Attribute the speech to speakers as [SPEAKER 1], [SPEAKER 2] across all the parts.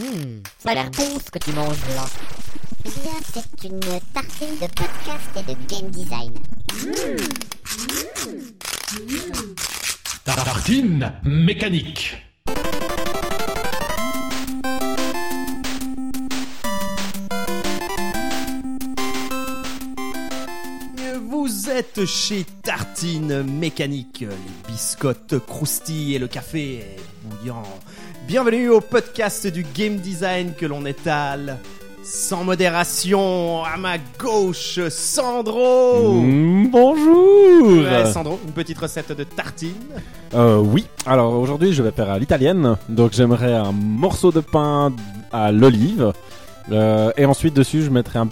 [SPEAKER 1] Hmm, ça a l'air bon ce que tu manges là. Bien, c'est une tartine de podcast et de game design.
[SPEAKER 2] Tartine mécanique.
[SPEAKER 3] Vous êtes chez Tartine Mécanique, les biscottes croustilles et le café est bouillant. Bienvenue au podcast du game design que l'on étale sans modération. À ma gauche, Sandro.
[SPEAKER 4] Mm, bonjour
[SPEAKER 3] Ouais, Sandro, une petite recette de tartine.
[SPEAKER 4] Euh, Oui, alors aujourd'hui je vais faire à l'italienne, donc j'aimerais un morceau de pain à l'olive, euh, et ensuite dessus je mettrai un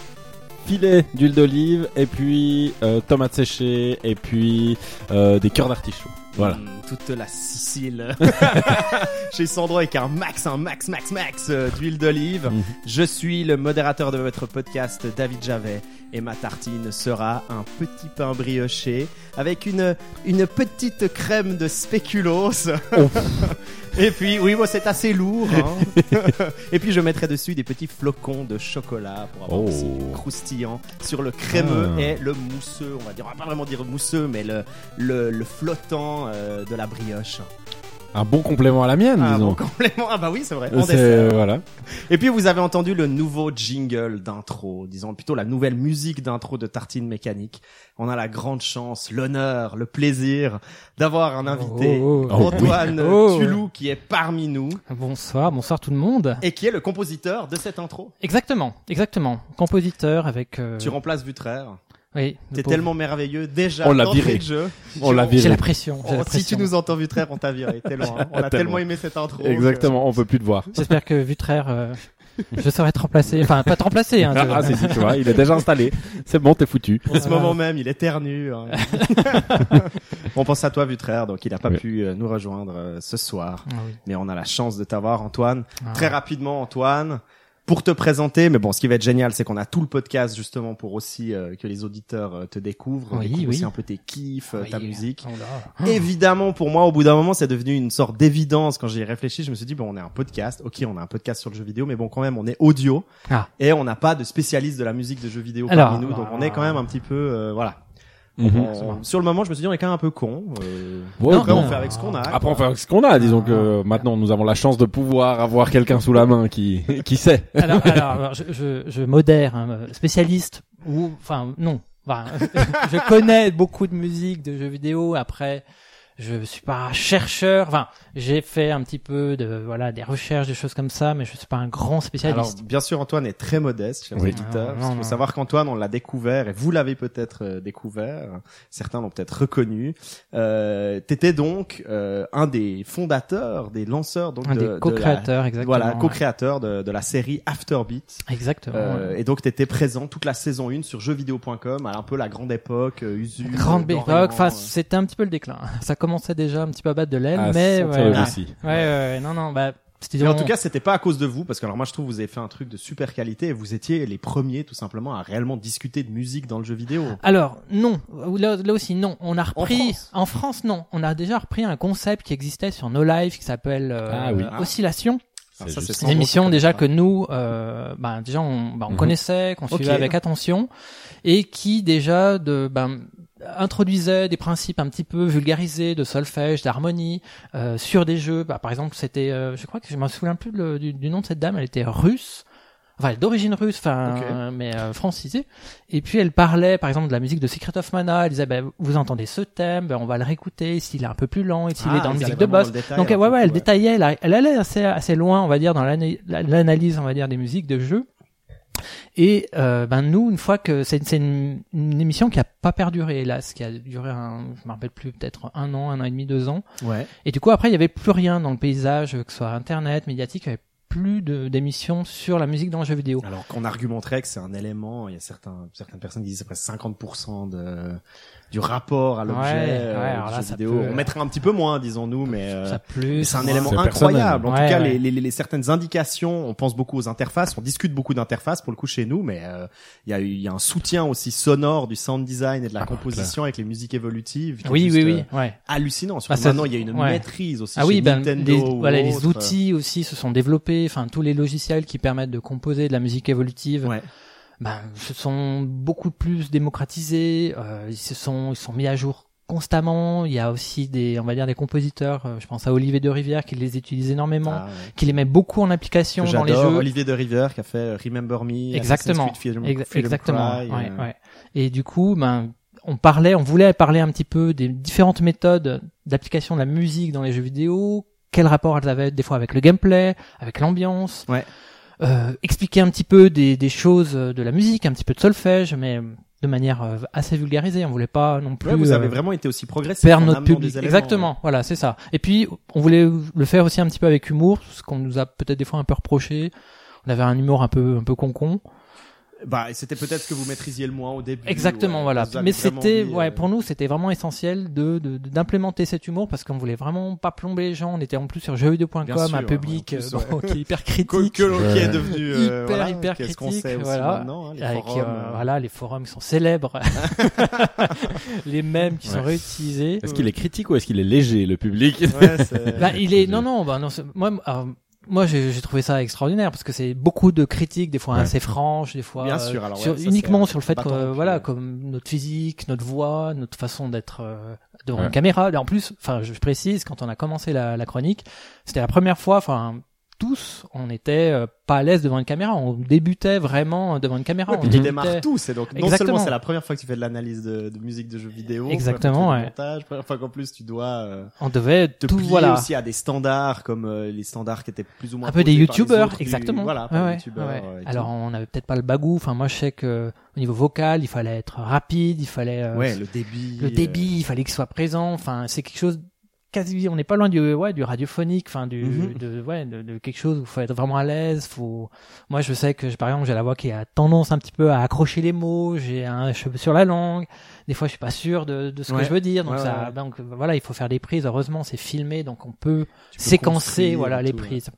[SPEAKER 4] filet d'huile d'olive, et puis euh, tomates séchées, et puis euh, des cœurs d'artichaut. Voilà.
[SPEAKER 3] Mm, toute la Sicile. chez Sandro avec un max, un max, max, max euh, d'huile d'olive.
[SPEAKER 4] Mhm.
[SPEAKER 3] Je suis le modérateur de votre podcast, David Javet, et ma tartine sera un petit pain brioché avec une, une petite crème de spéculoos.
[SPEAKER 4] Oh.
[SPEAKER 3] et puis, oui, moi c'est assez lourd. hein. et puis je mettrai dessus des petits flocons de chocolat pour avoir
[SPEAKER 4] Oh.
[SPEAKER 3] aussi du croustillant sur le crémeux
[SPEAKER 4] Ah.
[SPEAKER 3] et le mousseux. On va dire, on va pas vraiment dire mousseux, mais le, le, le flottant euh, de la brioche.
[SPEAKER 4] Un bon complément à la mienne, disons.
[SPEAKER 3] bon complément. Ah bah oui, c'est vrai. En
[SPEAKER 4] C'est-
[SPEAKER 3] dessert.
[SPEAKER 4] voilà.
[SPEAKER 3] Et puis vous avez entendu le nouveau jingle d'intro, disons plutôt la nouvelle musique d'intro de Tartine Mécanique. On a la grande chance, l'honneur, le plaisir d'avoir un invité,
[SPEAKER 5] Oh, oh,
[SPEAKER 4] oh.
[SPEAKER 3] Antoine
[SPEAKER 5] Oh.
[SPEAKER 3] Tulou, qui est parmi nous
[SPEAKER 5] Bonsoir, bonsoir tout le monde.
[SPEAKER 3] et qui est le compositeur de cette intro.
[SPEAKER 5] Exactement, exactement. Compositeur avec. euh,
[SPEAKER 3] Tu remplaces Vutraire.
[SPEAKER 5] Oui.
[SPEAKER 3] T'es
[SPEAKER 5] pauvre.
[SPEAKER 3] tellement merveilleux déjà.
[SPEAKER 4] On l'a viré.
[SPEAKER 3] de jeu.
[SPEAKER 4] On l'a viré.
[SPEAKER 5] J'ai la pression. j'ai la
[SPEAKER 3] si
[SPEAKER 5] pression.
[SPEAKER 3] tu nous entends Vutraire, on t'a viré. T'es loin. On a tellement
[SPEAKER 4] Tellement.
[SPEAKER 3] aimé cette intro. que-
[SPEAKER 4] Exactement, on peut plus te voir.
[SPEAKER 5] J'espère que Vutraire, euh, je saurais te remplacer. Enfin, pas te remplacer. Hein, je-
[SPEAKER 4] Ah, si, si, tu vois, il est déjà installé. C'est bon, t'es foutu.
[SPEAKER 3] En ce moment même, il éternue. hein. on pense à toi, Vutraire, donc il n'a pas
[SPEAKER 4] Oui.
[SPEAKER 3] pu euh, nous rejoindre euh, ce soir.
[SPEAKER 5] Ah oui.
[SPEAKER 3] Mais on a la chance de t'avoir, Antoine.
[SPEAKER 5] Ah.
[SPEAKER 3] Très rapidement, Antoine, pour te présenter. Mais bon, ce qui va être génial, c'est qu'on a tout le podcast justement pour aussi euh, que les auditeurs euh, te découvrent,
[SPEAKER 5] Oui,
[SPEAKER 3] découvrent
[SPEAKER 5] oui.
[SPEAKER 3] aussi un peu tes kiffs, euh, ta musique.
[SPEAKER 5] Oh.
[SPEAKER 3] Évidemment, pour moi, au bout d'un moment, c'est devenu une sorte d'évidence. Quand j'y ai réfléchi, je me suis dit, bon, on est un podcast. Ok, on a un podcast sur le jeu vidéo, mais bon, quand même, on est audio.
[SPEAKER 5] Ah.
[SPEAKER 3] Et on n'a pas de spécialiste de la musique de jeux vidéo
[SPEAKER 5] Alors,
[SPEAKER 3] parmi nous. Donc, on est quand même un petit peu, euh, voilà.
[SPEAKER 4] Mhm.
[SPEAKER 3] On- sur le moment, je me suis dit, on est quand même un peu con. Euh,
[SPEAKER 4] Ouais,
[SPEAKER 3] après, on fait avec ce qu'on a.
[SPEAKER 4] Après, on fait avec ce qu'on a. Disons que maintenant, nous avons la chance de pouvoir avoir quelqu'un sous la main qui, qui sait.
[SPEAKER 5] Alors, alors, alors, je, je, je modère, hein, spécialiste ou, enfin, non. Enfin, je connais beaucoup de musique, de jeux vidéo. Après, je suis pas chercheur. Enfin, j'ai fait un petit peu de, voilà, des recherches, des choses comme ça, mais je suis pas un grand
[SPEAKER 3] Alors,
[SPEAKER 5] spécialiste.
[SPEAKER 3] bien sûr, Antoine est très modeste, chers
[SPEAKER 4] Oui.
[SPEAKER 3] auditeurs.
[SPEAKER 5] Non,
[SPEAKER 3] Il faut
[SPEAKER 5] non.
[SPEAKER 3] savoir qu'Antoine, on l'a découvert, et vous l'avez peut-être euh, découvert. Certains l'ont peut-être reconnu. Euh, T'étais donc euh, un des fondateurs, des lanceurs, donc
[SPEAKER 5] un
[SPEAKER 3] de,
[SPEAKER 5] des co-créateurs, exactement.
[SPEAKER 3] Voilà,
[SPEAKER 5] ouais.
[SPEAKER 3] co-créateur de, de la série Afterbeat.
[SPEAKER 5] Exactement.
[SPEAKER 3] Euh,
[SPEAKER 5] ouais.
[SPEAKER 3] Et donc, t'étais présent toute la saison 1 sur jeuxvideo.com, à un peu la grande époque, euh, Usu.
[SPEAKER 5] Grande
[SPEAKER 3] euh,
[SPEAKER 5] époque, enfin
[SPEAKER 3] euh.
[SPEAKER 5] c'était un petit peu le déclin. Ça commençait déjà un petit peu à battre de l'aile,
[SPEAKER 4] Ah,
[SPEAKER 5] mais ouais, ouais, ouais, ouais, ouais, non, non, bah,
[SPEAKER 3] Mais en tout cas, c'était pas à cause de vous, parce que alors moi je trouve que vous avez fait un truc de super qualité et vous étiez les premiers tout simplement à réellement discuter de musique dans le jeu vidéo.
[SPEAKER 5] Alors non, là, là aussi non. On a repris
[SPEAKER 3] En France
[SPEAKER 5] non. On a déjà repris un concept qui existait sur No Life qui s'appelle euh,
[SPEAKER 4] Ah oui.
[SPEAKER 5] Oscillation.
[SPEAKER 4] C'est
[SPEAKER 3] ça, c'est
[SPEAKER 5] Une émission déjà que nous, euh, bah, déjà on, bah, on
[SPEAKER 4] Mhm.
[SPEAKER 5] connaissait, qu'on suivait avec attention, et qui déjà de ben introduisait des principes un petit peu vulgarisés de solfège, d'harmonie euh, sur des jeux. Bah, par exemple, c'était, euh, je crois que je me souviens plus le- du, du nom de cette dame. Elle était russe, enfin d'origine russe, enfin mais euh, francisée. Et puis elle parlait, par exemple, de la musique de Secret of Mana. Elle disait, bah, vous entendez ce thème, ben, on va le réécouter. S'il est un peu plus lent, et s'il
[SPEAKER 3] Ah,
[SPEAKER 5] est dans la musique de boss.
[SPEAKER 3] détail,
[SPEAKER 5] Donc ouais, ouais, elle
[SPEAKER 3] ouais.
[SPEAKER 5] détaillait, elle, elle allait assez, assez loin, on va dire, dans l'ana- l'analyse, on va dire, des musiques de jeu. Et euh, ben nous, une fois que c'est une, une émission qui a pas perduré, hélas, qui a duré, un, je me rappelle plus, peut-être un an, un an et demi, deux ans.
[SPEAKER 3] Ouais.
[SPEAKER 5] Et du coup, après, il y avait plus rien dans le paysage, que ce soit internet, médiatique, il y avait plus d'émissions sur la musique dans le jeu vidéo.
[SPEAKER 3] Alors qu'on argumenterait que c'est un élément, il y a certains, certaines personnes qui disent c'est presque 50% de, du rapport à l'objet
[SPEAKER 5] Ouais,
[SPEAKER 3] euh,
[SPEAKER 5] ouais, alors
[SPEAKER 3] du
[SPEAKER 5] là,
[SPEAKER 3] jeu
[SPEAKER 5] ça
[SPEAKER 3] vidéo.
[SPEAKER 5] peut-
[SPEAKER 3] On mettrait un petit peu moins, disons-nous, mais euh,
[SPEAKER 5] ça
[SPEAKER 3] mais
[SPEAKER 5] plus.
[SPEAKER 3] c'est un
[SPEAKER 5] moins.
[SPEAKER 3] élément incroyable. En tout cas,
[SPEAKER 5] Ouais,
[SPEAKER 3] les, les, les certaines indications, on pense beaucoup aux interfaces, on discute beaucoup d'interfaces pour le coup chez nous, mais euh, il y a eu- il y a un soutien aussi sonore du sound design et de la
[SPEAKER 4] Ah,
[SPEAKER 3] composition avec les musiques évolutives. qui est
[SPEAKER 5] Oui,
[SPEAKER 3] juste,
[SPEAKER 5] oui,
[SPEAKER 3] euh,
[SPEAKER 5] oui, ouais.
[SPEAKER 3] hallucinant. Surtout
[SPEAKER 5] Bah, ça-
[SPEAKER 3] maintenant, il y a une
[SPEAKER 5] ouais.
[SPEAKER 3] maîtrise aussi
[SPEAKER 5] Ah
[SPEAKER 3] chez
[SPEAKER 5] oui, ben,
[SPEAKER 3] Nintendo.
[SPEAKER 5] les,
[SPEAKER 3] ou
[SPEAKER 5] voilà, les outils aussi se sont développés. enfin tous les logiciels qui permettent de composer de la musique évolutive,
[SPEAKER 3] Ouais.
[SPEAKER 5] Ben, se sont beaucoup plus démocratisés. euh, ils se sont, ils sont mis à jour constamment. Il y a aussi des, on va dire, des compositeurs. euh, je pense à Olivier de Rivière qui les utilise énormément,
[SPEAKER 3] Ah, ouais.
[SPEAKER 5] qui les met beaucoup en application dans les jeux.
[SPEAKER 3] Olivier de River qui a fait Remember Me,
[SPEAKER 5] Exactement.
[SPEAKER 3] Creed Freedom,
[SPEAKER 5] Exa-
[SPEAKER 3] Freedom
[SPEAKER 5] exactement.
[SPEAKER 3] Cry,
[SPEAKER 5] ouais,
[SPEAKER 3] euh,
[SPEAKER 5] ouais. Et du coup, ben, on parlait, on voulait parler un petit peu des différentes méthodes d'application de la musique dans les jeux vidéo, quel rapport elles avaient des fois avec le gameplay, avec l'ambiance,
[SPEAKER 3] Ouais.
[SPEAKER 5] Euh, expliquer un petit peu des, des choses de la musique, un petit peu de solfège, mais de manière euh, assez vulgarisée. On voulait pas non plus
[SPEAKER 3] Ouais, vous avez
[SPEAKER 5] euh,
[SPEAKER 3] vraiment été aussi progressif
[SPEAKER 5] perdre notre public. Exactement, voilà, c'est ça. Et puis, on voulait le faire aussi un petit peu avec humour, ce qu'on nous a peut-être des fois un peu reproché. On avait un humour un peu un peu concon.
[SPEAKER 3] Bah, c'était peut-être ce que vous maîtrisiez le moins au début.
[SPEAKER 5] Exactement,
[SPEAKER 3] ouais.
[SPEAKER 5] voilà. Mais c'était,
[SPEAKER 3] mis,
[SPEAKER 5] ouais,
[SPEAKER 3] euh,
[SPEAKER 5] pour nous, c'était vraiment essentiel de de- d'implémenter cet humour parce qu'on voulait vraiment pas plomber les gens. On était en plus sur jeuxvideo.com, un public
[SPEAKER 3] ouais, plus,
[SPEAKER 5] euh, bon,
[SPEAKER 3] ouais.
[SPEAKER 5] qui est hyper
[SPEAKER 3] que,
[SPEAKER 5] critique.
[SPEAKER 3] que l'on qui est devenu euh,
[SPEAKER 5] Hyper,
[SPEAKER 3] voilà,
[SPEAKER 5] hyper
[SPEAKER 3] qu'on
[SPEAKER 5] critique,
[SPEAKER 3] sait aussi
[SPEAKER 5] voilà.
[SPEAKER 3] maintenant, hein, les
[SPEAKER 5] avec
[SPEAKER 3] forums,
[SPEAKER 5] euh,
[SPEAKER 3] euh,
[SPEAKER 5] voilà les forums qui sont célèbres, les mêmes qui sont réutilisés.
[SPEAKER 4] Est-ce qu'il est critique ou est-ce qu'il est léger, le public
[SPEAKER 3] ouais, c'est-
[SPEAKER 5] Bah, il est non non bah non c'est- moi alors, moi j'ai trouvé ça extraordinaire parce que c'est beaucoup de critiques des fois
[SPEAKER 4] Ouais.
[SPEAKER 5] assez franches des fois
[SPEAKER 3] Bien
[SPEAKER 5] euh,
[SPEAKER 3] sûr, alors ouais,
[SPEAKER 5] sur-
[SPEAKER 3] ça,
[SPEAKER 5] uniquement sur le fait que euh, voilà
[SPEAKER 3] euh,
[SPEAKER 5] comme notre physique notre voix notre façon d'être euh, devant une caméra Et en plus enfin je précise quand on a commencé la, la chronique c'était la première fois enfin tous on était euh, pas à l'aise devant une caméra. On débutait vraiment devant une caméra.
[SPEAKER 3] Ouais,
[SPEAKER 5] on
[SPEAKER 3] puis
[SPEAKER 5] débutait-
[SPEAKER 3] démarres tout, c'est donc non
[SPEAKER 5] Exactement.
[SPEAKER 3] seulement c'est la première fois que tu fais de l'analyse de, de musique de jeux vidéo,
[SPEAKER 5] Exactement, ouais.
[SPEAKER 3] montage, première fois qu'en plus tu dois euh,
[SPEAKER 5] on devait
[SPEAKER 3] te
[SPEAKER 5] tout
[SPEAKER 3] plier
[SPEAKER 5] voilà.
[SPEAKER 3] aussi à des standards comme euh, les standards qui étaient plus ou moins
[SPEAKER 5] un peu des youtubeurs
[SPEAKER 3] du-
[SPEAKER 5] exactement.
[SPEAKER 3] voilà,
[SPEAKER 5] Ouais,
[SPEAKER 3] youtubeurs, euh, et
[SPEAKER 5] alors
[SPEAKER 3] tout.
[SPEAKER 5] on n'avait peut-être pas le bagou. Enfin moi je sais que au niveau vocal il fallait être rapide il fallait euh,
[SPEAKER 3] ouais, le débit,
[SPEAKER 5] le débit il fallait qu'il soit présent. Enfin c'est quelque chose quasi on n'est pas loin du ouais du radiophonique enfin du
[SPEAKER 3] Mhm.
[SPEAKER 5] de ouais de, de quelque chose où il faut être vraiment à l'aise faut moi je sais que par exemple j'ai la voix qui a tendance un petit peu à accrocher les mots j'ai un cheveu sur la langue. Des fois je suis pas sûr de, de ce
[SPEAKER 3] Ouais.
[SPEAKER 5] que je veux dire donc
[SPEAKER 3] Ouais,
[SPEAKER 5] ça
[SPEAKER 3] ouais,
[SPEAKER 5] donc voilà il faut faire des prises. Heureusement c'est filmé donc on peut
[SPEAKER 3] tu
[SPEAKER 5] séquencer voilà les
[SPEAKER 3] tout,
[SPEAKER 5] prises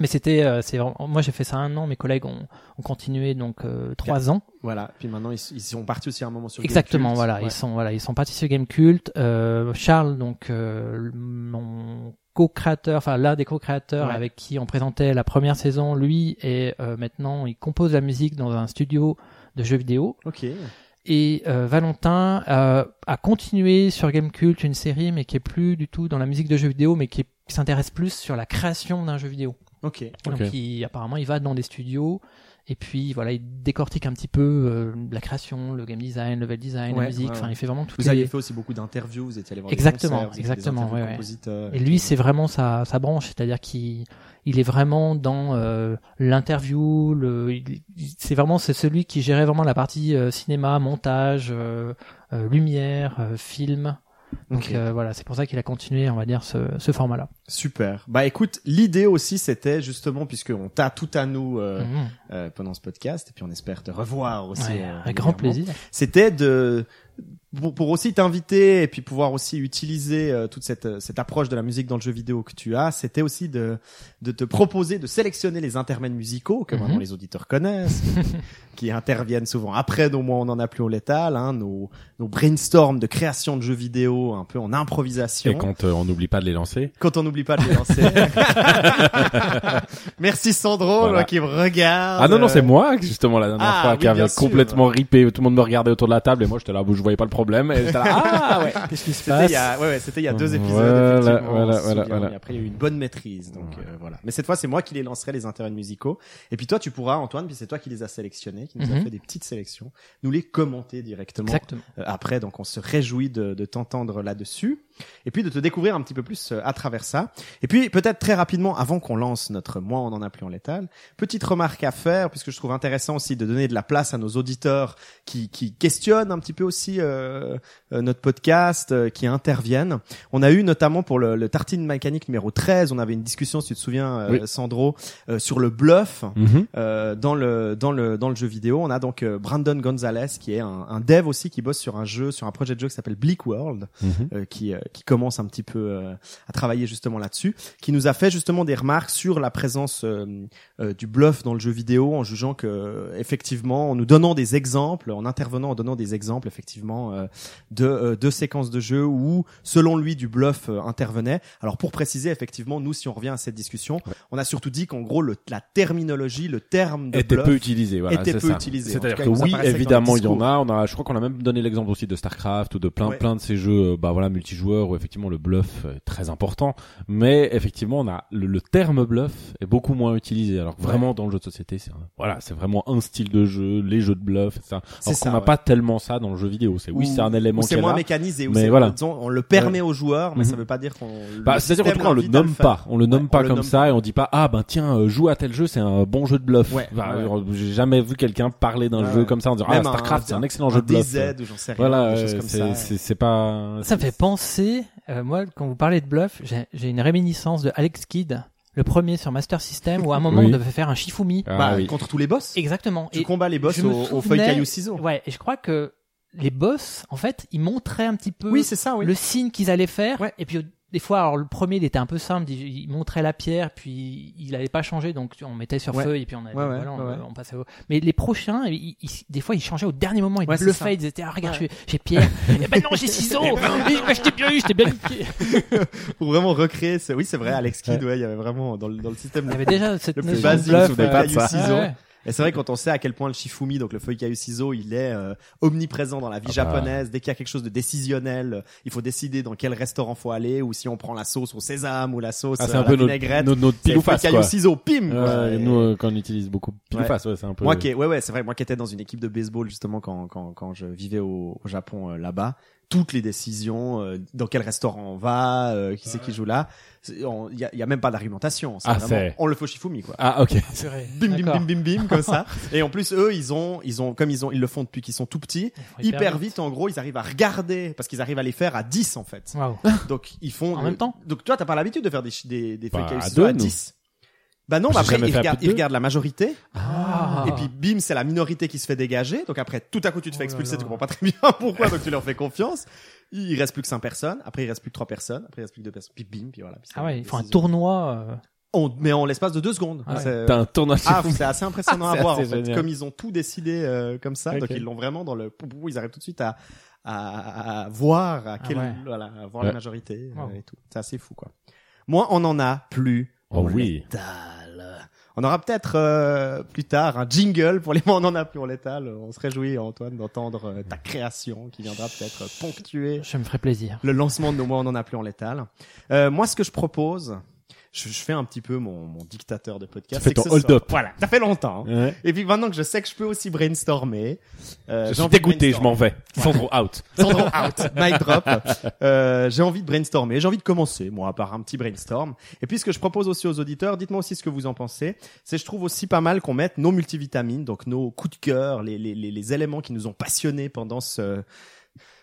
[SPEAKER 5] mais c'était euh, c'est vraiment- moi j'ai fait ça un an mes collègues ont, ont continué donc euh, trois ans
[SPEAKER 3] Voilà, puis maintenant ils, ils sont partis aussi à un moment sur
[SPEAKER 5] Exactement,
[SPEAKER 3] Gamecult.
[SPEAKER 5] voilà,
[SPEAKER 3] Ouais.
[SPEAKER 5] ils sont voilà, ils sont partis sur Game Cult. Euh, Charles, donc euh, mon co-créateur, enfin l'un des co-créateurs
[SPEAKER 3] Ouais.
[SPEAKER 5] avec qui on présentait la première saison, lui et euh, maintenant il compose la musique dans un studio de jeux vidéo.
[SPEAKER 3] Ok.
[SPEAKER 5] Et euh, Valentin euh, a continué sur Game Cult une série, mais qui est plus du tout dans la musique de jeux vidéo, mais qui s'intéresse plus sur la création d'un jeu vidéo.
[SPEAKER 3] Ok.
[SPEAKER 5] Donc
[SPEAKER 4] Ok.
[SPEAKER 5] il, apparemment il va dans des studios et puis voilà il décortique un petit peu euh, la création, le game design, le level design,
[SPEAKER 3] Ouais,
[SPEAKER 5] la musique. Enfin
[SPEAKER 3] ouais.
[SPEAKER 5] il fait vraiment tout.
[SPEAKER 3] Vous aviez fait aussi beaucoup d'interviews, vous étiez allé voir
[SPEAKER 5] Exactement,
[SPEAKER 3] des concerts, des
[SPEAKER 5] exactement,
[SPEAKER 3] interviews
[SPEAKER 5] ouais,
[SPEAKER 3] de
[SPEAKER 5] ouais.
[SPEAKER 3] compositeurs
[SPEAKER 5] Et lui c'est vraiment sa, sa branche, c'est-à-dire qu'il il est vraiment dans euh, l'interview. Le, c'est vraiment c'est celui qui gérait vraiment la partie euh, cinéma, montage, euh, euh, lumière, euh, film. Donc euh, voilà, c'est pour ça qu'il a continué, on va dire, ce, ce format-là.
[SPEAKER 3] Super. Bah écoute, l'idée aussi c'était justement puisque on t'a tout à nous euh,
[SPEAKER 5] Mhm.
[SPEAKER 3] euh, pendant ce podcast et puis on espère te revoir aussi.
[SPEAKER 5] Ouais,
[SPEAKER 3] euh,
[SPEAKER 5] avec grand plaisir.
[SPEAKER 3] C'était de pour, pour aussi t'inviter et puis pouvoir aussi utiliser euh, toute cette cette approche de la musique dans le jeu vidéo que tu as. C'était aussi de de te proposer de sélectionner les intermèdes musicaux que
[SPEAKER 5] Mhm.
[SPEAKER 3] maintenant les auditeurs connaissent, qui interviennent souvent après nos mois on en a plus au létal, hein, nos nos brainstorms de création de jeux vidéo un peu en improvisation.
[SPEAKER 4] Et quand euh, on n'oublie pas de les lancer.
[SPEAKER 3] Quand on n'oublie pas de les lancer. Merci Sandro,
[SPEAKER 4] Voilà.
[SPEAKER 3] moi, qui me regarde.
[SPEAKER 4] Ah non, non, c'est moi, justement, la dernière
[SPEAKER 3] Ah,
[SPEAKER 4] fois,
[SPEAKER 3] oui,
[SPEAKER 4] qui avait complètement ripé. Tout le monde me regardait autour de la table et moi, j'étais là, je voyais pas le problème. Et là, ah ouais.
[SPEAKER 5] Qu'est-ce qui se
[SPEAKER 3] C'était
[SPEAKER 5] passe
[SPEAKER 3] il y a, ouais, ouais, c'était il y a deux épisodes.
[SPEAKER 4] Voilà,
[SPEAKER 3] effectivement,
[SPEAKER 4] voilà,
[SPEAKER 3] on se
[SPEAKER 4] voilà,
[SPEAKER 3] souvient,
[SPEAKER 4] voilà.
[SPEAKER 3] mais après, il y a eu une bonne maîtrise, donc euh, voilà. Mais cette fois, c'est moi qui les lancerai les intervenants musicaux. Et puis toi, tu pourras, Antoine, puis c'est toi qui les as sélectionnés, qui nous a
[SPEAKER 5] Mhm.
[SPEAKER 3] fait des petites sélections, nous les commenter directement
[SPEAKER 5] Exactement.
[SPEAKER 3] euh, après. Donc on se réjouit de, de t'entendre là-dessus et puis de te découvrir un petit peu plus euh, à travers ça. Et puis peut-être très rapidement, avant qu'on lance notre mois on en a plus en létal, petite remarque à faire puisque je trouve intéressant aussi de donner de la place à nos auditeurs qui, qui questionnent un petit peu aussi euh, notre podcast, euh, qui interviennent. On a eu notamment pour le, le tartine mécanique numéro 13, on avait une discussion, si tu te souviens, euh,
[SPEAKER 4] Oui.
[SPEAKER 3] Sandro, euh, sur le bluff. Euh, dans le dans le dans le jeu vidéo, on a donc euh, Brandon Gonzalez qui est un, un dev aussi qui bosse sur un jeu, sur un projet de jeu qui s'appelle Bleak World,
[SPEAKER 4] Mhm.
[SPEAKER 3] euh, qui euh, qui commence un petit peu euh, à travailler justement là-dessus, qui nous a fait justement des remarques sur la présence euh, euh, du bluff dans le jeu vidéo, en jugeant que euh, effectivement, en nous donnant des exemples, en intervenant, en donnant des exemples, effectivement, euh, de euh, deux séquences de jeu où selon lui du bluff euh, intervenait. Alors pour préciser effectivement nous si on revient à cette discussion, on a surtout dit qu'en gros le, la terminologie, le terme de
[SPEAKER 4] était
[SPEAKER 3] bluff
[SPEAKER 4] peu utilisé. Voilà,
[SPEAKER 3] était peu
[SPEAKER 4] ça.
[SPEAKER 3] utilisé.
[SPEAKER 4] C'est-à-dire que oui, évidemment, il y en a. On a, je crois qu'on a même donné l'exemple aussi de Starcraft ou de plein,
[SPEAKER 3] Ouais.
[SPEAKER 4] plein de ces jeux, bah voilà, multijoueurs où effectivement le bluff est très important. Mais effectivement, on a le, le terme bluff est beaucoup moins utilisé. Alors vraiment dans le jeu de société, c'est un- voilà, c'est vraiment un style de jeu, les jeux de bluff. C'est Alors qu'on n'a
[SPEAKER 3] ouais.
[SPEAKER 4] pas tellement ça dans le jeu vidéo. C'est oui, C'est un élément
[SPEAKER 3] c'est
[SPEAKER 4] est
[SPEAKER 3] moins
[SPEAKER 4] là.
[SPEAKER 3] mécanisé, ou
[SPEAKER 4] Mais voilà.
[SPEAKER 3] disons, on le permet aux joueurs, mais
[SPEAKER 4] Mhm.
[SPEAKER 3] ça veut pas dire qu'on.
[SPEAKER 4] Bah,
[SPEAKER 3] le
[SPEAKER 4] c'est-à-dire qu'en tout cas, on le nomme pas. On le nomme
[SPEAKER 3] Ouais,
[SPEAKER 4] pas comme
[SPEAKER 3] nomme
[SPEAKER 4] ça et on dit pas, ah ben tiens, euh, joue à tel jeu, c'est un bon jeu de bluff.
[SPEAKER 3] Ouais,
[SPEAKER 4] genre, J'ai jamais vu quelqu'un parler d'un
[SPEAKER 3] Ouais,
[SPEAKER 4] jeu comme ça en disant, ah, Starcraft, c'est un excellent
[SPEAKER 3] un
[SPEAKER 4] jeu de bluff.
[SPEAKER 3] DZ ou j'en sais rien.
[SPEAKER 4] Voilà,
[SPEAKER 3] des choses
[SPEAKER 4] euh,
[SPEAKER 3] comme
[SPEAKER 4] c'est,
[SPEAKER 3] ça.
[SPEAKER 4] c'est, c'est pas.
[SPEAKER 5] Ça me fait penser, euh, moi, quand vous parlez de bluff, j'ai j'ai une réminiscence de Alex Kidd, le premier sur Master System, où à un moment
[SPEAKER 4] Oui.
[SPEAKER 5] on devait faire un Shifumi.
[SPEAKER 4] Ah
[SPEAKER 3] Bah,
[SPEAKER 4] oui.
[SPEAKER 3] contre tous les boss.
[SPEAKER 5] Exactement.
[SPEAKER 3] Tu
[SPEAKER 5] Et
[SPEAKER 3] combats les boss au, au feuille caillou ciseaux.
[SPEAKER 5] Ouais, et je crois que les boss, en fait, ils montraient un petit peu
[SPEAKER 3] Oui, c'est ça, oui.
[SPEAKER 5] le signe qu'ils allaient faire.
[SPEAKER 3] Ouais.
[SPEAKER 5] Et puis, des fois, alors le premier, il était un peu simple, il, il montrait la pierre, puis il n'allait pas changer, donc on mettait sur
[SPEAKER 3] Ouais.
[SPEAKER 5] feuille, et puis on, avait,
[SPEAKER 3] Ouais, ouais,
[SPEAKER 5] voilà, on,
[SPEAKER 3] ouais, ouais.
[SPEAKER 5] on passait au... Mais les prochains, ils- ils- des fois, ils changeaient au dernier moment, ils bluffaient, ils étaient, ah, regarde,
[SPEAKER 3] Ouais.
[SPEAKER 5] j'ai- j'ai pierre. eh ben non, j'ai ciseaux. Oui, je t'ai bien eu, je t'ai bien niqué.
[SPEAKER 3] Pour vraiment recréer. ce- Oui, c'est vrai, Alex Kidd, ouais, il y avait vraiment dans le, dans le système.
[SPEAKER 5] Il y avait déjà cette
[SPEAKER 3] Le plus basique, pas de ça.
[SPEAKER 5] ouais,
[SPEAKER 3] Et c'est vrai quand on sait à quel point le Shifumi, donc le feuille caillou ciseau, il est euh, omniprésent dans la vie
[SPEAKER 4] Ah bah.
[SPEAKER 3] japonaise. Dès qu'il y a quelque chose de décisionnel, euh, il faut décider dans quel restaurant faut aller, ou si on prend la sauce au sésame ou la sauce
[SPEAKER 4] Ah, c'est
[SPEAKER 3] euh,
[SPEAKER 4] un peu notre,
[SPEAKER 3] vinaigrette.
[SPEAKER 4] notre, notre
[SPEAKER 3] C'est
[SPEAKER 4] pile ou face,
[SPEAKER 3] caillou ciseau, pim.
[SPEAKER 4] Ouais,
[SPEAKER 3] quoi. Et-
[SPEAKER 4] nous, euh, quand on utilise beaucoup pile ou
[SPEAKER 3] Ouais.
[SPEAKER 4] face, ouais, c'est un peu.
[SPEAKER 3] Moi qui, ouais, ouais, c'est vrai. Moi qui étais dans une équipe de baseball justement quand quand quand je vivais au, au Japon euh, là-bas, toutes les décisions, euh, dans quel restaurant on va, euh, qui c'est qui joue là, il y a, il y a même pas d'argumentation. C'est
[SPEAKER 4] Ah,
[SPEAKER 3] on le fait au Shifumi quoi.
[SPEAKER 4] Ah, ok.
[SPEAKER 3] Bim bim bim bim bim comme ça. Et en plus eux ils ont ils ont comme ils ont ils le font depuis qu'ils sont tout petits, hyper vite en gros ils arrivent à regarder parce qu'ils arrivent à les faire à 10 en fait.
[SPEAKER 5] Waouh.
[SPEAKER 3] Donc ils font
[SPEAKER 5] En même temps
[SPEAKER 3] Donc toi t'as pas l'habitude de faire des des des
[SPEAKER 4] Bah, à
[SPEAKER 3] ciseaux à
[SPEAKER 4] deux, nous.
[SPEAKER 3] 10. Bah non, bah après
[SPEAKER 4] jamais
[SPEAKER 3] ils
[SPEAKER 4] fait à
[SPEAKER 3] regardent,
[SPEAKER 4] plus
[SPEAKER 3] ils
[SPEAKER 4] de deux.
[SPEAKER 3] regardent la majorité.
[SPEAKER 5] Ah.
[SPEAKER 3] Et puis bim, c'est la minorité qui se fait dégager. Donc après, tout à coup, tu te fais
[SPEAKER 5] Oh
[SPEAKER 3] expulser,
[SPEAKER 5] là.
[SPEAKER 3] tu comprends pas très bien pourquoi, donc tu leur fais confiance. Il reste plus que 5 personnes. Après, il reste plus que 3 personnes. Après, il reste plus que 2 personnes. Puis bim, puis voilà. Puis
[SPEAKER 5] Ah ouais, ils font un tournoi. euh,
[SPEAKER 3] On, mais en l'espace de 2 secondes.
[SPEAKER 5] Ah ouais.
[SPEAKER 3] C'est-
[SPEAKER 4] T'as un tournoi
[SPEAKER 3] Ah, c'est assez impressionnant à voir. en fait. Comme ils ont tout décidé euh, comme ça, donc ils l'ont vraiment dans le. Ils arrivent tout de suite à à, à voir à quel
[SPEAKER 5] ouais.
[SPEAKER 3] voilà à voir
[SPEAKER 4] Ouais.
[SPEAKER 3] la majorité euh, et tout. C'est assez fou quoi. Moi, on en a plus.
[SPEAKER 4] Oh
[SPEAKER 3] en
[SPEAKER 4] oui.
[SPEAKER 3] létal. On aura peut-être euh, plus tard un jingle pour les mots on en a plus en létal. On se réjouit Antoine d'entendre euh, ta création qui viendra peut-être ponctuer
[SPEAKER 5] Je me ferai plaisir.
[SPEAKER 3] le lancement de nos mois on en a plus en létal. Euh, moi, ce que je propose, je, je fais un petit peu mon, mon dictateur de podcast.
[SPEAKER 4] Tu fais
[SPEAKER 3] c'est que
[SPEAKER 4] ton
[SPEAKER 3] ce
[SPEAKER 4] hold
[SPEAKER 3] soit-
[SPEAKER 4] up.
[SPEAKER 3] Voilà, ça fait longtemps. hein.
[SPEAKER 4] Ouais.
[SPEAKER 3] Et puis maintenant que je sais que je peux aussi brainstormer, euh,
[SPEAKER 4] Je suis dégoûté, je m'en vais. Sandro out.
[SPEAKER 3] Sandro out, mic drop. Euh, j'ai envie de brainstormer, j'ai envie de commencer, moi, par un petit brainstorm. Et puis ce que je propose aussi aux auditeurs, dites-moi aussi ce que vous en pensez. C'est, je trouve aussi pas mal qu'on mette nos multivitamines, donc nos coups de cœur, les, les, les, les éléments qui nous ont passionnés pendant ce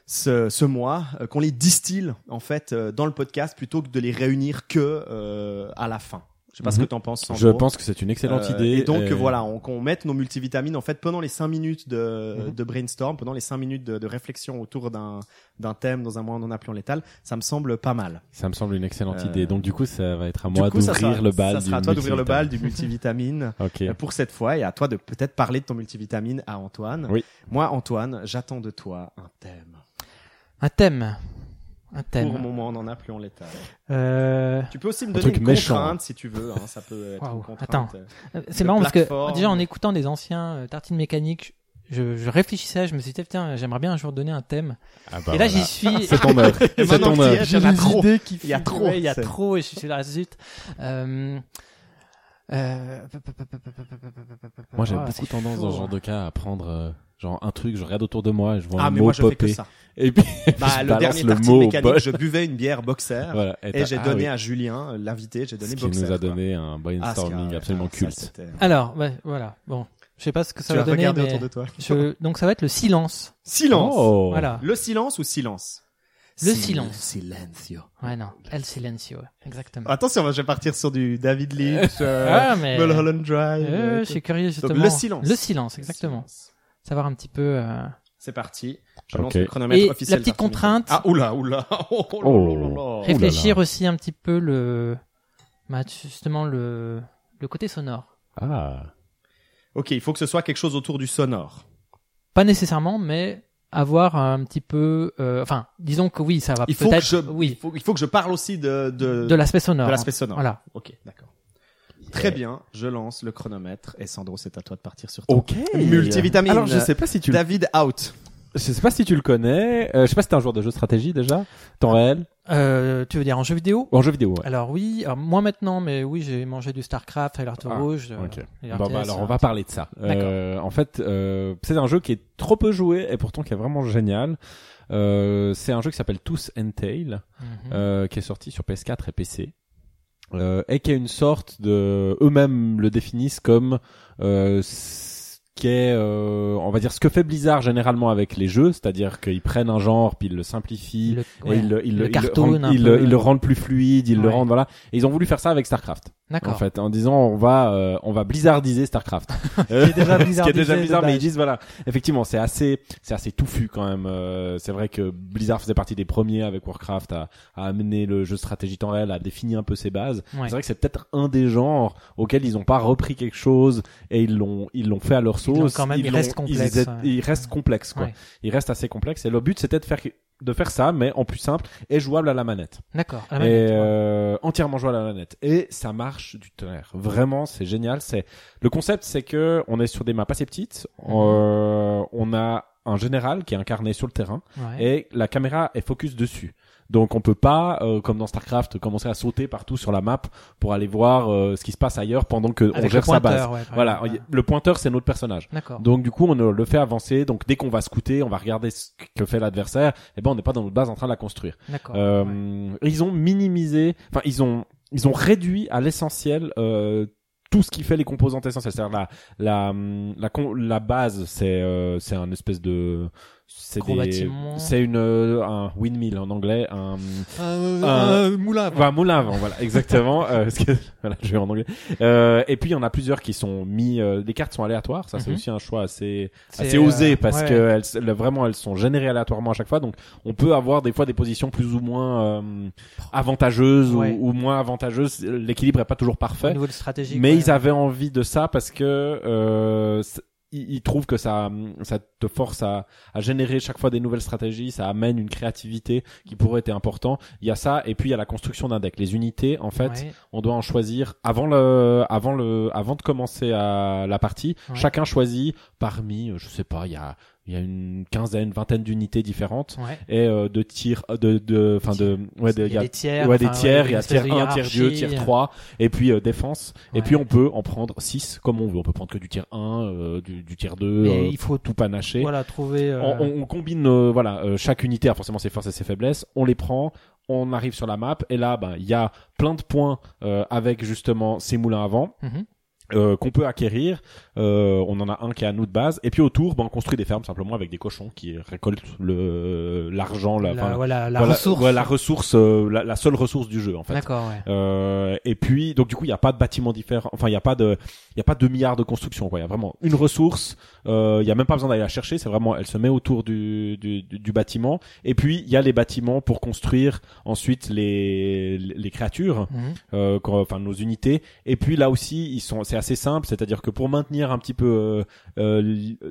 [SPEAKER 3] ce, ce mois, euh, qu'on les distille en fait euh, dans le podcast plutôt que de les réunir que euh, à la fin. Je sais pas ce
[SPEAKER 4] Mhm.
[SPEAKER 3] que t'en penses. Sandro.
[SPEAKER 4] Je pense que c'est une excellente
[SPEAKER 3] Euh,
[SPEAKER 4] idée.
[SPEAKER 3] Et donc
[SPEAKER 4] euh,
[SPEAKER 3] voilà, on, qu'on mette nos multivitamines en fait pendant les cinq minutes de,
[SPEAKER 4] Mhm.
[SPEAKER 3] de brainstorm, pendant les cinq minutes de, de réflexion autour d'un d'un thème dans un mois on en a plus en létal, ça me semble pas mal.
[SPEAKER 4] Ça me semble une excellente
[SPEAKER 3] Euh,
[SPEAKER 4] idée. Donc du coup, ça va être à moi d'ouvrir le bal.
[SPEAKER 3] Ça
[SPEAKER 4] du
[SPEAKER 3] sera à toi d'ouvrir le bal
[SPEAKER 4] multivitamine.
[SPEAKER 3] du multivitamine
[SPEAKER 4] Ok.
[SPEAKER 3] euh, pour cette fois et à toi de peut-être parler de ton multivitamine à Antoine.
[SPEAKER 4] Oui.
[SPEAKER 3] Moi, Antoine, j'attends de toi un thème.
[SPEAKER 5] Un thème. Un
[SPEAKER 3] Pour
[SPEAKER 5] thème.
[SPEAKER 3] le moment, on en a plus en létal.
[SPEAKER 5] Euh,
[SPEAKER 3] Tu peux aussi me
[SPEAKER 4] Un
[SPEAKER 3] donner
[SPEAKER 4] truc
[SPEAKER 3] une
[SPEAKER 4] méchant.
[SPEAKER 3] contrainte si tu veux. Hein, ça peut être
[SPEAKER 5] Waouh,
[SPEAKER 3] une contrainte.
[SPEAKER 5] attends.
[SPEAKER 3] euh,
[SPEAKER 5] C'est
[SPEAKER 3] de
[SPEAKER 5] marrant parce que déjà en écoutant des anciens euh, tartines mécaniques, je, je réfléchissais, je me suis dit putain, j'aimerais bien un jour donner un thème.
[SPEAKER 4] Ah bah
[SPEAKER 5] et là
[SPEAKER 4] voilà.
[SPEAKER 5] j'y suis.
[SPEAKER 4] C'est ton œuvre. C'est ton œuvre.
[SPEAKER 3] il y a
[SPEAKER 5] des
[SPEAKER 3] trop.
[SPEAKER 5] idées qui
[SPEAKER 3] Il y a trop,
[SPEAKER 5] Il y a
[SPEAKER 3] c'est-
[SPEAKER 5] trop et je suis là zut. Euh, euh,
[SPEAKER 4] Moi, j'ai
[SPEAKER 5] Ah,
[SPEAKER 4] beaucoup tendance dans ce genre de cas à prendre euh, genre un truc, je regarde autour de moi, et je vois
[SPEAKER 3] Ah,
[SPEAKER 4] un
[SPEAKER 3] mais
[SPEAKER 4] mot
[SPEAKER 3] moi, je fais que
[SPEAKER 4] popper,
[SPEAKER 3] ça.
[SPEAKER 4] et puis
[SPEAKER 3] Bah,
[SPEAKER 4] je
[SPEAKER 3] le
[SPEAKER 4] balance
[SPEAKER 3] dernier
[SPEAKER 4] le mot
[SPEAKER 3] mécanique, je buvais une bière boxer.
[SPEAKER 4] Voilà.
[SPEAKER 3] Et j'ai
[SPEAKER 4] ah
[SPEAKER 3] donné
[SPEAKER 4] oui.
[SPEAKER 3] à Julien, euh, l'invité, j'ai donné
[SPEAKER 4] ce qui
[SPEAKER 3] boxer.
[SPEAKER 4] nous a
[SPEAKER 3] quoi.
[SPEAKER 4] donné un
[SPEAKER 3] Ah,
[SPEAKER 4] brainstorming
[SPEAKER 3] c'est-
[SPEAKER 4] absolument culte.
[SPEAKER 3] c'était-
[SPEAKER 5] Alors, ouais, voilà. Bon, je sais pas ce que ça
[SPEAKER 3] Tu
[SPEAKER 5] va donner, mais
[SPEAKER 3] autour de toi.
[SPEAKER 5] je- donc ça va être le silence.
[SPEAKER 3] Silence.
[SPEAKER 4] Oh.
[SPEAKER 5] Voilà.
[SPEAKER 3] Le silence ou silence?
[SPEAKER 5] Le
[SPEAKER 3] Sil-
[SPEAKER 5] silence.
[SPEAKER 3] Silencio.
[SPEAKER 5] Ouais, non, El Silencio, exactement.
[SPEAKER 3] Attention, je vais partir sur du David Lynch, euh,
[SPEAKER 5] Ah, mais
[SPEAKER 3] Mulholland Drive.
[SPEAKER 5] euh,
[SPEAKER 3] euh,
[SPEAKER 5] je suis curieux justement.
[SPEAKER 3] le silence.
[SPEAKER 5] Le silence, exactement.
[SPEAKER 3] silence.
[SPEAKER 5] Savoir un petit peu. euh,
[SPEAKER 3] C'est parti. Je
[SPEAKER 4] Ok.
[SPEAKER 3] lance le chronomètre
[SPEAKER 5] Et
[SPEAKER 3] officiel.
[SPEAKER 5] la petite contrainte-
[SPEAKER 3] Ah, oula, oula. Oh, oh,
[SPEAKER 4] Oh.
[SPEAKER 5] réfléchir aussi un petit peu le, bah, justement le, le côté sonore.
[SPEAKER 4] Ah.
[SPEAKER 3] Ok, il faut que ce soit quelque chose autour du sonore.
[SPEAKER 5] Pas nécessairement, mais avoir un petit peu, euh, enfin, disons que oui, ça va
[SPEAKER 3] Il faut que
[SPEAKER 5] peut-être,
[SPEAKER 3] je, il
[SPEAKER 5] oui,
[SPEAKER 3] faut, il faut que je parle aussi de, de,
[SPEAKER 5] de l'aspect sonore.
[SPEAKER 3] de l'aspect sonore.
[SPEAKER 5] Voilà.
[SPEAKER 3] Ok, d'accord. Très bien, je lance le chronomètre et Sandro, c'est à toi de partir sur ton
[SPEAKER 4] Ok.
[SPEAKER 3] multivitamine.
[SPEAKER 4] Alors je sais pas si tu.
[SPEAKER 3] David out.
[SPEAKER 4] Je sais pas si tu le connais. Euh, je sais pas si t'es un joueur de jeu de stratégie déjà. Temps réel.
[SPEAKER 5] Euh, tu veux dire en jeu vidéo
[SPEAKER 4] en jeu vidéo. Ouais.
[SPEAKER 5] Alors oui, alors, moi maintenant, mais oui, j'ai mangé du Starcraft, Alerte
[SPEAKER 4] Ah,
[SPEAKER 5] Rouge. euh,
[SPEAKER 4] Ok.
[SPEAKER 5] et
[SPEAKER 4] Bon, bah, alors on
[SPEAKER 5] euh,
[SPEAKER 4] va parler de ça. Euh, en fait, euh, c'est un jeu qui est trop peu joué et pourtant qui est vraiment génial. Euh, c'est un jeu qui s'appelle Tous and Tail, euh, qui est sorti sur PS4 et PC. Euh, et qui est une sorte de eux-mêmes le définissent comme euh, qui est euh, on va dire ce que fait Blizzard généralement avec les jeux c'est-à-dire qu'ils prennent un genre puis ils le simplifient
[SPEAKER 5] Le-
[SPEAKER 4] et
[SPEAKER 5] ouais,
[SPEAKER 4] ils le, ils
[SPEAKER 5] le
[SPEAKER 4] ils le
[SPEAKER 5] cartoon
[SPEAKER 4] ils le- ils le rendent plus fluide ils le rendent voilà. Et ils ont voulu faire ça avec Starcraft en fait en disant on va euh, on va blizzardiser Starcraft. Euh,
[SPEAKER 5] est déjà
[SPEAKER 4] ce qui est déjà bizarre mais ils disent voilà effectivement c'est assez c'est assez touffu quand même Euh, c'est vrai que Blizzard faisait partie des premiers avec Warcraft à, à amener le jeu de stratégie temps réel à définir un peu ses bases.
[SPEAKER 5] Ouais.
[SPEAKER 4] c'est vrai que c'est peut-être un des genres auxquels ils n'ont pas repris quelque chose et ils l'ont ils l'ont fait à leur
[SPEAKER 5] Ils quand même, complexe,
[SPEAKER 4] ils, complexe quoi.
[SPEAKER 5] Ouais.
[SPEAKER 4] il reste assez complexe et le but c'était de faire de faire ça mais en plus simple et jouable à la manette.
[SPEAKER 5] D'accord.
[SPEAKER 4] et
[SPEAKER 5] ouais.
[SPEAKER 4] euh, entièrement jouable à la manette. Et ça marche du tonnerre. Vraiment c'est génial. C'est le concept c'est que on est sur des maps assez petites. Euh, on a un général qui est incarné sur le terrain
[SPEAKER 5] Ouais.
[SPEAKER 4] et la caméra est focus dessus donc on peut pas euh, comme dans Starcraft commencer à sauter partout sur la map pour aller voir euh, ce qui se passe ailleurs pendant que on gère sa base
[SPEAKER 5] ouais,
[SPEAKER 4] voilà le pointeur c'est notre personnage donc du coup, on le fait avancer. Donc dès qu'on va scouter, on va regarder ce que fait l'adversaire. Et ben, on n'est pas dans notre base en train de la construire. Euh,
[SPEAKER 5] ouais.
[SPEAKER 4] Ils ont minimisé, enfin ils ont ils ont réduit à l'essentiel euh, tout ce qui fait les composantes essentielles. C'est-à-dire la la hum, la, la base, c'est euh, c'est un espèce de c'est des- c'est une euh, un windmill en anglais, un
[SPEAKER 3] Un,
[SPEAKER 4] un
[SPEAKER 3] moulin.
[SPEAKER 4] Enfin, moulin à vent, voilà, exactement. euh, parce que, voilà, je vais en anglais. Euh, et puis il y en a plusieurs qui sont mis. euh, les cartes sont aléatoires, ça c'est
[SPEAKER 5] Mhm.
[SPEAKER 4] aussi un choix assez assez osé
[SPEAKER 5] euh,
[SPEAKER 4] parce
[SPEAKER 5] ouais.
[SPEAKER 4] que elles, vraiment elles sont générées aléatoirement à chaque fois. Donc on peut avoir des fois des positions plus ou moins euh, avantageuses
[SPEAKER 5] Ouais.
[SPEAKER 4] ou, ou moins avantageuses. L'équilibre est pas toujours
[SPEAKER 5] Au
[SPEAKER 4] parfait.
[SPEAKER 5] niveau de stratégie.
[SPEAKER 4] Mais
[SPEAKER 5] ouais.
[SPEAKER 4] ils avaient envie de ça parce que ils trouvent que ça ça te force à, à générer chaque fois des nouvelles stratégies, ça amène une créativité qui pourrait être important. Il y a ça et puis il y a la construction d'un deck. Les unités en fait,
[SPEAKER 5] Ouais.
[SPEAKER 4] on doit en choisir avant le avant le avant de commencer à la partie.
[SPEAKER 5] Ouais.
[SPEAKER 4] Chacun choisit parmi je sais pas, il y a il y a une quinzaine, vingtaine d'unités différentes
[SPEAKER 5] Ouais.
[SPEAKER 4] et euh, de tirs de de enfin de ouais de
[SPEAKER 5] Il y a des tiers.
[SPEAKER 4] ouais des tiers, il y a tiers
[SPEAKER 5] de
[SPEAKER 4] 1, tiers 2,
[SPEAKER 5] hiérarchie.
[SPEAKER 4] tiers 3 et puis euh, défense et puis on peut en prendre 6 comme on veut. On peut prendre que du tiers 1, euh, du, du tiers 2,
[SPEAKER 5] Et
[SPEAKER 4] euh,
[SPEAKER 5] il faut
[SPEAKER 4] tout panaché.
[SPEAKER 5] Voilà, trouver. euh,
[SPEAKER 4] On, on- on combine euh, voilà euh, chaque unité a forcément ses forces et ses faiblesses. On les prend, on arrive sur la map et là ben il y a plein de points euh, avec justement ces moulins à vent
[SPEAKER 5] mhm.
[SPEAKER 4] Euh, qu'on peut acquérir. Euh, on en a un qui est à nous de base et puis autour ben on construit des fermes simplement avec des cochons qui récoltent le l'argent la,
[SPEAKER 5] La, la
[SPEAKER 4] voilà,
[SPEAKER 5] ressource.
[SPEAKER 4] ouais, la ressource euh, la, seule ressource du jeu en fait.
[SPEAKER 5] D'accord, ouais.
[SPEAKER 4] Euh, et puis donc du coup il y a pas de bâtiment différent enfin il y a pas de il y a pas de milliards de construction quoi il y a vraiment une ressource euh, il y a même pas besoin d'aller la chercher c'est vraiment elle se met autour du, du, du, bâtiment et puis il y a les bâtiments pour construire ensuite les les créatures
[SPEAKER 5] Mhm.
[SPEAKER 4] euh, enfin nos unités et puis là aussi ils sont c'est assez simple c'est-à-dire que pour maintenir un petit peu euh, euh,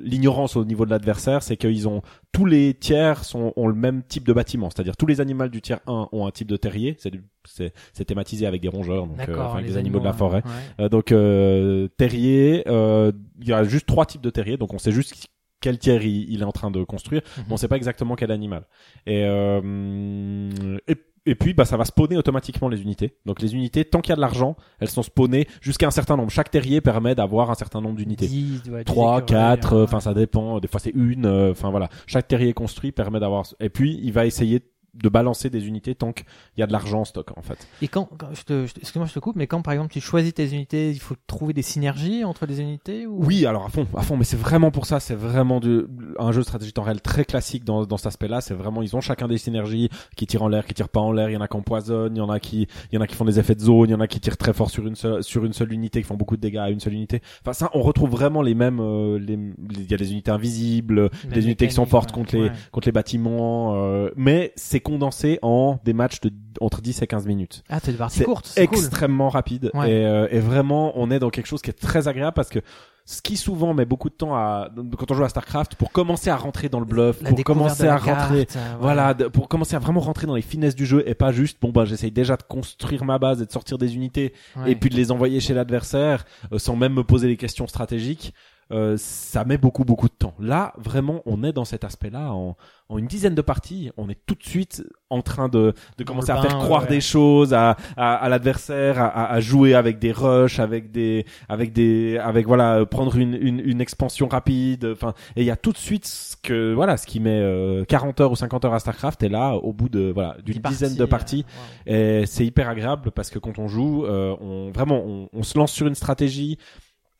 [SPEAKER 4] l'ignorance au niveau de l'adversaire c'est qu'ils ont tous les tiers sont ont le même type de bâtiment. C'est-à-dire tous les animaux du tiers 1 ont un type de terrier. C'est thématisé avec des rongeurs donc euh, enfin, avec
[SPEAKER 5] les
[SPEAKER 4] des animaux de la forêt.
[SPEAKER 5] ouais.
[SPEAKER 4] Euh, donc euh, terrier euh, il y a juste trois types de terriers donc on sait juste quel tiers il, il est en train de construire. Mais on sait pas exactement quel animal. Et euh, et, et puis bah ça va spawner automatiquement les unités donc les unités tant qu'il y a de l'argent elles sont spawnées jusqu'à un certain nombre chaque terrier permet d'avoir un certain nombre d'unités
[SPEAKER 5] 10, ouais, 10
[SPEAKER 4] 3,
[SPEAKER 5] écureuils,
[SPEAKER 4] 4,
[SPEAKER 5] ouais.
[SPEAKER 4] enfin ça dépend, des fois c'est une, euh, enfin voilà. Chaque terrier construit permet d'avoir et puis il va essayer de balancer des unités tant qu'il y a de l'argent en stock en fait.
[SPEAKER 5] Et quand, quand je te, excuse-moi, je te coupe, mais quand par exemple tu choisis tes unités, il faut trouver des synergies entre les unités ou?
[SPEAKER 4] Oui, alors à fond, à fond, mais c'est vraiment pour ça, c'est vraiment du, un jeu de stratégie temps réel très classique dans, dans cet aspect-là, c'est vraiment, ils ont chacun des synergies qui tirent en l'air, qui tirent pas en l'air, il y en a qui empoisonnent, il y en a qui, il y en a qui font des effets de zone, il y en a qui tirent très fort sur une seule, sur une seule unité, qui font beaucoup de dégâts à une seule unité. Enfin ça, on retrouve vraiment les mêmes, euh, les, il y a des unités invisibles, des unités qui sont fortes
[SPEAKER 5] ouais.
[SPEAKER 4] contre les, contre les bâtiments, euh, mais c'est condensé en des matchs de entre 10 et 15 minutes.
[SPEAKER 5] Ah, t'es de partie
[SPEAKER 4] C'est
[SPEAKER 5] courte, c'est cool.
[SPEAKER 4] extrêmement rapide
[SPEAKER 5] Ouais.
[SPEAKER 4] et, euh, et vraiment on est dans quelque chose qui est très agréable parce que ce qui souvent met beaucoup de temps à quand on joue à Starcraft pour commencer à rentrer dans le bluff,
[SPEAKER 5] La
[SPEAKER 4] pour commencer à rentrer
[SPEAKER 5] euh,
[SPEAKER 4] voilà, de- pour commencer à vraiment rentrer dans les finesses du jeu et pas juste bon bah j'essaye déjà de construire ma base et de sortir des unités
[SPEAKER 5] Ouais.
[SPEAKER 4] et puis de les envoyer chez l'adversaire euh, sans même me poser les questions stratégiques. Euh, ça met beaucoup beaucoup de temps. Là, vraiment, on est dans cet aspect-là. En, en une dizaine de parties, on est tout de suite en train de, de commencer à faire croire
[SPEAKER 5] ouais.
[SPEAKER 4] des choses à, à, à l'adversaire, à, à- jouer avec des rushs, avec des, avec des, avec voilà, prendre une, une, une expansion rapide. Enfin, et il y a tout de suite ce que voilà, ce qui met euh, 40 heures ou 50 heures à Starcraft. Et là, au bout de voilà d'une dizaine de parties,
[SPEAKER 5] euh,
[SPEAKER 4] et c'est hyper agréable parce que quand on joue, euh, on vraiment on, on se lance sur une stratégie.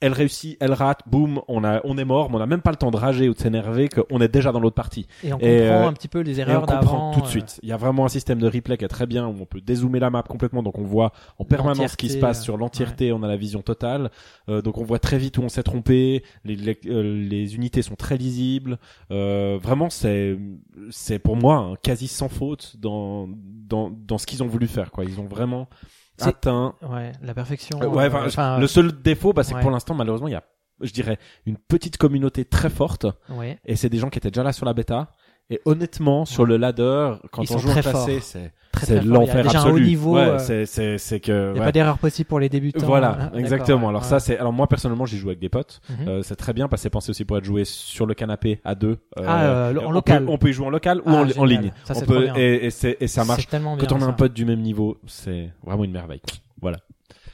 [SPEAKER 4] Elle réussit, elle rate, boum, on a, on est mort, mais on n'a même pas le temps de rager ou de s'énerver qu'on est déjà dans l'autre partie.
[SPEAKER 5] Et on
[SPEAKER 4] Et,
[SPEAKER 5] comprend
[SPEAKER 4] euh,
[SPEAKER 5] un petit peu les
[SPEAKER 4] Et on
[SPEAKER 5] erreurs
[SPEAKER 4] comprend
[SPEAKER 5] d'avant.
[SPEAKER 4] tout de
[SPEAKER 5] euh,
[SPEAKER 4] suite. Il y a vraiment un système de replay qui est très bien où on peut dézoomer la map complètement, donc on voit en permanence ce qui se passe
[SPEAKER 5] euh,
[SPEAKER 4] sur l'entièreté. On a la vision totale, Euh, donc on voit très vite où on s'est trompé. Les, les, euh, les unités sont très lisibles. Euh, vraiment, c'est, c'est pour moi un quasi sans faute dans dans dans ce qu'ils ont voulu faire. Quoi, ils ont vraiment atteint
[SPEAKER 5] Ouais, la perfection.
[SPEAKER 4] euh, ouais,
[SPEAKER 5] euh,
[SPEAKER 4] enfin,
[SPEAKER 5] enfin,
[SPEAKER 4] le seul défaut, bah, c'est
[SPEAKER 5] ouais.
[SPEAKER 4] que pour l'instant, malheureusement, il y a, je dirais, une petite communauté très forte,
[SPEAKER 5] ouais.
[SPEAKER 4] et c'est des gens qui étaient déjà là sur la bêta. Et honnêtement, sur le ladder, quand
[SPEAKER 5] Ils
[SPEAKER 4] on joue en classé, c'est c'est
[SPEAKER 5] y
[SPEAKER 4] l'enfer
[SPEAKER 5] déjà un
[SPEAKER 4] absolu.
[SPEAKER 5] haut niveau.
[SPEAKER 4] ouais,
[SPEAKER 5] euh,
[SPEAKER 4] c'est c'est c'est
[SPEAKER 5] Il
[SPEAKER 4] que
[SPEAKER 5] n'y a
[SPEAKER 4] ouais.
[SPEAKER 5] pas d'erreur possible pour les débutants.
[SPEAKER 4] voilà,
[SPEAKER 5] Ah,
[SPEAKER 4] exactement. Alors ça, c'est alors moi personnellement, j'y joue avec des potes.
[SPEAKER 5] Mhm.
[SPEAKER 4] Euh, c'est très bien parce que c'est pensé aussi pour être joué sur le canapé à deux. Euh,
[SPEAKER 5] Ah, euh, en
[SPEAKER 4] on
[SPEAKER 5] local.
[SPEAKER 4] Peut, on peut y jouer en local ou
[SPEAKER 5] Ah,
[SPEAKER 4] en, ligne.
[SPEAKER 5] Ça,
[SPEAKER 4] on
[SPEAKER 5] c'est
[SPEAKER 4] peut et, et, ça marche quand on a un pote du même niveau. C'est vraiment une merveille. Voilà.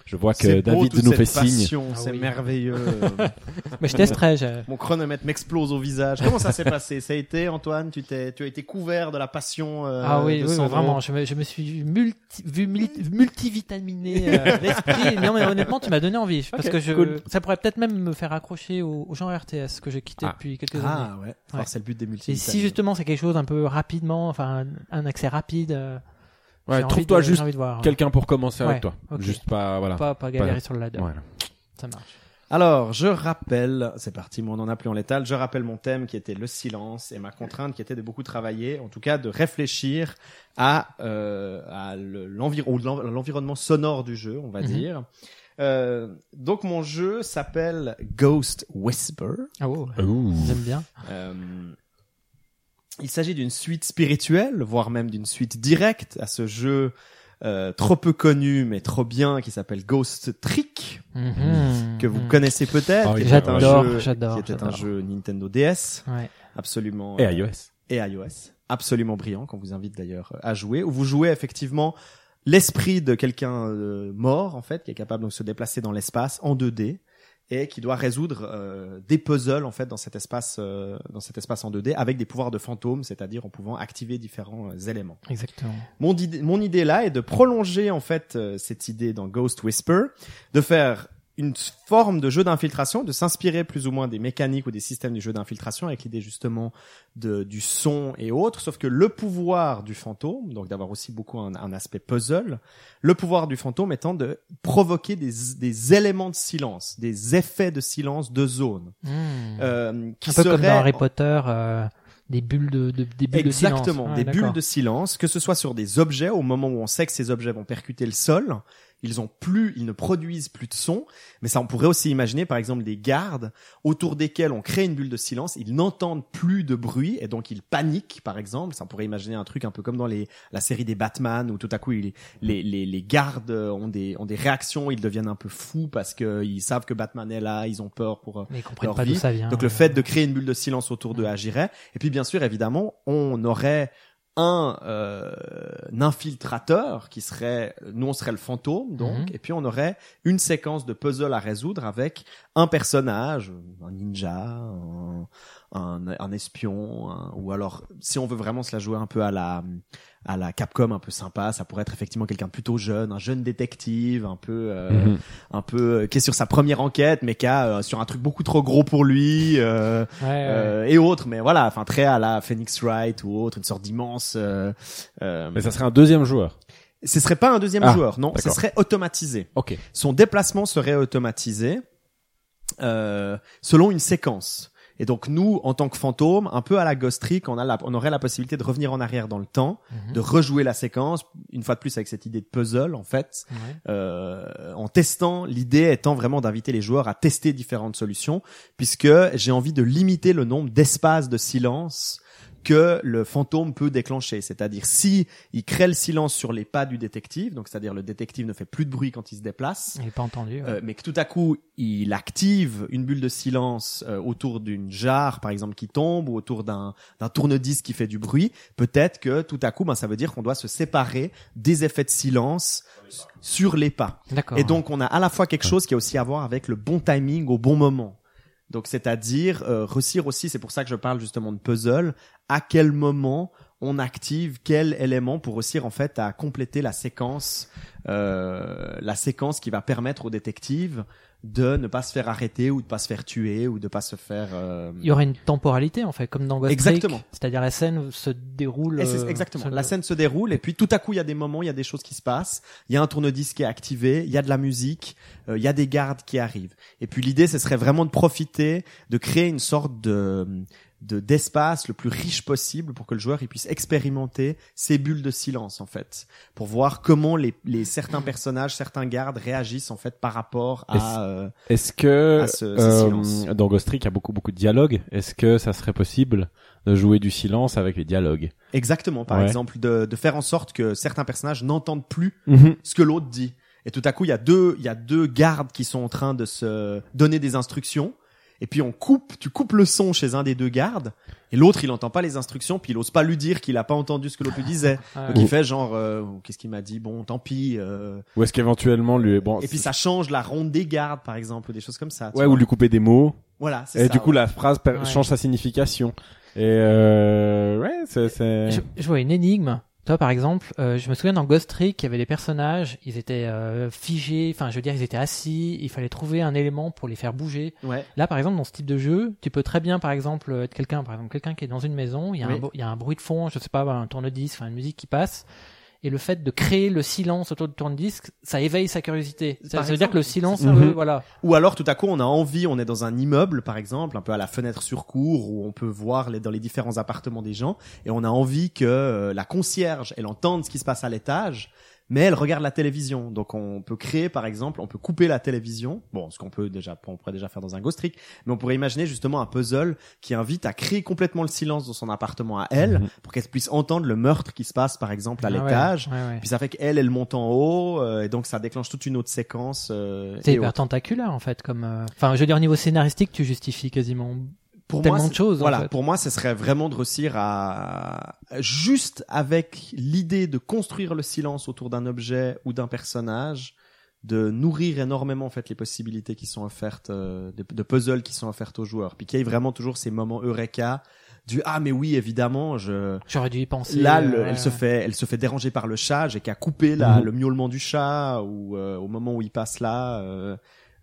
[SPEAKER 4] Je vois que
[SPEAKER 3] beau,
[SPEAKER 4] David nous
[SPEAKER 3] cette
[SPEAKER 4] fait signe.
[SPEAKER 3] passion,
[SPEAKER 5] Ah
[SPEAKER 3] c'est
[SPEAKER 5] oui.
[SPEAKER 3] merveilleux.
[SPEAKER 5] Mais je testerai. je-
[SPEAKER 3] Mon chronomètre m'explose au visage. Comment ça s'est passé? Ça a été, Antoine, tu t'es, tu as été couvert de la passion. euh,
[SPEAKER 5] Ah oui,
[SPEAKER 3] de
[SPEAKER 5] oui, oui,
[SPEAKER 3] Sandro?
[SPEAKER 5] vraiment. Je me, je me suis multi, vu multi- multivitaminé euh, l'esprit. Non, mais honnêtement, tu m'as donné envie. Parce que je,
[SPEAKER 4] cool.
[SPEAKER 5] ça pourrait peut-être même me faire accrocher au, au genre RTS que j'ai quitté
[SPEAKER 4] Ah.
[SPEAKER 5] depuis quelques années.
[SPEAKER 3] Ah ouais. C'est le but des
[SPEAKER 5] Et
[SPEAKER 3] multivitamines.
[SPEAKER 5] si justement c'est quelque chose un peu rapidement, enfin un, un accès rapide, euh,
[SPEAKER 4] Ouais, trouve-toi juste quelqu'un pour commencer
[SPEAKER 5] Ouais,
[SPEAKER 4] avec toi. Juste pas, voilà.
[SPEAKER 5] Pas, pas galérer sur le ladder.
[SPEAKER 4] Voilà.
[SPEAKER 5] Ça marche.
[SPEAKER 3] Alors, je rappelle, c'est parti, moi on en a plus en létal, je rappelle mon thème qui était le silence et ma contrainte qui était de beaucoup travailler, en tout cas de réfléchir à, euh, à l'environnement sonore du jeu, on va
[SPEAKER 5] Mhm.
[SPEAKER 3] dire. Euh, donc mon jeu s'appelle Ghost Whisper.
[SPEAKER 5] Ah oh,
[SPEAKER 4] Ouh.
[SPEAKER 5] j'aime bien.
[SPEAKER 3] Euh, il s'agit d'une suite spirituelle, voire même d'une suite directe à ce jeu euh, trop peu connu mais trop bien qui s'appelle Ghost Trick
[SPEAKER 5] Mhm.
[SPEAKER 3] que vous connaissez peut-être,
[SPEAKER 4] Ah oui,
[SPEAKER 5] j'adore, j'adore,
[SPEAKER 3] qui était un jeu Nintendo DS,
[SPEAKER 5] Ouais.
[SPEAKER 3] absolument
[SPEAKER 4] Et
[SPEAKER 3] euh,
[SPEAKER 4] iOS.
[SPEAKER 3] et iOS, absolument brillant qu'on vous invite d'ailleurs à jouer, où vous jouez effectivement l'esprit de quelqu'un euh, mort en fait, qui est capable de se déplacer dans l'espace en 2D et qui doit résoudre euh, des puzzles en fait dans cet espace euh, dans cet espace en 2D avec des pouvoirs de fantôme, c'est-à-dire en pouvant activer différents euh, éléments.
[SPEAKER 5] Exactement.
[SPEAKER 3] Mon idée, mon idée là est de prolonger en fait euh, cette idée dans Ghost Whisper, de faire une forme de jeu d'infiltration, de s'inspirer plus ou moins des mécaniques ou des systèmes du jeu d'infiltration avec l'idée justement de, du son et autres, sauf que le pouvoir du fantôme, donc d'avoir aussi beaucoup un, un aspect puzzle, le pouvoir du fantôme étant de provoquer des, des éléments de silence, des effets de silence de zone,
[SPEAKER 5] Mhm.
[SPEAKER 3] euh, qui
[SPEAKER 5] un peu comme dans Harry Potter, euh, des bulles de, de des bulles
[SPEAKER 3] Exactement,
[SPEAKER 5] de silence.
[SPEAKER 3] des
[SPEAKER 5] Ouais,
[SPEAKER 3] bulles de silence, que ce soit sur des objets au moment où on sait que ces objets vont percuter le sol, ils ont plus, ils ne produisent plus de son, mais ça on pourrait aussi imaginer par exemple des gardes autour desquels on crée une bulle de silence, ils n'entendent plus de bruit et donc ils paniquent par exemple, ça on pourrait imaginer un truc un peu comme dans les la série des Batman où tout à coup ils- les les les gardes ont des ont des réactions, ils deviennent un peu fous parce que ils savent que Batman est là, ils ont peur pour
[SPEAKER 5] Mais ils comprennent
[SPEAKER 3] leur
[SPEAKER 5] pas d'où
[SPEAKER 3] vie.
[SPEAKER 5] ça vient.
[SPEAKER 3] donc le fait de créer une bulle de silence autour d'eux agirait. Et puis bien sûr, évidemment, on aurait un, euh, un infiltrateur qui serait, nous on serait le fantôme donc,
[SPEAKER 5] Mhm.
[SPEAKER 3] et puis on aurait une séquence de puzzle à résoudre avec un personnage, un ninja, un, un, un espion, un- ou alors si on veut vraiment se la jouer un peu à la à la Capcom un peu sympa, ça pourrait être effectivement quelqu'un de plutôt jeune, un jeune détective, un peu euh,
[SPEAKER 4] Mhm.
[SPEAKER 3] un peu euh, qui est sur sa première enquête mais qui a euh, sur un truc beaucoup trop gros pour lui euh,
[SPEAKER 5] Ouais, ouais.
[SPEAKER 3] euh, et autres mais voilà enfin très à la Phoenix Wright ou autre une sorte d'immense euh, euh,
[SPEAKER 4] Mais ça serait un deuxième joueur.
[SPEAKER 3] ce serait pas un deuxième
[SPEAKER 4] Ah,
[SPEAKER 3] joueur non ce serait automatisé
[SPEAKER 4] Ok.
[SPEAKER 3] son déplacement serait automatisé euh, selon une séquence Et donc nous, en tant que fantôme, un peu à la Ghost Trick, on, a la- on aurait la possibilité de revenir en arrière dans le temps,
[SPEAKER 5] Mhm.
[SPEAKER 3] de rejouer la séquence, une fois de plus avec cette idée de puzzle en fait, euh, en testant, l'idée étant vraiment d'inviter les joueurs à tester différentes solutions, puisque j'ai envie de limiter le nombre d'espaces de silence que le fantôme peut déclencher. C'est-à-dire si il crée le silence sur les pas du détective, donc c'est-à-dire le détective ne fait plus de bruit quand il se déplace,
[SPEAKER 5] Il est pas entendu. ouais.
[SPEAKER 3] euh, mais que tout à coup il active une bulle de silence euh, autour d'une jarre par exemple qui tombe ou autour d'un d'un tourne-disque qui fait du bruit, peut-être que tout à coup ben ça veut dire qu'on doit se séparer des effets de silence sur les pas.
[SPEAKER 5] D'accord.
[SPEAKER 3] Et donc on a à la fois quelque chose qui a aussi à voir avec le bon timing au bon moment. Donc c'est-à-dire euh, réussir aussi, c'est pour ça que je parle justement de puzzle, à quel moment on active quel élément pour réussir en fait à compléter la séquence, euh, la séquence qui va permettre au détective de ne pas se faire arrêter ou de pas se faire tuer ou de pas se faire. euh,
[SPEAKER 5] Il y aurait une temporalité en fait, comme dans Ghost
[SPEAKER 3] Exactement.
[SPEAKER 5] C'est-à-dire la scène se déroule. Euh,
[SPEAKER 3] exactement.
[SPEAKER 5] se-
[SPEAKER 3] La scène se déroule et puis tout à coup il y a des moments, il y a des choses qui se passent. Il y a un tourne-disque qui est activé, il y a de la musique, euh, il y a des gardes qui arrivent. Et puis l'idée ce serait vraiment de profiter, de créer une sorte de de d'espace le plus riche possible pour que le joueur il puisse expérimenter ces bulles de silence en fait pour voir comment les, les certains personnages certains gardes réagissent en fait par rapport à euh,
[SPEAKER 4] Est-ce que
[SPEAKER 3] à ce-
[SPEAKER 4] euh, dans Ghost Trick il y a beaucoup beaucoup de dialogues Est-ce que ça serait possible de jouer du silence avec les dialogues?
[SPEAKER 3] Exactement par
[SPEAKER 4] Ouais.
[SPEAKER 3] exemple de, de faire en sorte que certains personnages n'entendent plus
[SPEAKER 4] Mhm.
[SPEAKER 3] ce que l'autre dit. Et tout à coup, il y a deux, il y a deux gardes qui sont en train de se donner des instructions. Et puis on coupe, tu coupes le son chez un des deux gardes, et l'autre il entend pas les instructions, puis il ose pas lui dire qu'il a pas entendu ce que l'autre lui disait. Donc il fait genre, euh, qu'est-ce qu'il m'a dit? Bon, tant pis. euh.
[SPEAKER 4] Ou est-ce qu'éventuellement lui bon
[SPEAKER 3] Et puis ça change la ronde des gardes, par exemple, ou des choses comme ça. tu
[SPEAKER 4] ouais
[SPEAKER 3] vois.
[SPEAKER 4] ou lui couper des mots
[SPEAKER 3] Voilà, c'est
[SPEAKER 4] et
[SPEAKER 3] ça.
[SPEAKER 4] du coup
[SPEAKER 3] ouais.
[SPEAKER 4] la phrase per-
[SPEAKER 5] Ouais.
[SPEAKER 4] change sa signification et euh, ouais c'est c'est
[SPEAKER 5] Je, je vois une énigme. Toi, par exemple, euh, je me souviens dans Ghost Trick, il y avait des personnages, ils étaient euh, figés, enfin, je veux dire, ils étaient assis, il fallait trouver un élément pour les faire bouger.
[SPEAKER 3] Ouais.
[SPEAKER 5] Là, par exemple, dans ce type de jeu, tu peux très bien, par exemple, être quelqu'un, par exemple, quelqu'un qui est dans une maison, il y a,
[SPEAKER 3] Oui.
[SPEAKER 5] un, il y a un bruit de fond, je sais pas, un tourne-disque, enfin, une musique qui passe. Et le fait de créer le silence autour du tourne-disque, ça éveille sa curiosité. Ça, veut dire que le silence
[SPEAKER 3] ça.
[SPEAKER 4] Mhm.
[SPEAKER 5] voilà.
[SPEAKER 3] Ou alors tout à coup on a envie, on est dans un immeuble par exemple, un peu à la fenêtre sur cour où on peut voir les, dans les différents appartements des gens et on a envie que euh, la concierge elle entende ce qui se passe à l'étage, mais elle regarde la télévision. Donc on peut créer par exemple, on peut couper la télévision, bon ce qu'on peut déjà, on pourrait déjà faire dans un ghost trick, mais on pourrait imaginer justement un puzzle qui invite à créer complètement le silence dans son appartement à elle
[SPEAKER 4] Mhm.
[SPEAKER 3] pour qu'elle puisse entendre le meurtre qui se passe par exemple à
[SPEAKER 5] Ah
[SPEAKER 3] l'étage.
[SPEAKER 5] ouais, ouais.
[SPEAKER 3] Puis ça fait qu'elle, elle monte en haut, euh, et donc ça déclenche toute une autre séquence. euh,
[SPEAKER 5] C'est hyper tentaculaire, en fait, comme, euh, enfin, je veux dire, au niveau scénaristique, tu justifies quasiment
[SPEAKER 3] pour
[SPEAKER 5] tellement
[SPEAKER 3] moi,
[SPEAKER 5] de choses, en
[SPEAKER 3] Voilà,
[SPEAKER 5] fait.
[SPEAKER 3] pour moi, ce serait vraiment de réussir à juste avec l'idée de construire le silence autour d'un objet ou d'un personnage, de nourrir énormément en fait les possibilités qui sont offertes, euh, de, de puzzles qui sont offertes aux joueurs, puis qu'il y ait vraiment toujours ces moments eureka du ah mais oui évidemment je
[SPEAKER 5] J'aurais dû y penser.
[SPEAKER 3] là
[SPEAKER 5] euh, ouais,
[SPEAKER 3] elle se fait elle se fait déranger par le chat j'ai qu'à couper la,
[SPEAKER 4] Mhm.
[SPEAKER 3] le miaulement du chat ou euh, au moment où il passe là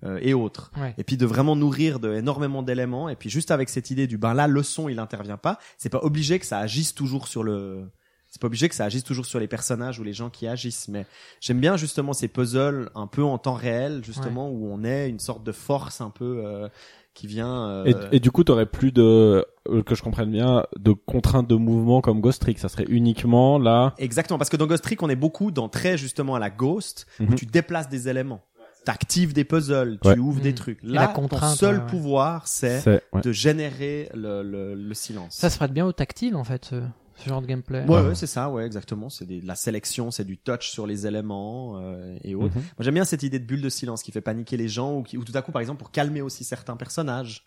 [SPEAKER 3] euh, et autres
[SPEAKER 5] Ouais.
[SPEAKER 3] et puis de vraiment nourrir de énormément d'éléments et puis juste avec cette idée du ben là le son il intervient pas c'est pas obligé que ça agisse toujours sur le c'est pas obligé que ça agisse toujours sur les personnages ou les gens qui agissent mais j'aime bien justement ces puzzles un peu en temps réel justement où on est une sorte de force un peu euh, qui vient euh,
[SPEAKER 4] et, et du coup t'aurais plus de euh, que je comprenne bien de contraintes de mouvement comme Ghost Trick ça serait uniquement là
[SPEAKER 3] Exactement, parce que dans Ghost Trick, on est beaucoup dans très justement à la Ghost, où
[SPEAKER 4] Mhm.
[SPEAKER 3] tu déplaces des éléments. T'actives des puzzles,
[SPEAKER 4] Ouais.
[SPEAKER 3] tu ouvres des
[SPEAKER 5] Mhm.
[SPEAKER 3] trucs. Là,
[SPEAKER 5] la
[SPEAKER 3] ton seul
[SPEAKER 5] ouais,
[SPEAKER 3] pouvoir, c'est
[SPEAKER 4] ouais.
[SPEAKER 3] de générer le, le, le silence.
[SPEAKER 5] Ça se prête bien au tactile, en fait, ce, ce genre de gameplay.
[SPEAKER 3] Ouais, ouais, c'est ça, ouais, exactement. C'est de la sélection, c'est du touch sur les éléments euh, et autres.
[SPEAKER 4] Mhm.
[SPEAKER 3] Moi, j'aime bien cette idée de bulle de silence qui fait paniquer les gens ou, qui, ou tout à coup, par exemple, pour calmer aussi certains personnages.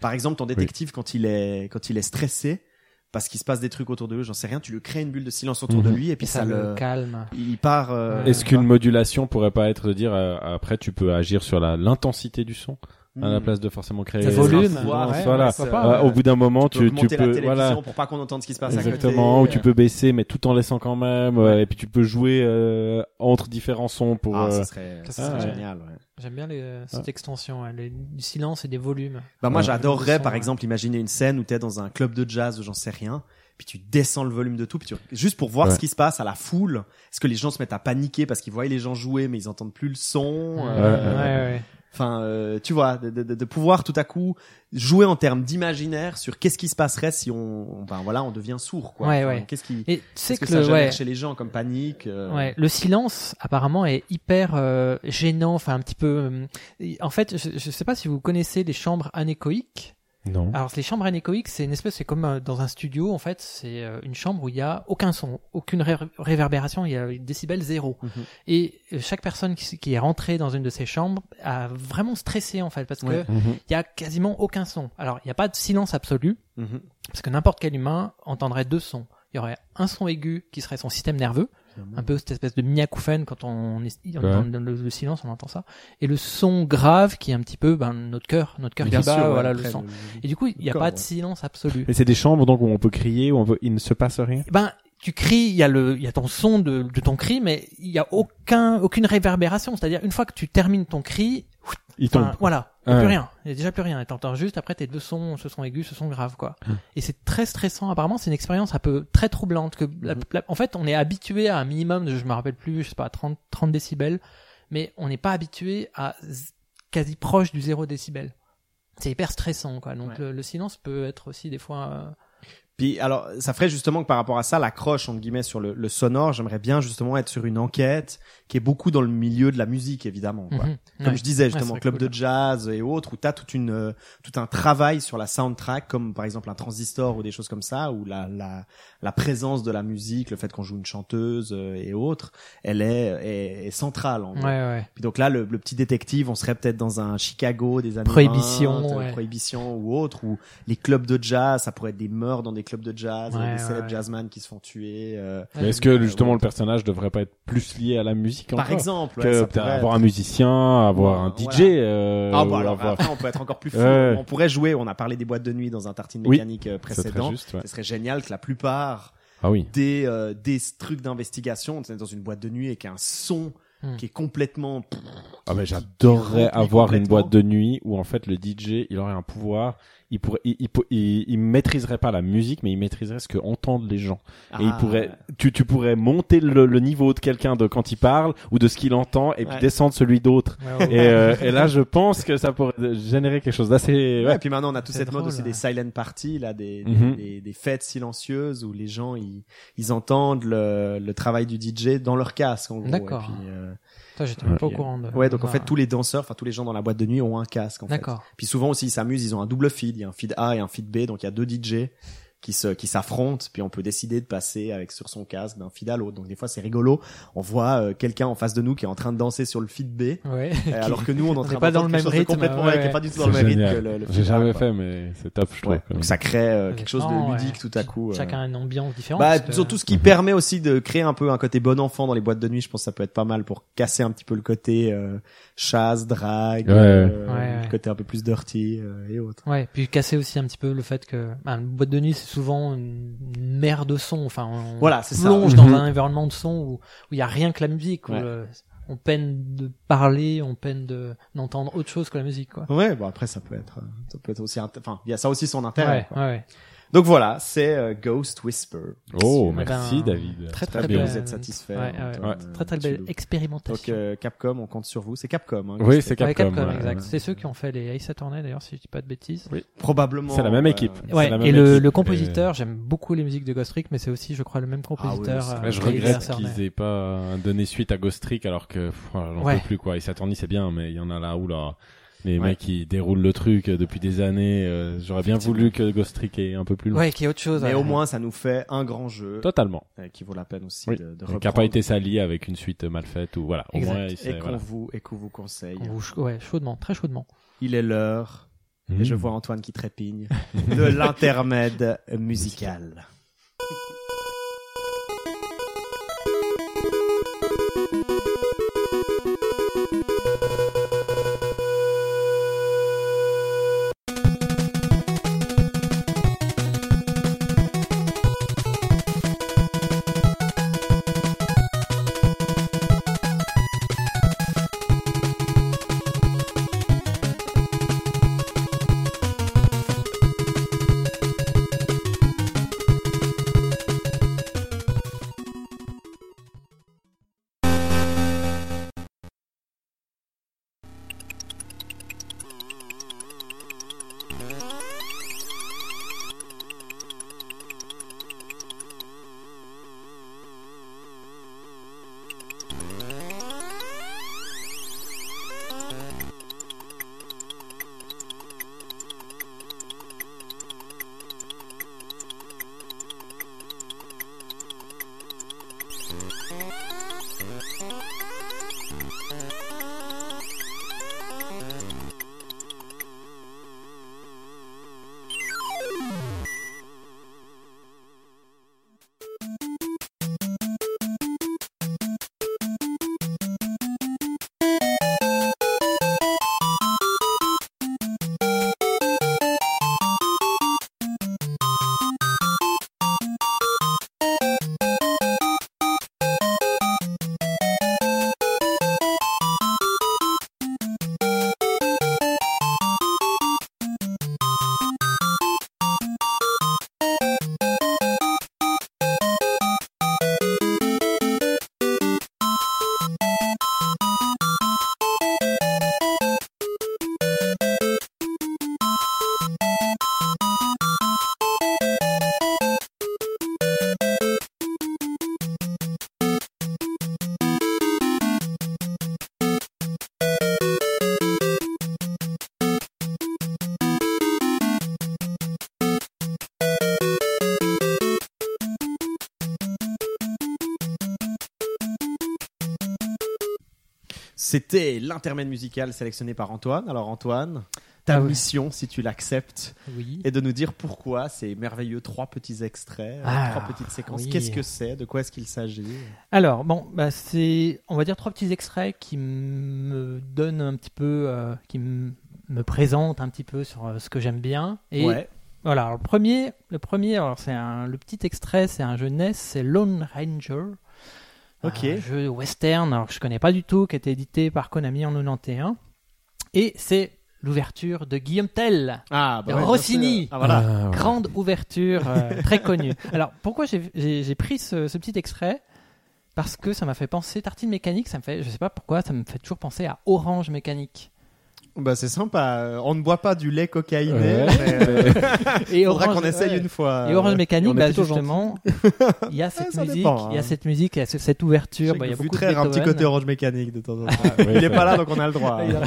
[SPEAKER 3] Par exemple, ton détective, quand il est quand il est stressé parce qu'il se passe des trucs autour de lui, j'en sais rien, tu lui crées une bulle de silence autour de
[SPEAKER 4] Mhm.
[SPEAKER 3] lui et
[SPEAKER 5] Et
[SPEAKER 3] puis
[SPEAKER 5] ça,
[SPEAKER 3] ça,
[SPEAKER 5] le calme.
[SPEAKER 3] il part. euh.
[SPEAKER 4] Est-ce qu'une modulation pourrait pas être de dire euh, après tu peux agir sur la l'intensité du son? À la place de forcément créer
[SPEAKER 3] Ça
[SPEAKER 5] volume, ouais,
[SPEAKER 4] voilà.
[SPEAKER 5] ouais, pas,
[SPEAKER 4] Euh,
[SPEAKER 5] ouais.
[SPEAKER 4] au bout d'un moment
[SPEAKER 3] tu peux
[SPEAKER 4] tu, tu
[SPEAKER 3] augmenter la
[SPEAKER 4] peux voilà
[SPEAKER 3] pour pas qu'on entende ce qui se passe à
[SPEAKER 4] exactement
[SPEAKER 3] côté.
[SPEAKER 4] ou tu peux baisser mais tout en laissant quand même euh, et puis tu peux jouer euh, entre différents sons pour
[SPEAKER 3] Ah,
[SPEAKER 4] euh,
[SPEAKER 3] ça serait, ça
[SPEAKER 5] Ça
[SPEAKER 3] serait génial. Ouais.
[SPEAKER 5] J'aime bien les, cette extension, hein, les- du silence et des volumes.
[SPEAKER 3] Bah moi
[SPEAKER 4] Ouais.
[SPEAKER 3] j'adorerais par
[SPEAKER 5] ouais.
[SPEAKER 3] exemple imaginer une scène où t'es dans un club de jazz ou j'en sais rien. puis tu descends le volume de tout, puis tu, juste pour voir
[SPEAKER 4] Ouais.
[SPEAKER 3] ce qui se passe à la foule. Est-ce que les gens se mettent à paniquer parce qu'ils voient les gens jouer, mais ils entendent plus le son.
[SPEAKER 5] Ouais,
[SPEAKER 3] euh,
[SPEAKER 5] ouais.
[SPEAKER 3] Enfin, euh, tu vois, de, de, de- pouvoir tout à coup jouer en termes d'imaginaire sur qu'est-ce qui se passerait si on, ben voilà, on devient sourd, quoi.
[SPEAKER 5] Ouais,
[SPEAKER 3] Enfin,
[SPEAKER 5] ouais.
[SPEAKER 3] Qu'est-ce qui,
[SPEAKER 5] Et tu sais
[SPEAKER 3] que,
[SPEAKER 5] que,
[SPEAKER 3] ça
[SPEAKER 5] le,
[SPEAKER 3] génère
[SPEAKER 5] ouais,
[SPEAKER 3] chez les gens comme panique. euh,
[SPEAKER 5] Ouais, le silence apparemment est hyper euh, gênant, enfin un petit peu. euh, en fait, je, je sais pas si vous connaissez les chambres anéchoïques.
[SPEAKER 4] Non.
[SPEAKER 5] Alors les chambres anéchoïques, c'est une espèce, c'est comme euh, dans un studio en fait, c'est euh, une chambre où il y a aucun son, aucune ré- réverbération, il y a décibel zéro.
[SPEAKER 3] Mhm.
[SPEAKER 5] Et euh, chaque personne qui, qui est rentrée dans une de ces chambres a vraiment stressé en fait parce
[SPEAKER 3] Ouais.
[SPEAKER 5] que
[SPEAKER 4] Mhm.
[SPEAKER 5] il y a quasiment aucun son. Alors il n'y a pas de silence absolu
[SPEAKER 3] Mhm.
[SPEAKER 5] parce que n'importe quel humain entendrait deux sons. Il y aurait un son aigu qui serait son système nerveux, un peu cette espèce de mini acouphène quand on est on
[SPEAKER 4] Ouais.
[SPEAKER 5] entend le, le silence, on entend ça, et le son grave qui est un petit peu ben, notre cœur, notre cœur qui bat,
[SPEAKER 3] sûr, ouais,
[SPEAKER 5] voilà le son.
[SPEAKER 3] le-
[SPEAKER 5] Et du coup, il n'y a
[SPEAKER 3] corps,
[SPEAKER 5] pas de silence absolu.
[SPEAKER 4] Et c'est des chambres donc où on peut crier, où on peut, il ne se passe rien.
[SPEAKER 5] Ben, tu cries, il y a le, il y a ton son de, de ton cri, mais il y a aucun, aucune réverbération. C'est-à-dire, une fois que tu termines ton cri,
[SPEAKER 4] Il tombe.
[SPEAKER 5] enfin, voilà, il n'y a plus rien. Il y a déjà plus rien. Et t'entends juste après tes deux sons, ce son aigu, ce son grave, quoi.
[SPEAKER 4] Hum.
[SPEAKER 5] Et c'est très stressant. Apparemment, c'est une expérience un peu très troublante. Que la- la- en fait, on est habitué à un minimum de, je me rappelle plus, je sais pas, 30, 30 décibels, mais on n'est pas habitué à quasi proche du 0 décibel. C'est hyper stressant, quoi. Donc
[SPEAKER 3] Ouais.
[SPEAKER 5] le, le silence peut être aussi des fois.
[SPEAKER 3] Puis alors, ça ferait justement que par rapport à ça, l'accroche entre guillemets sur le, le sonore, j'aimerais bien justement être sur une enquête qui est beaucoup dans le milieu de la musique évidemment. Quoi.
[SPEAKER 5] mhm.
[SPEAKER 3] Comme
[SPEAKER 5] Ouais.
[SPEAKER 3] je disais justement, club
[SPEAKER 5] cool.
[SPEAKER 3] de jazz et autres, où t'as toute une euh, tout un travail sur la soundtrack, comme par exemple un transistor ou des choses comme ça, où la la, la présence de la musique, le fait qu'on joue une chanteuse euh, et autres, elle est, est, est centrale. En
[SPEAKER 5] Ouais.
[SPEAKER 3] Puis donc là, le, le petit détective, on serait peut-être dans un Chicago des années
[SPEAKER 5] Prohibition,
[SPEAKER 3] 20, euh,
[SPEAKER 5] ouais.
[SPEAKER 3] prohibition ou autre, où les clubs de jazz, ça pourrait être des meurtres dans des clubs de jazz,
[SPEAKER 5] Ouais,
[SPEAKER 3] des
[SPEAKER 5] ouais,
[SPEAKER 3] célèbres
[SPEAKER 5] ouais.
[SPEAKER 3] jazzman qui se font tuer. euh,
[SPEAKER 4] Mais Est-ce que justement le personnage devrait pas être plus lié à la musique
[SPEAKER 3] par
[SPEAKER 4] encore
[SPEAKER 3] exemple,
[SPEAKER 4] que
[SPEAKER 3] ça
[SPEAKER 4] avoir
[SPEAKER 3] être-
[SPEAKER 4] un musicien, avoir un
[SPEAKER 3] Voilà.
[SPEAKER 4] DJ. euh,
[SPEAKER 3] Ah
[SPEAKER 4] ou
[SPEAKER 3] bah alors
[SPEAKER 4] avoir-
[SPEAKER 3] après on peut être encore plus fou.
[SPEAKER 4] Ouais.
[SPEAKER 3] On pourrait jouer. On a parlé des boîtes de nuit dans un tartine
[SPEAKER 4] Oui,
[SPEAKER 3] mécanique euh, précédent.
[SPEAKER 4] juste.
[SPEAKER 3] Ce serait génial que la plupart
[SPEAKER 4] Ah oui.
[SPEAKER 3] des euh, des trucs d'investigation, tu sais, dans une boîte de nuit et qu'un son
[SPEAKER 5] Hmm.
[SPEAKER 3] qui est complètement
[SPEAKER 4] Ah ben
[SPEAKER 3] qui
[SPEAKER 4] j'adorerais avoir une boîte de nuit où en fait le DJ il aurait un pouvoir, il pourrait, il, il, il, il maîtriserait pas la musique mais il maîtriserait ce que entendent les gens et il
[SPEAKER 3] Ah.
[SPEAKER 4] pourrait, tu, tu pourrais monter le, le niveau de quelqu'un de quand il parle ou de ce qu'il entend et puis descendre celui d'autre
[SPEAKER 5] Ouais, ouais,
[SPEAKER 4] et, euh, et là je pense que ça pourrait générer quelque chose d'assez
[SPEAKER 3] Ouais,
[SPEAKER 4] ouais.
[SPEAKER 3] et puis maintenant on a
[SPEAKER 5] C'est
[SPEAKER 3] cette mode
[SPEAKER 5] drôle,
[SPEAKER 3] aussi des silent parties là, des, des,
[SPEAKER 4] Mhm.
[SPEAKER 3] des, des fêtes silencieuses où les gens ils, ils entendent le, le travail du DJ dans leur casque en gros.
[SPEAKER 5] D'accord.
[SPEAKER 3] Euh,
[SPEAKER 5] j'étais même pas au
[SPEAKER 3] Ouais.
[SPEAKER 5] courant de.
[SPEAKER 3] ouais, donc en fait tous les danseurs, enfin tous les gens dans la boîte de nuit ont un casque en fait.
[SPEAKER 5] D'accord.
[SPEAKER 3] Puis souvent aussi ils s'amusent, ils ont un double feed, il y a un feed A et un feed B, donc il y a deux DJ qui se qui s'affrontent, puis on peut décider de passer avec sur son casque d'un feed à l'autre. Donc des fois c'est rigolo, on voit euh, quelqu'un en face de nous qui est en train de danser sur le feed B,
[SPEAKER 5] Ouais.
[SPEAKER 3] euh, alors que nous on est en
[SPEAKER 5] On
[SPEAKER 3] train
[SPEAKER 5] pas dans le même rythme,
[SPEAKER 3] complètement
[SPEAKER 5] ouais,
[SPEAKER 3] ouais, qui est
[SPEAKER 5] ouais.
[SPEAKER 3] pas du tout dans le même rythme
[SPEAKER 4] génial.
[SPEAKER 3] que le, le
[SPEAKER 4] J'ai jamais
[SPEAKER 3] quoi.
[SPEAKER 4] fait mais c'est top je trouve.
[SPEAKER 3] Ouais. Donc ça crée euh, quelque chose de ludique
[SPEAKER 5] ouais.
[SPEAKER 3] tout à coup.
[SPEAKER 5] Chacun a une ambiance différente.
[SPEAKER 3] Bah, surtout ce qui permet aussi de créer un peu un côté bon enfant dans les boîtes de nuit. Je pense que ça peut être pas mal pour casser un petit peu le côté euh, chasse, drague,
[SPEAKER 4] Ouais.
[SPEAKER 3] euh,
[SPEAKER 5] Ouais, ouais.
[SPEAKER 3] le côté un peu plus dirty euh, et autres.
[SPEAKER 5] Ouais, puis casser aussi un petit peu le fait que bah, une boîte de nuit c'est souvent une mer de son. Enfin, on
[SPEAKER 3] Voilà, ça.
[SPEAKER 5] plonge
[SPEAKER 4] Mhm.
[SPEAKER 5] dans un environnement de son où où il y a rien que la musique. Où
[SPEAKER 3] Ouais.
[SPEAKER 5] le- on peine de parler, on peine de d'entendre autre chose que la musique, quoi.
[SPEAKER 3] Ouais, bon après ça peut être, euh, ça peut être aussi, enfin il y a ça aussi son intérêt.
[SPEAKER 5] Ouais,
[SPEAKER 3] quoi.
[SPEAKER 5] ouais, ouais.
[SPEAKER 3] Donc voilà, c'est euh, Ghost Whisper.
[SPEAKER 4] Oh
[SPEAKER 5] Eh ben,
[SPEAKER 4] merci David.
[SPEAKER 5] Très
[SPEAKER 3] Très
[SPEAKER 5] très
[SPEAKER 3] bien,
[SPEAKER 5] belle-
[SPEAKER 3] vous êtes satisfait.
[SPEAKER 5] Ouais,
[SPEAKER 3] hein,
[SPEAKER 5] ouais,
[SPEAKER 4] ouais.
[SPEAKER 3] euh,
[SPEAKER 5] Très très belle expérimentation.
[SPEAKER 3] Donc euh, Capcom, on compte sur vous. C'est Capcom. Hein,
[SPEAKER 4] Oui c'est
[SPEAKER 5] Ouais,
[SPEAKER 4] Capcom.
[SPEAKER 5] Capcom,
[SPEAKER 4] ouais.
[SPEAKER 5] exact. C'est ceux qui ont fait les Ace Attorney d'ailleurs, si je dis pas de bêtises.
[SPEAKER 3] Probablement.
[SPEAKER 4] C'est la même
[SPEAKER 3] euh,
[SPEAKER 4] équipe.
[SPEAKER 5] Ouais,
[SPEAKER 4] même
[SPEAKER 5] et le,
[SPEAKER 4] équipe,
[SPEAKER 5] le compositeur, j'aime beaucoup les musiques de Ghost Trick, mais c'est aussi, je crois, le même compositeur.
[SPEAKER 3] c'est-
[SPEAKER 5] euh,
[SPEAKER 4] Ouais, je regrette
[SPEAKER 5] Ace Attorney.
[SPEAKER 4] qu'ils aient pas donné suite à Ghost Trick alors que pff, j'en
[SPEAKER 5] Ouais.
[SPEAKER 4] peux plus quoi. Et Saturni c'est bien mais il y en a là où là les
[SPEAKER 3] Ouais.
[SPEAKER 4] mecs qui déroulent le truc euh, depuis des années. euh, J'aurais bien voulu que Ghost Trick ait un peu plus long.
[SPEAKER 5] Ouais, qui est autre chose.
[SPEAKER 3] Mais
[SPEAKER 5] ouais.
[SPEAKER 3] au moins ça nous fait un grand jeu
[SPEAKER 4] Totalement.
[SPEAKER 3] euh, qui vaut la peine aussi
[SPEAKER 4] Oui.
[SPEAKER 3] de, de
[SPEAKER 4] Qui a
[SPEAKER 3] reprendre.
[SPEAKER 4] pas été sali avec une suite mal faite ou voilà. Au
[SPEAKER 5] Exact.
[SPEAKER 4] moins,
[SPEAKER 3] et
[SPEAKER 4] c'est-
[SPEAKER 3] qu'on
[SPEAKER 4] voilà.
[SPEAKER 3] vous et qu'on vous conseille.
[SPEAKER 5] Vous- Ouais, chaudement, très chaudement.
[SPEAKER 3] Il est l'heure
[SPEAKER 4] Mmh.
[SPEAKER 3] et je vois Antoine qui trépigne de l'intermède musical. C'était l'intermède musical sélectionné par Antoine. Alors Antoine, ta
[SPEAKER 5] Ah
[SPEAKER 3] mission, si tu l'acceptes,
[SPEAKER 5] Oui.
[SPEAKER 3] est de nous dire pourquoi ces merveilleux trois petits extraits, euh,
[SPEAKER 5] Ah,
[SPEAKER 3] trois petites séquences.
[SPEAKER 5] oui.
[SPEAKER 3] Qu'est-ce que c'est? De quoi est-ce qu'il s'agit?
[SPEAKER 5] Alors, bon, bah, c'est, on va dire, trois petits extraits qui me donnent un petit peu, euh, qui me présentent un petit peu sur euh, ce que j'aime bien. Et
[SPEAKER 3] Ouais.
[SPEAKER 5] voilà, alors, le premier, le premier, alors c'est un, le petit extrait, c'est un jeu NES, c'est Lone Ranger.
[SPEAKER 3] Ok.
[SPEAKER 5] Un jeu western, alors que je connais pas du tout, qui a été édité par Konami en 91. Et c'est l'ouverture de Guillaume Tell.
[SPEAKER 3] Ah,
[SPEAKER 5] De
[SPEAKER 3] ouais, bien
[SPEAKER 5] Rossini.
[SPEAKER 3] Ah, voilà.
[SPEAKER 4] Ah, ouais.
[SPEAKER 5] Grande ouverture, euh, très connue. Alors, pourquoi j'ai- pris ce, ce petit extrait? Parce que ça m'a fait penser, Tartine Mécanique, ça me fait, je sais pas pourquoi, ça me fait toujours penser à Orange Mécanique.
[SPEAKER 3] Bah, c'est sympa. On ne boit pas du lait cocaïné.
[SPEAKER 4] Ouais.
[SPEAKER 3] mais, euh,
[SPEAKER 5] Et
[SPEAKER 3] faudra
[SPEAKER 5] Orange-
[SPEAKER 3] qu'on essaye
[SPEAKER 5] ouais.
[SPEAKER 3] une fois.
[SPEAKER 5] Et Orange. Mécanique, bah, justement, il y a cette
[SPEAKER 3] ça
[SPEAKER 5] musique, il y a
[SPEAKER 3] hein.
[SPEAKER 5] cette musique, il y a ce- cette ouverture,
[SPEAKER 3] Je
[SPEAKER 5] bah, il y a beaucoup de
[SPEAKER 3] un petit côté orange mécanique de temps en temps.
[SPEAKER 4] Oui,
[SPEAKER 3] Il est pas là, donc on a le droit.
[SPEAKER 5] Il
[SPEAKER 3] hein.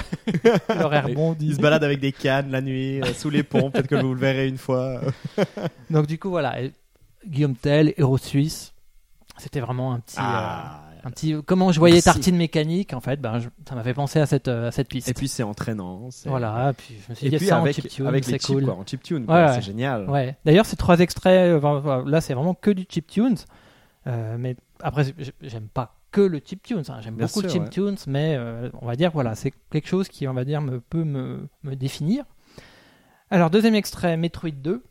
[SPEAKER 5] il aurait rebondi.
[SPEAKER 3] Il se balade avec des cannes la nuit, euh, sous les ponts. Peut-être que vous le verrez une fois.
[SPEAKER 5] Donc du coup, voilà, Guillaume Tell, héros suisse, c'était vraiment un petit...
[SPEAKER 3] Ah.
[SPEAKER 5] euh, un petit comment je voyais. Tartine Mécanique, en fait, ben, je- ça m'a fait penser à cette, euh, à cette piste.
[SPEAKER 3] Et puis c'est entraînant.
[SPEAKER 5] voilà, puis je me suis
[SPEAKER 3] Et
[SPEAKER 5] dit,
[SPEAKER 3] puis
[SPEAKER 5] ça en
[SPEAKER 3] avec,
[SPEAKER 5] chiptune,
[SPEAKER 3] avec les
[SPEAKER 5] c'est cool.
[SPEAKER 3] quoi, en chiptune,
[SPEAKER 5] Ouais,
[SPEAKER 3] c'est
[SPEAKER 5] ouais.
[SPEAKER 3] génial.
[SPEAKER 5] Ouais. D'ailleurs, ces trois extraits, euh, là, c'est vraiment que du chiptunes. Euh, mais après, j'aime pas que le chiptunes. hein. J'aime beaucoup
[SPEAKER 3] sûr,
[SPEAKER 5] le chiptunes, mais euh, on va dire, voilà, c'est quelque chose qui, on va dire, me, peut me, me définir. Alors, deuxième extrait, Metroid 2.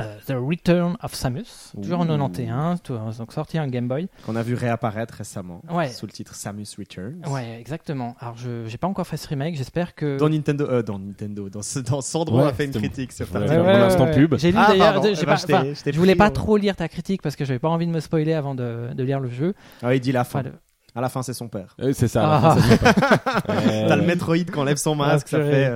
[SPEAKER 5] Euh, The Return of Samus, toujours en
[SPEAKER 3] Ouh.
[SPEAKER 5] 91, tout- donc sorti un Game Boy.
[SPEAKER 3] Qu'on a vu réapparaître récemment.
[SPEAKER 5] Ouais.
[SPEAKER 3] Sous le titre Samus Returns.
[SPEAKER 5] Ouais, exactement. Alors, je j'ai pas encore fait ce remake, j'espère que.
[SPEAKER 3] Dans Nintendo, euh, dans Nintendo, dans, ce- dans Sandro
[SPEAKER 4] Ouais,
[SPEAKER 3] a fait une critique sur
[SPEAKER 4] Ouais,
[SPEAKER 3] Tartine.
[SPEAKER 4] ouais, mon instant pub.
[SPEAKER 5] J'ai lu
[SPEAKER 3] Ah,
[SPEAKER 5] d'ailleurs,
[SPEAKER 3] Eh
[SPEAKER 5] pas-
[SPEAKER 3] ben, je
[SPEAKER 5] voulais pas trop lire ta critique parce que j'avais pas envie de me spoiler avant de, de lire le jeu.
[SPEAKER 3] Ah, il dit la fin.
[SPEAKER 5] Enfin, le-
[SPEAKER 3] À la fin, c'est son père.
[SPEAKER 4] Euh, C'est ça.
[SPEAKER 5] Ah.
[SPEAKER 4] Euh,
[SPEAKER 3] T'as le Metroid qui enlève son masque,
[SPEAKER 5] Ah,
[SPEAKER 3] ça
[SPEAKER 5] purée.
[SPEAKER 3] fait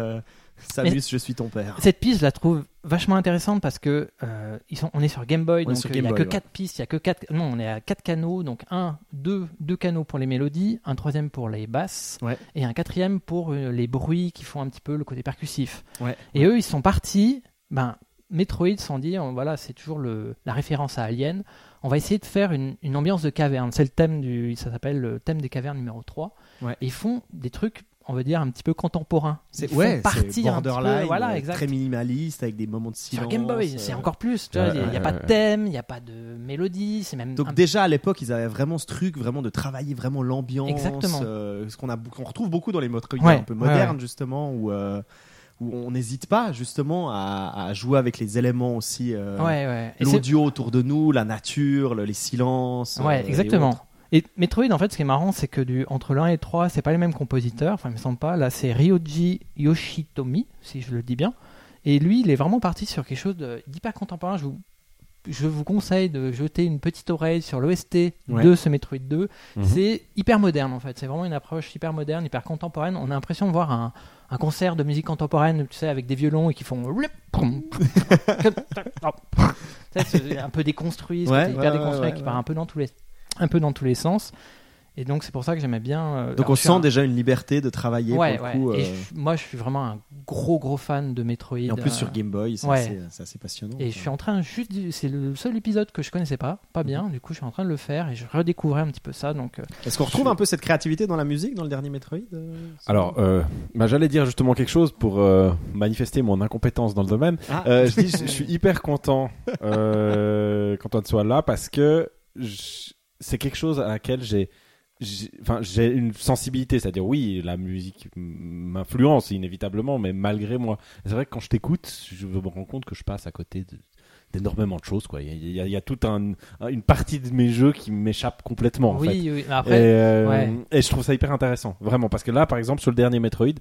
[SPEAKER 3] Samus, je suis ton père.
[SPEAKER 5] Cette piste, je la trouve vachement intéressante parce que euh, ils sont, on est sur Game Boy,
[SPEAKER 3] On
[SPEAKER 5] donc euh, il y
[SPEAKER 3] Game
[SPEAKER 5] a
[SPEAKER 3] Boy,
[SPEAKER 5] que
[SPEAKER 3] ouais.
[SPEAKER 5] quatre pistes, il y a que quatre, non, on est à quatre canaux, donc un, deux, deux canaux pour les mélodies, un troisième pour les basses,
[SPEAKER 3] Ouais.
[SPEAKER 5] et un quatrième pour euh, les bruits qui font un petit peu le côté percussif.
[SPEAKER 3] Ouais.
[SPEAKER 5] Et eux, ils sont partis, ben Metroid, dire, on- voilà, c'est toujours le, la référence à Alien. On va essayer de faire une, une ambiance de caverne. C'est le thème du, ça s'appelle le thème des cavernes numéro 3.
[SPEAKER 3] Ouais.
[SPEAKER 5] Et ils font des trucs, on va dire, un petit peu contemporains. Ils
[SPEAKER 3] C'est ouais,
[SPEAKER 5] un petit peu,
[SPEAKER 3] borderline,
[SPEAKER 5] voilà,
[SPEAKER 3] euh,
[SPEAKER 5] exact.
[SPEAKER 3] très minimaliste avec des moments de silence.
[SPEAKER 5] Sur Game Boy,
[SPEAKER 3] euh.
[SPEAKER 5] c'est encore plus. Il n'y a, pas de thème, il n'y a pas de mélodie, c'est même.
[SPEAKER 3] Donc
[SPEAKER 5] un-
[SPEAKER 3] déjà à l'époque, ils avaient vraiment ce truc, vraiment de travailler vraiment l'ambiance,
[SPEAKER 5] Exactement.
[SPEAKER 3] euh, ce qu'on retrouve beaucoup dans les Metroid
[SPEAKER 5] Ouais,
[SPEAKER 3] un peu modernes
[SPEAKER 5] ouais.
[SPEAKER 3] justement, où, euh, où on n'hésite pas justement à, à jouer avec les éléments aussi, euh,
[SPEAKER 5] ouais, ouais.
[SPEAKER 3] L'audio autour de nous, la nature, le- les silences.
[SPEAKER 5] Ouais,
[SPEAKER 3] euh,
[SPEAKER 5] exactement. Et Metroid, en fait, ce qui est marrant, c'est que du, entre le 1 et le 3, c'est pas les mêmes compositeurs. Enfin, il me semble pas. Là, c'est Ryoji Yoshitomi, si je le dis bien. Et lui, il est vraiment parti sur quelque chose d'hyper contemporain. Je vous, je vous conseille de jeter une petite oreille sur l'OST
[SPEAKER 3] Ouais.
[SPEAKER 5] de ce Metroid 2.
[SPEAKER 4] Mhm.
[SPEAKER 5] C'est hyper moderne, en fait. C'est vraiment une approche hyper moderne, hyper contemporaine. On a l'impression de voir un, un concert de musique contemporaine, tu sais, avec des violons et qui font. C'est un peu déconstruit, ce
[SPEAKER 3] Ouais,
[SPEAKER 5] côté hyper
[SPEAKER 3] ouais,
[SPEAKER 5] déconstruit
[SPEAKER 3] ouais,
[SPEAKER 5] qui
[SPEAKER 3] ouais,
[SPEAKER 5] part
[SPEAKER 3] ouais.
[SPEAKER 5] un peu dans tous les un peu dans tous les sens. Et donc c'est pour ça que j'aimais bien. euh,
[SPEAKER 3] Donc on sent
[SPEAKER 5] un-
[SPEAKER 3] déjà une liberté de travailler
[SPEAKER 5] Ouais,
[SPEAKER 3] pour le
[SPEAKER 5] ouais.
[SPEAKER 3] coup.
[SPEAKER 5] Et
[SPEAKER 3] euh,
[SPEAKER 5] je- moi je suis vraiment un gros gros fan de Metroid.
[SPEAKER 3] et en plus
[SPEAKER 5] euh,
[SPEAKER 3] sur Game Boy, c'est
[SPEAKER 5] ouais.
[SPEAKER 3] assez, passionnant.
[SPEAKER 5] Et je suis en train juste, c'est le seul épisode que je connaissais pas, pas bien.
[SPEAKER 3] Mhm.
[SPEAKER 5] Du coup, je suis en train de le faire et je redécouvrais un petit peu ça. Donc, euh,
[SPEAKER 3] Est-ce qu'on retrouve un peu cette créativité dans la musique dans le dernier Metroid euh,
[SPEAKER 4] Alors, euh, bah, j'allais dire justement quelque chose pour euh, manifester mon incompétence dans le domaine.
[SPEAKER 3] Ah.
[SPEAKER 4] Euh, je dis, je, je suis hyper content euh, qu'Antoine soit là parce que je- c'est quelque chose à laquelle j'ai, enfin, j'ai une sensibilité, c'est-à-dire oui, la musique m'influence inévitablement, mais malgré moi, c'est vrai que quand je t'écoute, je me rends compte que je passe à côté d'énormément de choses quoi. Il y a, il y a- il y a toute un, une partie de mes jeux qui m'échappe complètement en
[SPEAKER 5] oui,
[SPEAKER 4] fait.
[SPEAKER 5] oui. Mais
[SPEAKER 4] et,
[SPEAKER 5] Après,
[SPEAKER 4] euh,
[SPEAKER 5] ouais.
[SPEAKER 4] et je trouve ça hyper intéressant, vraiment, parce que là, par exemple, sur le dernier Metroid,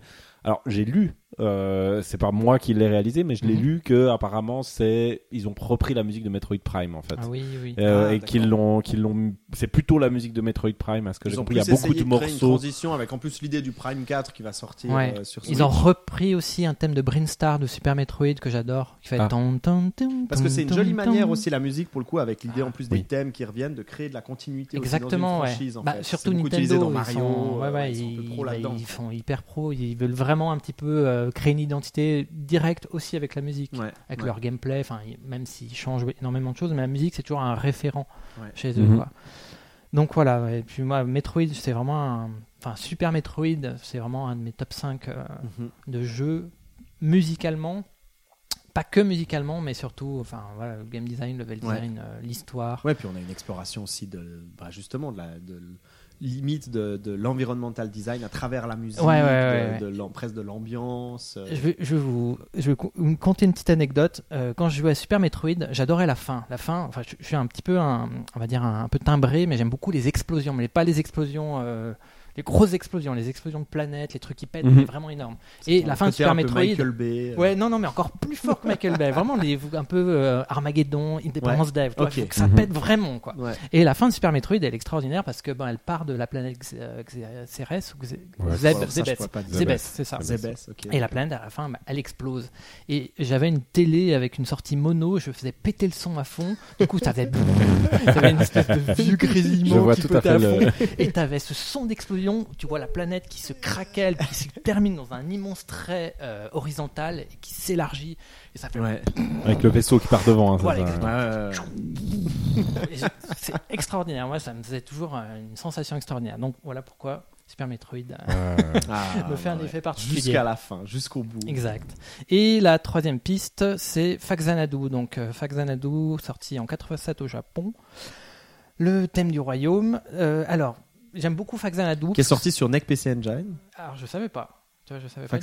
[SPEAKER 4] alors j'ai lu, euh, c'est pas moi qui l'ai réalisé, mais je l'ai
[SPEAKER 5] Mhm.
[SPEAKER 4] lu que apparemment c'est, ils ont repris la musique de Metroid Prime en fait,
[SPEAKER 5] ah oui, oui.
[SPEAKER 4] Euh,
[SPEAKER 3] Ah,
[SPEAKER 4] et qu'ils l'ont, qu'ils l'ont, c'est plutôt la musique de Metroid Prime, à ce que j'ai
[SPEAKER 3] Ils ont
[SPEAKER 4] compris. Il y a beaucoup
[SPEAKER 3] essayé
[SPEAKER 4] de
[SPEAKER 3] créer une
[SPEAKER 4] morceaux.
[SPEAKER 3] transition avec en plus l'idée du Prime 4 qui va sortir
[SPEAKER 5] Ouais.
[SPEAKER 3] euh, sur
[SPEAKER 5] Ils ont repris aussi un thème de Brinstar de Super Metroid que j'adore, qui fait
[SPEAKER 4] Ah.
[SPEAKER 5] ton, ton, ton,
[SPEAKER 3] Parce que c'est une jolie
[SPEAKER 5] ton.
[SPEAKER 3] manière aussi la musique pour le coup avec l'idée en plus des
[SPEAKER 4] oui.
[SPEAKER 3] thèmes qui reviennent de créer de la continuité aussi
[SPEAKER 5] Exactement,
[SPEAKER 3] dans une
[SPEAKER 5] ouais.
[SPEAKER 3] franchise en
[SPEAKER 5] Bah,
[SPEAKER 3] fait.
[SPEAKER 5] surtout Nintendo, ils sont, ouais, ouais,
[SPEAKER 3] ils sont un peu
[SPEAKER 5] ils,
[SPEAKER 3] pro là-dedans.
[SPEAKER 5] ils font hyper pro, ils veulent vraiment un petit peu euh, créer une identité directe aussi avec la musique,
[SPEAKER 3] Ouais,
[SPEAKER 5] avec
[SPEAKER 3] ouais.
[SPEAKER 5] leur gameplay. Enfin, même s'ils changent énormément de choses, mais la musique c'est toujours un référent
[SPEAKER 3] Ouais.
[SPEAKER 5] chez eux.
[SPEAKER 4] Mhm.
[SPEAKER 5] Quoi. Donc voilà. Et puis moi, Metroid, c'est vraiment, un- enfin Super Metroid, c'est vraiment un de mes top 5 euh,
[SPEAKER 3] Mhm.
[SPEAKER 5] de jeux musicalement. Pas que musicalement, mais surtout, enfin voilà, le game design, level
[SPEAKER 3] Ouais.
[SPEAKER 5] design, euh, l'histoire.
[SPEAKER 3] Ouais, puis on a une exploration aussi de, bah, justement, de la de limite de, de l'environmental design à travers la musique,
[SPEAKER 5] Ouais, ouais, ouais,
[SPEAKER 3] de, de presque de l'ambiance. euh.
[SPEAKER 5] Je vais, je vous, je vais vous conter une petite anecdote. Euh, quand je jouais à Super Metroid, j'adorais la fin. La fin, enfin, je, je suis un petit peu, un, on va dire, un, un peu timbré, mais j'aime beaucoup les explosions, mais pas les explosions, euh, les grosses explosions, les explosions de planètes, les trucs qui pètent, mais vraiment énormes. Et la fin de Super Metroid.
[SPEAKER 3] Michael Bay. euh.
[SPEAKER 5] Ouais, non, non, mais encore plus fort que Michael Bay. Vraiment, les, un peu euh, Armageddon, Independence vois,
[SPEAKER 3] Ok.
[SPEAKER 5] faut que ça
[SPEAKER 4] Mhm.
[SPEAKER 5] pète vraiment, quoi.
[SPEAKER 3] Ouais.
[SPEAKER 5] Et la fin de Super Metroid, elle est extraordinaire parce que ben, elle part de la planète Xe- euh, ou
[SPEAKER 4] Ouais,
[SPEAKER 3] je
[SPEAKER 5] Zebes. c'est ça. Et la planète, à la fin, bah, elle explose. Et j'avais une télé avec une sortie mono, je faisais péter le son à fond. Du coup, ça faisait... ça avait une espèce de vieux
[SPEAKER 4] Je
[SPEAKER 5] grésillement
[SPEAKER 4] vois
[SPEAKER 5] qui
[SPEAKER 4] tout à fait.
[SPEAKER 5] Et t'avais ce son d'explosion, tu vois la planète qui se craquelle, qui se termine dans un immense trait euh, horizontal et qui s'élargit. Et ça fait...
[SPEAKER 3] Ouais.
[SPEAKER 4] Avec le vaisseau qui part devant. hein,
[SPEAKER 5] Voilà,
[SPEAKER 4] ça-.
[SPEAKER 3] Ouais,
[SPEAKER 5] C'est extraordinaire. Moi, ça me faisait toujours euh, une sensation extraordinaire. Donc voilà pourquoi Super Metroid euh,
[SPEAKER 4] Ouais.
[SPEAKER 3] Ah,
[SPEAKER 5] me fait un
[SPEAKER 3] ouais.
[SPEAKER 5] effet particulier.
[SPEAKER 3] Jusqu'à la fin, jusqu'au bout.
[SPEAKER 5] Exact. Et la troisième piste, c'est Faxanadu. Donc euh, Faxanadu, sorti en 87 au Japon. Le thème du royaume. Euh, alors, j'aime beaucoup Faxanadu.
[SPEAKER 3] Qui est sorti sur NEC PC Engine.
[SPEAKER 5] Alors, je savais pas. Tu vois, je savais pas.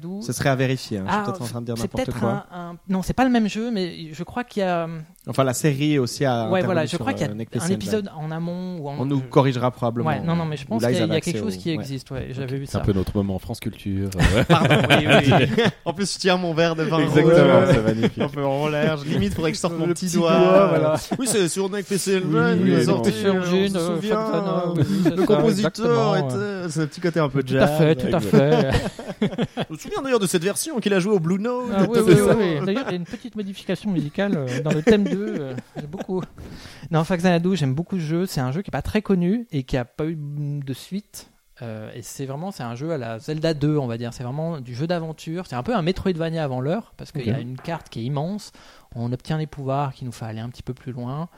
[SPEAKER 5] Tout.
[SPEAKER 3] Ce serait à vérifier. hein. Je suis
[SPEAKER 5] Ah,
[SPEAKER 3] peut-être en train de dire
[SPEAKER 5] c'est
[SPEAKER 3] n'importe
[SPEAKER 5] peut-être
[SPEAKER 3] quoi.
[SPEAKER 5] un, un- Non, c'est pas le même jeu, mais je crois qu'il y a.
[SPEAKER 3] Enfin, la série aussi a.
[SPEAKER 5] ouais, voilà, je crois qu'il y
[SPEAKER 3] euh,
[SPEAKER 5] a
[SPEAKER 3] PC
[SPEAKER 5] un épisode en amont ou en.
[SPEAKER 3] On nous
[SPEAKER 5] je-
[SPEAKER 3] corrigera probablement.
[SPEAKER 5] Ouais, non, non, mais je pense qu'il y a, y quelque chose
[SPEAKER 3] au-
[SPEAKER 5] qui existe. Ouais, j'avais vu
[SPEAKER 4] C'est
[SPEAKER 5] ça.
[SPEAKER 4] un peu notre moment France Culture. euh,
[SPEAKER 3] Pardon, oui, oui. en plus, je tiens mon verre de vin.
[SPEAKER 4] Exactement, c'est magnifique.
[SPEAKER 3] Un peu en l'air. Limite, faudrait que je sorte mon petit, doigt. Oui, c'est sur NEC PC Engine.
[SPEAKER 4] Oui,
[SPEAKER 3] il
[SPEAKER 4] oui,
[SPEAKER 3] sorti, euh,
[SPEAKER 5] euh,
[SPEAKER 3] euh,
[SPEAKER 5] oui, c'est
[SPEAKER 3] Le compositeur était. C'est un petit côté un peu
[SPEAKER 5] Tout
[SPEAKER 3] jazz.
[SPEAKER 5] à fait, tout à fait.
[SPEAKER 3] Je me souviens d'ailleurs de cette version qu'il a joué au Blue Note.
[SPEAKER 5] Ah, oui, oui, oui, oui. D'ailleurs, il y a une petite modification musicale euh, dans le thème 2. euh, j'aime beaucoup. Non, Faxanadu, j'aime beaucoup ce jeu. C'est un jeu qui est pas très connu et qui a pas eu de suite. Euh, et c'est vraiment, c'est un jeu à la Zelda 2, on va dire. C'est vraiment du jeu d'aventure. C'est un peu un Metroidvania avant l'heure parce qu'il y a une carte qui est immense. On obtient les pouvoirs qui nous fait aller un petit peu plus loin.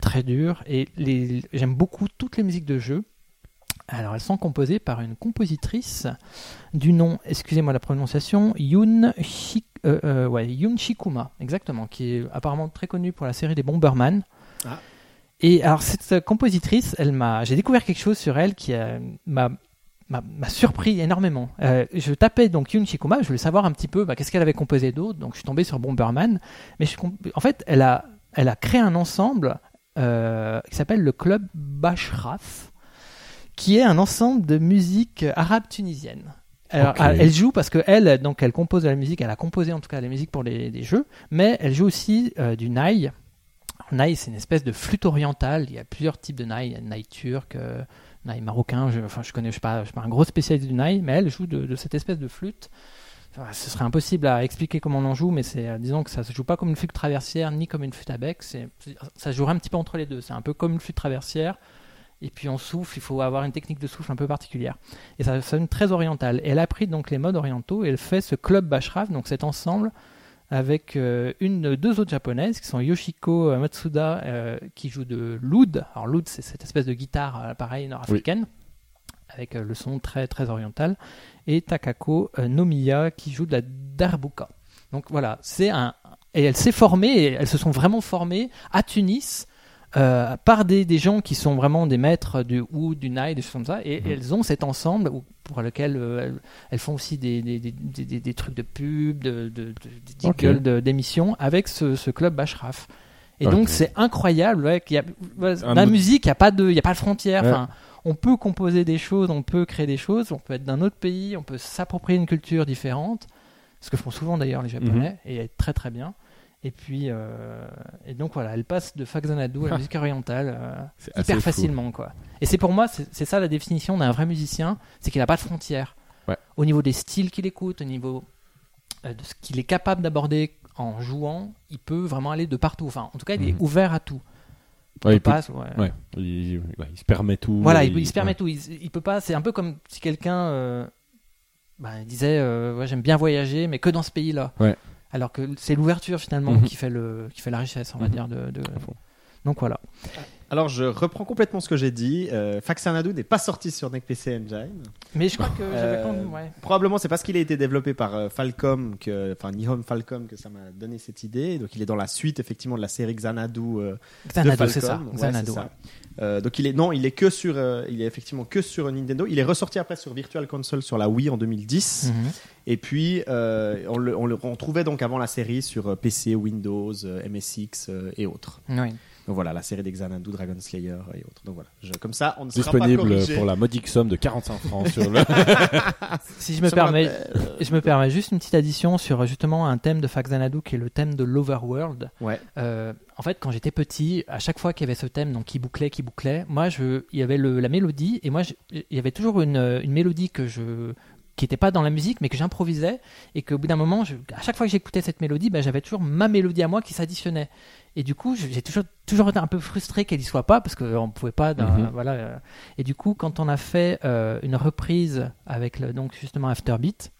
[SPEAKER 5] Très dur. Et les... j'aime beaucoup toutes les musiques de jeu. Alors, elles sont composées par une compositrice du nom, excusez-moi la prononciation, Yoon, Shik- euh, euh, ouais, Yoon Shikuma, exactement, qui est apparemment très connue pour la série des Bomberman.
[SPEAKER 3] Ah.
[SPEAKER 5] Et alors, cette compositrice, elle m'a, j'ai découvert quelque chose sur elle qui euh, m'a surpris énormément. Euh, je tapais donc Yoon Shikuma, je voulais savoir un petit peu bah, qu'est-ce qu'elle avait composé d'autre, donc je suis tombé sur Bomberman. Mais je, en fait, elle a, elle a créé un ensemble euh, qui s'appelle le Club Bashraf, qui est un ensemble de musique arabe tunisienne. Alors, elle- joue parce que elle, donc, elle compose de la musique, elle a composé en tout cas la musique pour les, des jeux, mais elle joue aussi euh, du naï. Naï, c'est une espèce de flûte orientale. Il y a plusieurs types de naï. Il y a le naï turc, euh, naï marocain. Je, enfin, je connais, je suis pas, je suis pas un gros spécialiste du naï, mais elle joue de, de cette espèce de flûte. Enfin, ce serait impossible à expliquer comment on en joue, mais c'est, euh, disons que ça se joue pas comme une flûte traversière ni comme une flûte à bec. C'est, ça se jouerait un petit peu entre les deux. C'est un peu comme une flûte traversière. Et puis on souffle, il faut avoir une technique de souffle un peu particulière. Et ça sonne très oriental. Et elle a pris donc les modes orientaux et elle fait ce club Bashraf, donc cet ensemble avec euh, une, deux autres japonaises qui sont Yoshiko euh, Matsuda euh, qui joue de l'oud. Alors l'oud c'est cette espèce de guitare pareil nord-africaine avec euh, le son très très oriental et Takako Nomiya qui joue de la darbuka. Donc voilà, c'est un et elle s'est formée, elles se sont vraiment formées à Tunis euh, par des, des gens qui sont vraiment des maîtres du oud, du naï, des choses comme ça, et,
[SPEAKER 4] Mhm.
[SPEAKER 5] et elles ont cet ensemble où- pour lequel euh, elles, elles font aussi des, des, des, trucs de pub, de, de, d'émissions avec ce, ce club Bashraf. Et donc c'est incroyable, ouais, qu'il y a, dans la musique, il n'y a pas de, il y a pas de frontière.
[SPEAKER 4] Ouais.
[SPEAKER 5] Enfin, on peut composer des choses, on peut créer des choses, on peut être d'un autre pays, on peut s'approprier une culture différente, ce que font souvent d'ailleurs les Japonais, et être très très bien. Et puis, euh, et donc voilà, elle passe de Faxanadu à la musique orientale euh, hyper
[SPEAKER 4] fou.
[SPEAKER 5] facilement, quoi. Et c'est pour moi, c'est ça la définition d'un vrai musicien, c'est qu'il n'a pas de frontières.
[SPEAKER 4] Ouais.
[SPEAKER 5] Au niveau des styles qu'il écoute, au niveau euh, de ce qu'il est capable d'aborder en jouant, il peut vraiment aller de partout. Enfin, en tout cas, il est
[SPEAKER 4] Mhm.
[SPEAKER 5] ouvert à tout.
[SPEAKER 4] Ouais, il peut-
[SPEAKER 5] ouais.
[SPEAKER 4] il, ouais, il se permet tout.
[SPEAKER 5] Voilà, il, se permet tout. Il, il peut pas. C'est un peu comme si quelqu'un bah, disait j'aime bien voyager, mais que dans ce pays-là.
[SPEAKER 4] Ouais.
[SPEAKER 5] Alors que c'est l'ouverture finalement
[SPEAKER 4] Mhm.
[SPEAKER 5] qui fait le qui fait la richesse, on va
[SPEAKER 4] Mhm.
[SPEAKER 5] dire. De, de-. Donc voilà.
[SPEAKER 3] Alors je reprends complètement ce que j'ai dit. Euh, Faxanadu n'est pas sorti sur NEC PC Engine.
[SPEAKER 5] Mais je crois que j'avais quand
[SPEAKER 3] Euh,
[SPEAKER 5] ouais.
[SPEAKER 3] Probablement c'est parce qu'il a été développé par euh, Falcom, que, enfin Nihon Falcom, que ça m'a donné cette idée. Donc il est dans la suite effectivement de la série Xanadu. euh,
[SPEAKER 5] Xanadu, c'est ça.
[SPEAKER 3] Falcom. Ouais,
[SPEAKER 5] Xanadu,
[SPEAKER 3] c'est ça.
[SPEAKER 5] ouais.
[SPEAKER 3] Euh, donc il est non, il est que sur, euh, il est effectivement que sur Nintendo. Il est ressorti après sur Virtual Console sur la Wii en 2010.
[SPEAKER 5] Mhm.
[SPEAKER 3] Et puis euh, on, le, on le donc avant la série sur euh, PC, Windows, euh, MSX euh, et autres.
[SPEAKER 5] Oui.
[SPEAKER 3] Donc voilà, la série d'Exanadu, Dragon Slayer et autres. Donc voilà, je- comme ça, on ne sera pas
[SPEAKER 4] Disponible pour la modique somme de 45 francs sur le.
[SPEAKER 5] Si je me permets,
[SPEAKER 3] m'appelle,
[SPEAKER 5] je me permets juste une petite addition sur justement un thème de Faxanadu qui est le thème de l'Overworld.
[SPEAKER 3] Ouais.
[SPEAKER 5] Euh, en fait, quand j'étais petit, à chaque fois qu'il y avait ce thème, donc qui bouclait, qui bouclait, moi, je, il y avait le, la mélodie, et moi, je- il y avait toujours une, une mélodie que je, qui n'était pas dans la musique, mais que j'improvisais, et qu'au bout d'un moment, je- à chaque fois que j'écoutais cette mélodie, ben, j'avais toujours ma mélodie à moi qui s'additionnait. Et du coup, j'ai toujours, toujours été un peu frustré qu'elle y soit pas, parce qu'on ne pouvait pas, dans-
[SPEAKER 4] Mhm.
[SPEAKER 5] voilà. euh. Et du coup, quand on a fait euh, une reprise avec le, donc justement Afterbeat,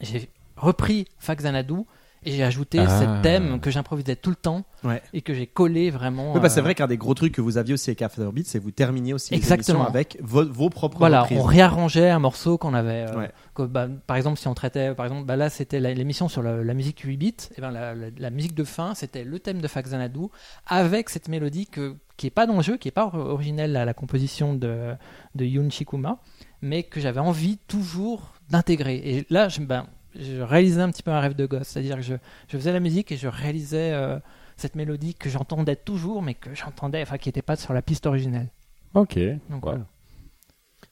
[SPEAKER 5] j'ai repris Faxanadu et j'ai ajouté
[SPEAKER 4] Ah.
[SPEAKER 5] ce thème que j'improvisais tout le temps
[SPEAKER 3] Ouais.
[SPEAKER 5] et que j'ai collé vraiment.
[SPEAKER 3] Oui, bah, c'est
[SPEAKER 5] euh,
[SPEAKER 3] vrai qu'un des gros trucs que vous aviez aussi avec Afterbeat, c'est vous terminiez aussi
[SPEAKER 5] Exactement.
[SPEAKER 3] avec vos, vos propres
[SPEAKER 5] Voilà,
[SPEAKER 3] reprises.
[SPEAKER 5] on réarrangeait un morceau qu'on avait. euh,
[SPEAKER 3] Ouais.
[SPEAKER 5] que, bah, par exemple, si on traitait, par exemple, bah, là c'était l'émission sur la, la musique 8 bits, et ben la, la- la musique de fin c'était le thème de Faxanadu avec cette mélodie que, qui est pas dans le jeu, qui est pas or- originelle à la composition de, de Yun Shikuma, mais que j'avais envie toujours d'intégrer. Et là, je, ben, je réalisais un petit peu un rêve de gosse, c'est-à-dire que je, je faisais la musique et je réalisais euh, cette mélodie que j'entendais toujours, mais que j'entendais, enfin, qui n'était pas sur la piste originelle.
[SPEAKER 4] ok.
[SPEAKER 5] Donc voilà.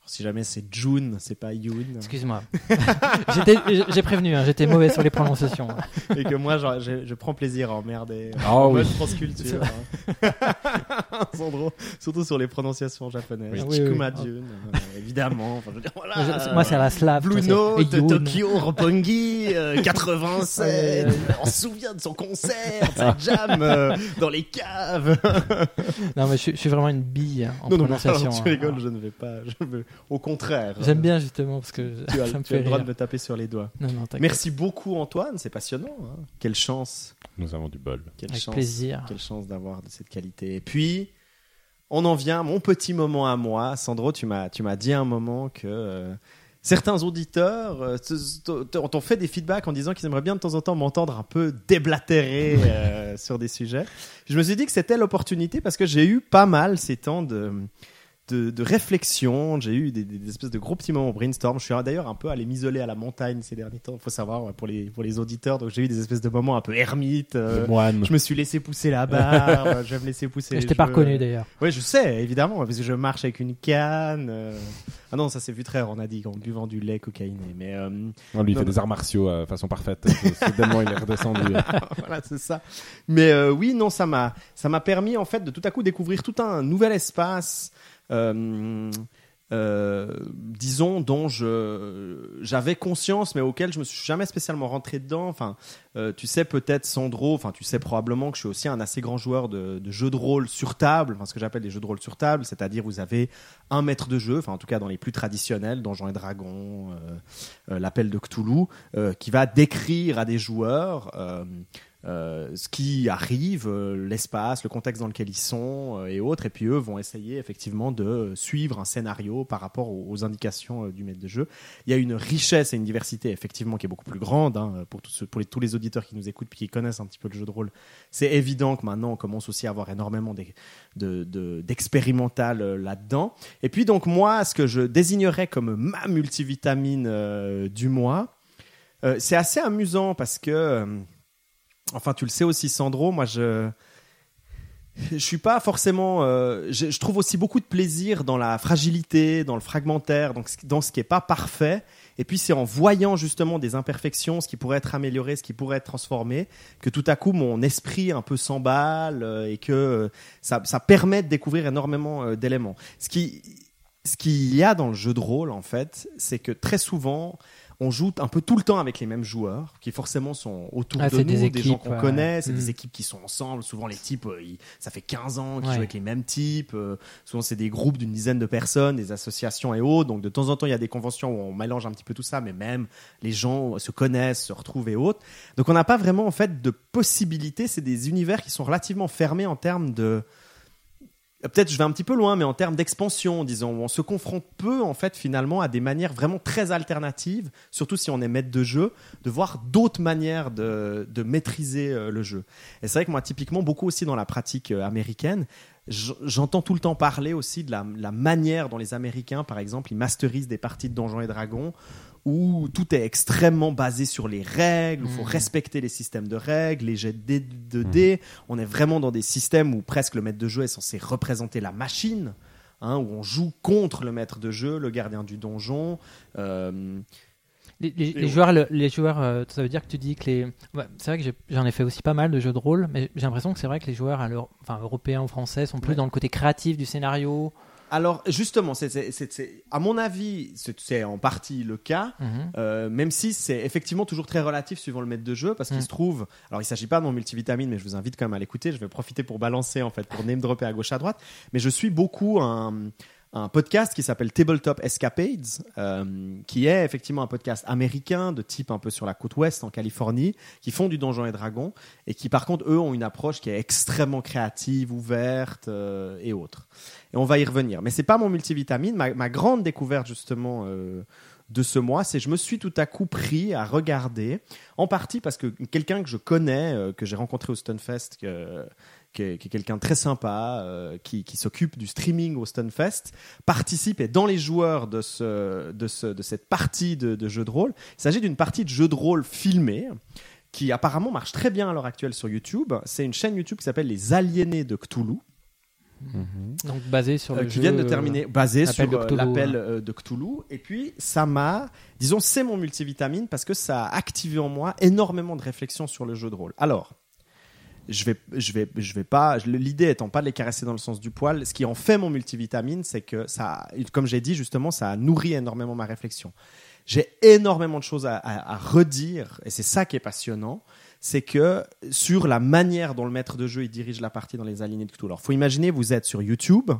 [SPEAKER 3] Si jamais c'est June, c'est pas Yoon.
[SPEAKER 5] Excuse-moi. J'ai prévenu, hein, j'étais mauvais sur les prononciations.
[SPEAKER 3] et que moi, genre, je, je prends plaisir à emmerder.
[SPEAKER 4] Ah
[SPEAKER 3] en
[SPEAKER 4] oui.
[SPEAKER 3] mode France Culture. hein. Sandro, surtout sur les prononciations japonaises.
[SPEAKER 5] Oui, oui,
[SPEAKER 3] Chikuma
[SPEAKER 5] oui.
[SPEAKER 3] June, euh, évidemment. Enfin, je veux dire, voilà.
[SPEAKER 5] Moi, je- Moi, c'est la slave. Et Yoon.
[SPEAKER 3] Tokyo, Roppongi, euh, 87.
[SPEAKER 5] Ouais, ouais, ouais.
[SPEAKER 3] On se souvient de son concert, de sa jam euh, dans les caves.
[SPEAKER 5] Non, mais je, suis- je suis vraiment une bille en
[SPEAKER 3] non, non,
[SPEAKER 5] prononciation.
[SPEAKER 3] alors, tu
[SPEAKER 5] hein.
[SPEAKER 3] rigoles, je ne vais pas. Je veux, au contraire.
[SPEAKER 5] J'aime bien justement parce que
[SPEAKER 3] Tu as,
[SPEAKER 5] ça me
[SPEAKER 3] tu as
[SPEAKER 5] fait
[SPEAKER 3] le droit
[SPEAKER 5] rire.
[SPEAKER 3] de me taper sur les doigts.
[SPEAKER 5] Non, non, t'inquiète.
[SPEAKER 3] Merci beaucoup, Antoine. C'est passionnant. hein. Quelle chance.
[SPEAKER 4] Nous avons du bol.
[SPEAKER 3] Quelle
[SPEAKER 5] Avec
[SPEAKER 3] chance.
[SPEAKER 5] plaisir.
[SPEAKER 3] Quelle chance d'avoir de cette qualité. Et puis, on en vient à mon petit moment à moi. Sandro, tu m'as, tu m'as dit à un moment que euh, certains auditeurs euh, t'ont fait des feedbacks en disant qu'ils aimeraient bien de temps en temps m'entendre un peu déblatérer euh, sur des sujets. Je me suis dit que c'était l'opportunité parce que j'ai eu pas mal ces temps de. De, de réflexion, j'ai eu des, des- espèces de gros petits moments brainstorm. Je suis d'ailleurs un peu allé m'isoler à la montagne ces derniers temps. Il faut savoir ouais, pour les pour les auditeurs. Donc j'ai eu des espèces de moments un peu ermites. euh, je me suis laissé pousser la barbe, je vais me laisser pousser.
[SPEAKER 5] Je t'ai pas reconnu d'ailleurs.
[SPEAKER 3] Oui, je sais, évidemment, parce que je marche avec une canne. euh. Ah non, ça c'est vu très rare, on a dit, en buvant du lait cocaïné. Mais euh,
[SPEAKER 4] On lui
[SPEAKER 3] Non,
[SPEAKER 4] fait
[SPEAKER 3] non.
[SPEAKER 4] des arts martiaux euh, façon parfaite. Soudainement, il est redescendu.
[SPEAKER 3] voilà, c'est ça. Mais euh, oui, non, ça m'a, ça m'a permis en fait de tout à coup découvrir tout un nouvel espace. Euh, euh, disons dont j'avais conscience mais auquel je me suis jamais spécialement rentré dedans. Enfin euh, tu sais peut-être Sandro enfin tu sais probablement que je suis aussi un assez grand joueur de, jeux de rôle sur table enfin ce que j'appelle des jeux de rôle sur table c'est-à-dire vous avez un maître de jeu enfin en tout cas dans les plus traditionnels Donjons et Dragons l'appel de Cthulhu qui va décrire à des joueurs euh, ce qui arrive, euh, l'espace, le contexte dans lequel ils sont euh, et autres, et puis eux vont essayer effectivement de suivre un scénario par rapport aux, indications du maître de jeu. Il y a une richesse et une diversité effectivement qui est beaucoup plus grande hein, pour, tous les- auditeurs qui nous écoutent puis qui connaissent un petit peu le jeu de rôle. C'est évident que maintenant on commence aussi à avoir énormément d'ex- de- de- d'expérimental là-dedans. Et puis donc moi, ce que je désignerais comme ma multivitamine du mois, c'est assez amusant parce que Enfin, tu le sais aussi, Sandro. Moi, je je suis pas forcément. euh, je, trouve aussi beaucoup de plaisir dans la fragilité, dans le fragmentaire, donc dans ce qui est pas parfait. Et puis c'est en voyant justement des imperfections, ce qui pourrait être amélioré, ce qui pourrait être transformé, que tout à coup mon esprit un peu s'emballe euh, et que euh, ça, ça permet de découvrir énormément d'éléments. Ce qui ce qu'il y a dans le jeu de rôle en fait, c'est que très souvent on joue un peu tout le temps avec les mêmes joueurs qui forcément sont autour
[SPEAKER 5] Ah,
[SPEAKER 3] de nous,
[SPEAKER 5] des
[SPEAKER 3] des, gens qu'on
[SPEAKER 5] ouais.
[SPEAKER 3] connaît, c'est
[SPEAKER 5] Mm.
[SPEAKER 3] des équipes qui sont ensemble. Souvent les types, euh, ils- ça fait 15 ans qu'ils
[SPEAKER 5] Ouais.
[SPEAKER 3] jouent avec les mêmes types. euh, souvent c'est des groupes d'une dizaine de personnes, des associations et autres. Donc de temps en temps il y a des conventions où on mélange un petit peu tout ça, mais même les gens se connaissent, se retrouvent et autres. Donc on n'a pas vraiment en fait de possibilités. C'est des univers qui sont relativement fermés en termes de peut-être je vais un petit peu loin, mais en termes d'expansion, disons, on se confronte peu en fait finalement à des manières vraiment très alternatives, surtout si on est maître de jeu, de voir d'autres manières de, de maîtriser euh, le jeu. Et c'est vrai que moi, typiquement, beaucoup aussi dans la pratique euh, américaine, j'entends tout le temps parler aussi de la, la manière dont les Américains, par exemple, ils masterisent des parties de Donjons et Dragons où tout est extrêmement basé sur les règles, où il faut
[SPEAKER 5] Mhm.
[SPEAKER 3] respecter les systèmes de règles, les jets de dés, de dés. On est vraiment dans des systèmes où presque le maître de jeu est censé représenter la machine, hein, où on joue contre le maître de jeu, le gardien du donjon. Euh,
[SPEAKER 5] Les, joueurs, le- les joueurs, euh, ça veut dire que tu dis que les. Ouais, c'est vrai que j'ai- j'en ai fait aussi pas mal de jeux de rôle, mais j'ai l'impression que c'est vrai que les joueurs, à l'euro- enfin européens ou français, sont plus dans le côté créatif du scénario.
[SPEAKER 3] Alors justement, c'est, à mon avis, c'est, en partie le cas.
[SPEAKER 5] Mhm.
[SPEAKER 3] Euh, même si c'est effectivement toujours très relatif suivant le maître de jeu, parce qu'il
[SPEAKER 5] Mm.
[SPEAKER 3] se trouve, alors il s'agit pas de mon multivitamine, mais je vous invite quand même à l'écouter. Je vais profiter pour balancer en fait, pour name dropper à gauche à droite. Mais je suis beaucoup un, un podcast qui s'appelle Tabletop Escapades, euh, qui est effectivement un podcast américain de type un peu sur la côte ouest en Californie, qui font du Donjons et Dragons et qui par contre eux ont une approche qui est extrêmement créative, ouverte euh, et autres. Et on va y revenir. Mais c'est pas mon multivitamine. Ma, grande découverte justement. euh, de ce mois, c'est je me suis tout à coup pris à regarder, en partie parce que quelqu'un que je connais, que j'ai rencontré au Stunfest, que, qui est, qui est quelqu'un de très sympa, euh, qui, qui s'occupe du streaming au Stunfest, participe et dans les joueurs de, ce, de, ce, de cette partie de, de jeu de rôle. Il s'agit d'une partie de jeu de rôle filmé qui apparemment marche très bien à l'heure actuelle sur YouTube. C'est une chaîne YouTube qui s'appelle Les Aliénés de Cthulhu.
[SPEAKER 5] Donc basé sur
[SPEAKER 3] Euh,
[SPEAKER 5] le
[SPEAKER 3] qui
[SPEAKER 5] jeu,
[SPEAKER 3] viennent de
[SPEAKER 5] euh,
[SPEAKER 3] terminer, basé
[SPEAKER 5] l'appel
[SPEAKER 3] sur
[SPEAKER 5] de
[SPEAKER 3] euh,
[SPEAKER 5] Cthulhu,
[SPEAKER 3] l'appel euh, de Cthulhu. Et puis, ça m'a, disons, c'est mon multivitamine parce que ça a activé en moi énormément de réflexions sur le jeu de rôle. Alors, je vais, je vais, je vais pas, l'idée étant pas de les caresser dans le sens du poil, ce qui en fait mon multivitamine, c'est que ça, comme j'ai dit justement, ça a nourri énormément ma réflexion. J'ai énormément de choses à redire, et c'est ça qui est passionnant, c'est que sur la manière dont le maître de jeu il dirige la partie dans les alignés de Cthulhu. Alors, faut imaginer, vous êtes sur YouTube,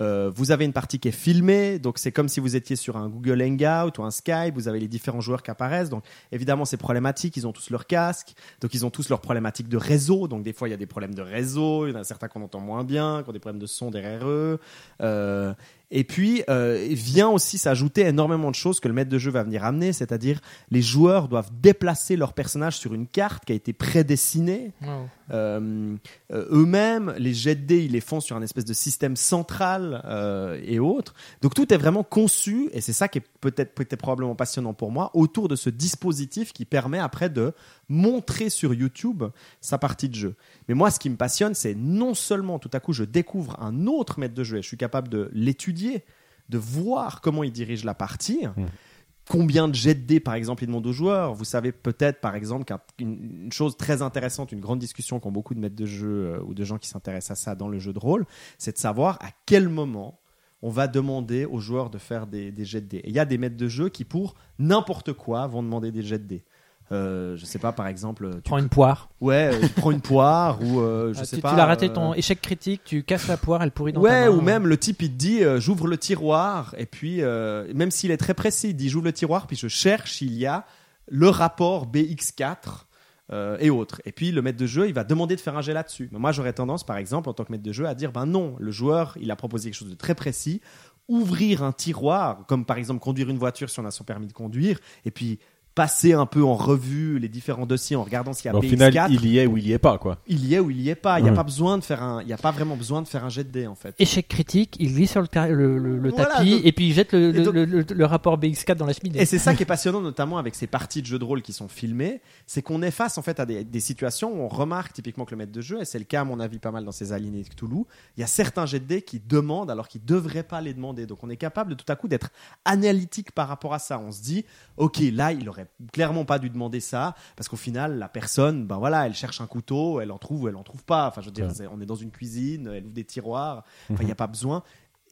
[SPEAKER 3] euh, vous avez une partie qui est filmée, donc c'est comme si vous étiez sur un Google Hangout ou un Skype, vous avez les différents joueurs qui apparaissent, donc évidemment c'est problématique, ils ont tous leur casque, donc ils ont tous leurs problématiques de réseau, donc des fois il y a des problèmes de réseau, il y en a certains qu'on entend moins bien, qui ont des problèmes de son derrière eux, Euh, et puis euh, vient aussi s'ajouter énormément de choses que le maître de jeu va venir amener, c'est-à-dire les joueurs doivent déplacer leur personnage sur une carte qui a été prédessinée,
[SPEAKER 5] Oh.
[SPEAKER 3] Euh, euh, eux-mêmes, les jets de dés, ils les font sur un espèce de système central euh, et autres. Donc tout est vraiment conçu, et c'est ça qui est peut-être peut-être probablement passionnant pour moi, autour de ce dispositif qui permet après de montrer sur YouTube sa partie de jeu. Mais moi, ce qui me passionne, c'est non seulement tout à coup je découvre un autre maître de jeu et je suis capable de l'étudier, de voir comment il dirige la partie. Combien de jets de dés, par exemple, il demande aux joueurs Vous savez peut-être, par exemple, qu'une une chose très intéressante, une grande discussion qu'ont beaucoup de maîtres de jeu euh, ou de gens qui s'intéressent à ça dans le jeu de rôle, c'est de savoir à quel moment on va demander aux joueurs de faire des, des jets de dés. Il y a des maîtres de jeu qui, pour n'importe quoi, vont demander des jets de dés. Euh, je sais pas, par exemple, tu,
[SPEAKER 5] Prends une poire.
[SPEAKER 3] ouais, euh, tu prends une poire ou euh, je
[SPEAKER 5] Ah,
[SPEAKER 3] sais
[SPEAKER 5] tu,
[SPEAKER 3] pas.
[SPEAKER 5] tu l'as raté
[SPEAKER 3] euh,
[SPEAKER 5] ton échec critique, tu casses la poire, elle pourrit dans ta
[SPEAKER 3] Ouais, ou même le type il te dit euh, j'ouvre le tiroir et puis euh, même s'il est très précis, il dit j'ouvre le tiroir puis je cherche s'il y a le rapport BX4 euh, et autres. Et puis le maître de jeu, il va demander de faire un jet là-dessus. Mais moi j'aurais tendance par exemple en tant que maître de jeu à dire ben non, le joueur, il a proposé quelque chose de très précis, ouvrir un tiroir comme par exemple conduire une voiture si on a son permis de conduire et puis passer un peu en revue les différents dossiers en regardant s'il y a
[SPEAKER 4] Au
[SPEAKER 3] BX4
[SPEAKER 4] final, il y est ou il y est pas, quoi.
[SPEAKER 3] il y est ou il y est pas. Il n'y a
[SPEAKER 4] Ouais.
[SPEAKER 3] pas besoin de faire un, il y a pas vraiment besoin de faire un jet de dés en fait.
[SPEAKER 5] Échec critique, il glisse sur le, ta- le, le- le
[SPEAKER 3] Voilà,
[SPEAKER 5] tapis
[SPEAKER 3] donc-
[SPEAKER 5] et puis il jette le,
[SPEAKER 3] et
[SPEAKER 5] le,
[SPEAKER 3] donc-
[SPEAKER 5] le- le- le rapport BX4 dans la cheminée.
[SPEAKER 3] Et c'est ça qui est passionnant, notamment avec ces parties de jeux de rôle qui sont filmées, c'est qu'on est face en fait à des, des situations où on remarque typiquement que le maître de jeu, et c'est le cas à mon avis pas mal dans ces alignés de Cthulhu, il y a certains jets de dés qui demandent alors qu'ils devraient pas les demander. Donc on est capable de tout à coup d'être analytique par rapport à ça. On se dit, ok, là il aurait clairement pas dû demander ça, parce qu'au final la personne, ben voilà, elle cherche un couteau, elle en trouve ou elle en trouve pas. Enfin je veux dire,
[SPEAKER 4] Ouais.
[SPEAKER 3] on est dans une cuisine, elle ouvre des tiroirs, enfin il n'y a pas besoin.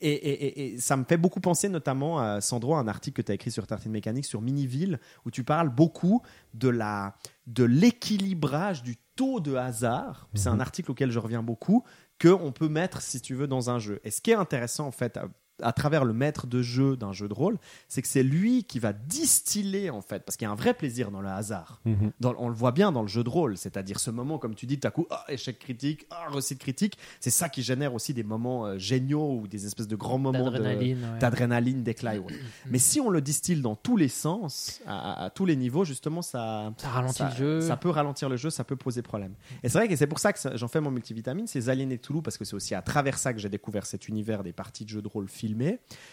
[SPEAKER 3] Et, et- et- et ça me fait beaucoup penser notamment, à, Sandro, un article que tu as écrit sur Tartine Mécanique sur Miniville, où tu parles beaucoup de la de l'équilibrage du taux de hasard. C'est un article auquel je reviens beaucoup, qu'on peut mettre, si tu veux, dans un jeu. Et ce qui est intéressant, en fait, à travers le maître de jeu d'un jeu de rôle, c'est que c'est lui qui va distiller en fait, parce qu'il y a un vrai plaisir dans le hasard.
[SPEAKER 4] Mhm.
[SPEAKER 3] Dans- on le voit bien dans le jeu de rôle, c'est-à-dire ce moment, comme tu dis, tout à coup, ah, échec critique, réussite critique, c'est ça qui génère aussi des moments euh, géniaux ou des espèces de grands moments
[SPEAKER 5] D'adrénaline. ouais.
[SPEAKER 3] d'adrénaline, d'éclat. et autres. Mais si on le distille dans tous les sens, à, à- à tous les niveaux, justement, ça,
[SPEAKER 5] Ça ralentit
[SPEAKER 3] ça,
[SPEAKER 5] le jeu.
[SPEAKER 3] ça peut ralentir le jeu, ça peut poser problème. Et c'est vrai que c'est pour ça que j'en fais mon multivitamine, c'est Aliénés de Toulouse, parce que c'est aussi à travers ça que j'ai découvert cet univers des parties de jeux de rôle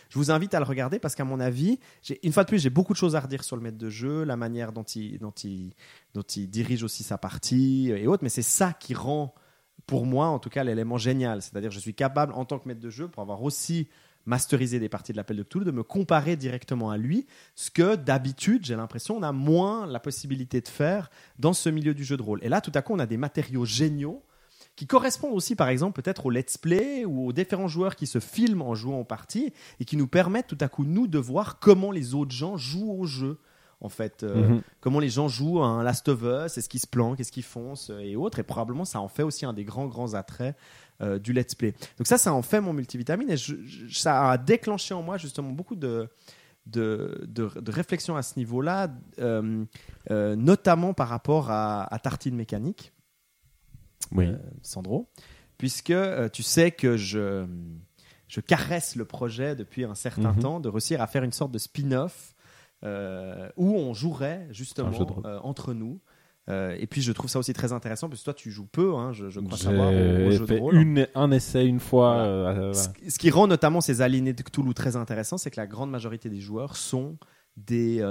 [SPEAKER 3] Je vous invite à le regarder parce qu'à mon avis, une fois de plus, j'ai beaucoup de choses à redire sur le maître de jeu, la manière dont il, dirige aussi sa partie et autres, mais c'est ça qui rend, pour moi en tout cas, l'élément génial. C'est-à-dire, je suis capable, en tant que maître de jeu, pour avoir aussi masterisé des parties de l'appel de Cthulhu, de me comparer directement à lui, ce que d'habitude, j'ai l'impression, on a moins la possibilité de faire dans ce milieu du jeu de rôle. Et là, tout à coup, on a des matériaux géniaux qui correspondent aussi, par exemple, peut-être au let's play ou aux différents joueurs qui se filment en jouant aux parties et qui nous permettent tout à coup, nous, de voir comment les autres gens jouent au jeu. En fait, euh,
[SPEAKER 4] Mhm.
[SPEAKER 3] comment les gens jouent à un Last of Us, est-ce qu'ils se planquent, est-ce qu'ils foncent euh, et autres. Et probablement, ça en fait aussi un des grands, grands attraits euh, du let's play. Donc ça, ça en fait mon multivitamine et je- je- ça a déclenché en moi justement beaucoup de, de, de, de réflexion à ce niveau-là, euh, notamment par rapport à, à Tartine Mécanique.
[SPEAKER 4] Oui.
[SPEAKER 3] euh, Sandro, puisque euh, tu sais que je, je caresse le projet depuis un certain
[SPEAKER 4] Mhm.
[SPEAKER 3] temps de réussir à faire une sorte de spin-off euh, où on jouerait justement entre nous. Et puis je trouve ça aussi très intéressant parce que toi tu joues peu, hein, je, je crois savoir, au, de rôle.
[SPEAKER 4] une, un essai une fois.
[SPEAKER 3] Voilà. Ce, qui rend notamment ces alignés de Cthulhu très intéressants, c'est que la grande majorité des joueurs sont des,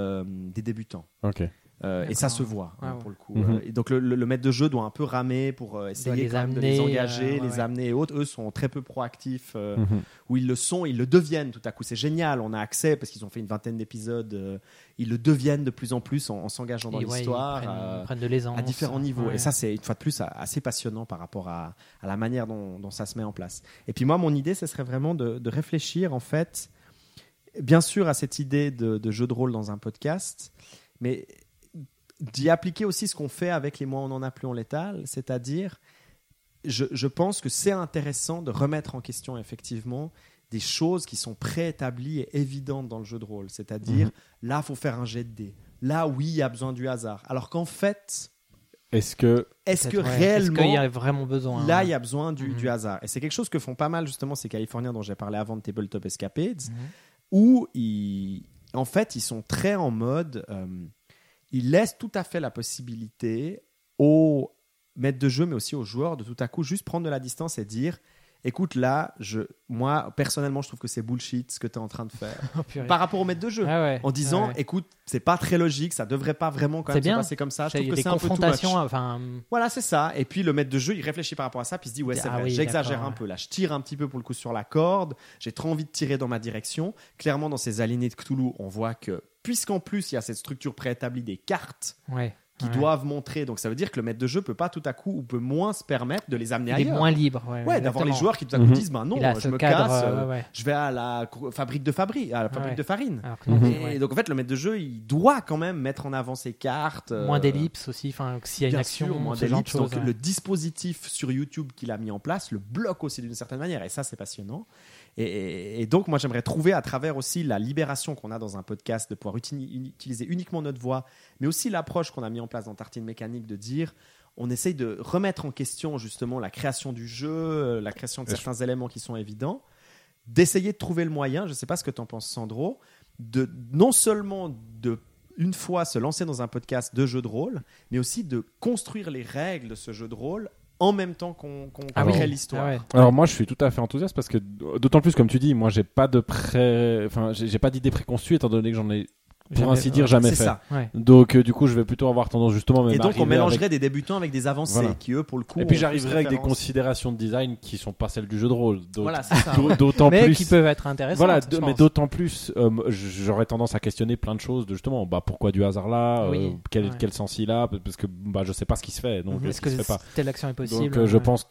[SPEAKER 3] des débutants.
[SPEAKER 4] Ok.
[SPEAKER 3] Euh, et ça se voit hein,
[SPEAKER 5] Ah ouais.
[SPEAKER 3] pour le coup.
[SPEAKER 4] Mhm.
[SPEAKER 3] Euh, et donc le, le- le maître de jeu doit un peu ramer pour euh, essayer
[SPEAKER 5] les
[SPEAKER 3] quand même de les
[SPEAKER 5] amener,
[SPEAKER 3] engager,
[SPEAKER 5] euh, ouais,
[SPEAKER 3] les
[SPEAKER 5] ouais.
[SPEAKER 3] amener et autres. Eux sont très peu proactifs, euh,
[SPEAKER 4] Mhm.
[SPEAKER 3] ou ils le sont, ils le deviennent tout à coup. C'est génial, on a accès parce qu'ils ont fait une vingtaine d'épisodes. euh, ils le deviennent de plus en plus en, en s'engageant dans l'histoire.
[SPEAKER 5] prennent,
[SPEAKER 3] euh,
[SPEAKER 5] prennent de l'aisance.
[SPEAKER 3] à différents niveaux.
[SPEAKER 5] Ouais.
[SPEAKER 3] Et ça, c'est une fois de plus a- assez passionnant par rapport à, à la manière dont, dont ça se met en place. Et puis moi, mon idée, ce serait vraiment de, de réfléchir, en fait, bien sûr à cette idée de, de jeu de rôle dans un podcast, mais d'y appliquer aussi ce qu'on fait avec les mois on en a plus en létal, c'est-à-dire, je, je pense que c'est intéressant de remettre en question effectivement des choses qui sont préétablies et évidentes dans le jeu de rôle. C'est-à-dire,
[SPEAKER 4] Mhm.
[SPEAKER 3] là, faut faire un jet de dés. Là, oui, il y a besoin du hasard. Alors qu'en fait,
[SPEAKER 4] Est-ce que
[SPEAKER 3] est-ce que
[SPEAKER 5] ouais.
[SPEAKER 3] réellement,
[SPEAKER 5] Est-ce qu'il y a vraiment besoin
[SPEAKER 3] là,
[SPEAKER 5] ouais.
[SPEAKER 3] il y a besoin du,
[SPEAKER 5] Mhm.
[SPEAKER 3] du hasard? Et c'est quelque chose que font pas mal justement ces Californiens dont j'ai parlé avant de Tabletop Escapades,
[SPEAKER 5] Mhm.
[SPEAKER 3] où ils, en fait, ils sont très en mode, euh, ils laissent tout à fait la possibilité aux maîtres de jeu, mais aussi aux joueurs, de tout à coup juste prendre de la distance et dire, écoute, là, je, moi, personnellement, je trouve que c'est bullshit ce que tu es en train de faire.
[SPEAKER 5] Oh.
[SPEAKER 3] Par rapport aux maîtres de jeu.
[SPEAKER 5] Ah ouais.
[SPEAKER 3] En disant,
[SPEAKER 5] Ouais, ouais.
[SPEAKER 3] écoute, c'est pas très logique, ça devrait pas vraiment quand
[SPEAKER 5] C'est
[SPEAKER 3] même se
[SPEAKER 5] bien.
[SPEAKER 3] passer comme ça. Je
[SPEAKER 5] Il
[SPEAKER 3] trouve
[SPEAKER 5] a
[SPEAKER 3] que c'est un peu too much.
[SPEAKER 5] enfin,
[SPEAKER 3] Voilà, c'est ça. Et puis le maître de jeu, il réfléchit par rapport à ça, puis il se dit ouais, c'est
[SPEAKER 5] Ah
[SPEAKER 3] vrai,
[SPEAKER 5] oui,
[SPEAKER 3] j'exagère un peu là, je tire un petit peu pour le coup sur la corde, j'ai trop envie de tirer dans ma direction. Clairement, dans ces alignés de Cthulhu, on voit que puisqu'en plus il y a cette structure préétablie des cartes
[SPEAKER 5] ouais.
[SPEAKER 3] qui
[SPEAKER 5] Ouais.
[SPEAKER 3] doivent montrer, donc ça veut dire que le maître de jeu peut pas tout à coup ou peut moins se permettre de les amener
[SPEAKER 5] Il est
[SPEAKER 3] ailleurs.
[SPEAKER 5] moins libre. Ouais,
[SPEAKER 3] ouais, d'avoir les joueurs qui tout à coup
[SPEAKER 4] Mhm.
[SPEAKER 3] disent ben non, je me
[SPEAKER 5] cadre,
[SPEAKER 3] casse,
[SPEAKER 5] euh,
[SPEAKER 3] je vais à la fabrique de fabri, à la fabrique
[SPEAKER 5] Ouais.
[SPEAKER 3] de farine.
[SPEAKER 5] Alors
[SPEAKER 3] Et donc en fait, le maître de jeu, il doit quand même mettre en avant ses cartes. euh,
[SPEAKER 5] moins d'ellipses aussi, enfin, s'il y a une
[SPEAKER 3] Bien
[SPEAKER 5] action,
[SPEAKER 3] sûr, moins d'ellipses. Donc
[SPEAKER 5] ouais.
[SPEAKER 3] le dispositif sur YouTube qu'il a mis en place le bloque aussi d'une certaine manière. Et ça, c'est passionnant. Et, donc, moi, j'aimerais trouver à travers aussi la libération qu'on a dans un podcast de pouvoir utili- utiliser uniquement notre voix, mais aussi l'approche qu'on a mis en place dans Tartine Mécanique de dire on essaye de remettre en question justement la création du jeu, euh, la création de certains éléments qui sont évidents, d'essayer de trouver le moyen, je ne sais pas ce que tu en penses Sandro, de non seulement de une fois se lancer dans un podcast de jeu de rôle, mais aussi de construire les règles de ce jeu de rôle en même temps qu'on
[SPEAKER 5] Ah
[SPEAKER 3] crée
[SPEAKER 5] oui.
[SPEAKER 3] l'histoire.
[SPEAKER 5] Ah ouais.
[SPEAKER 4] Alors moi je suis tout à fait enthousiaste parce que d'autant plus comme tu dis, moi j'ai pas de pré, enfin j'ai pas d'idée préconçue étant donné que j'en ai pour
[SPEAKER 5] Jamais-
[SPEAKER 4] ainsi dire jamais
[SPEAKER 3] C'est
[SPEAKER 4] fait.
[SPEAKER 3] ça.
[SPEAKER 5] Ouais.
[SPEAKER 4] Donc euh, du coup je vais plutôt avoir tendance justement même
[SPEAKER 3] Et
[SPEAKER 4] à
[SPEAKER 3] donc on mélangerait
[SPEAKER 4] avec-
[SPEAKER 3] des débutants avec des avancés
[SPEAKER 4] Voilà.
[SPEAKER 3] qui eux pour le coup.
[SPEAKER 4] Et puis j'arriverai avec des considérations de design qui sont pas celles du jeu de rôle.
[SPEAKER 3] Voilà, c'est ça.
[SPEAKER 4] d'au- D'autant
[SPEAKER 5] Mais
[SPEAKER 4] plus.
[SPEAKER 5] qui peuvent être intéressantes.
[SPEAKER 4] Voilà, de- mais d'autant plus, euh, j'aurais tendance à questionner plein de choses de justement, bah pourquoi du hasard là, euh, quel,
[SPEAKER 5] ouais.
[SPEAKER 4] quel sens il a, parce que bah je sais pas ce qui se fait, donc
[SPEAKER 5] Est-ce que
[SPEAKER 4] pas.
[SPEAKER 5] telle action est possible
[SPEAKER 4] Donc euh, je pense,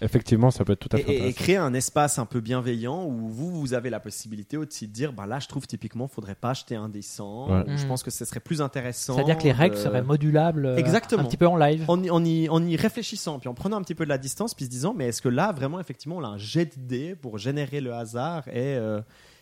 [SPEAKER 4] effectivement, ça peut être tout à fait
[SPEAKER 3] Et, créer un espace un peu bienveillant où vous, vous avez la possibilité aussi de dire, bah là, je trouve typiquement, faudrait pas acheter un dessin.
[SPEAKER 4] Ouais.
[SPEAKER 3] Je
[SPEAKER 5] Mhm.
[SPEAKER 3] pense que ce serait plus intéressant.
[SPEAKER 5] C'est-à-dire que les règles
[SPEAKER 3] de-
[SPEAKER 5] seraient modulables euh,
[SPEAKER 3] Exactement.
[SPEAKER 5] un petit peu en live.
[SPEAKER 3] en y, en, y, en y réfléchissant, puis en prenant un petit peu de la distance, puis se disant, mais est-ce que là, vraiment, effectivement, on a un jet d'idées pour générer le hasard et, euh,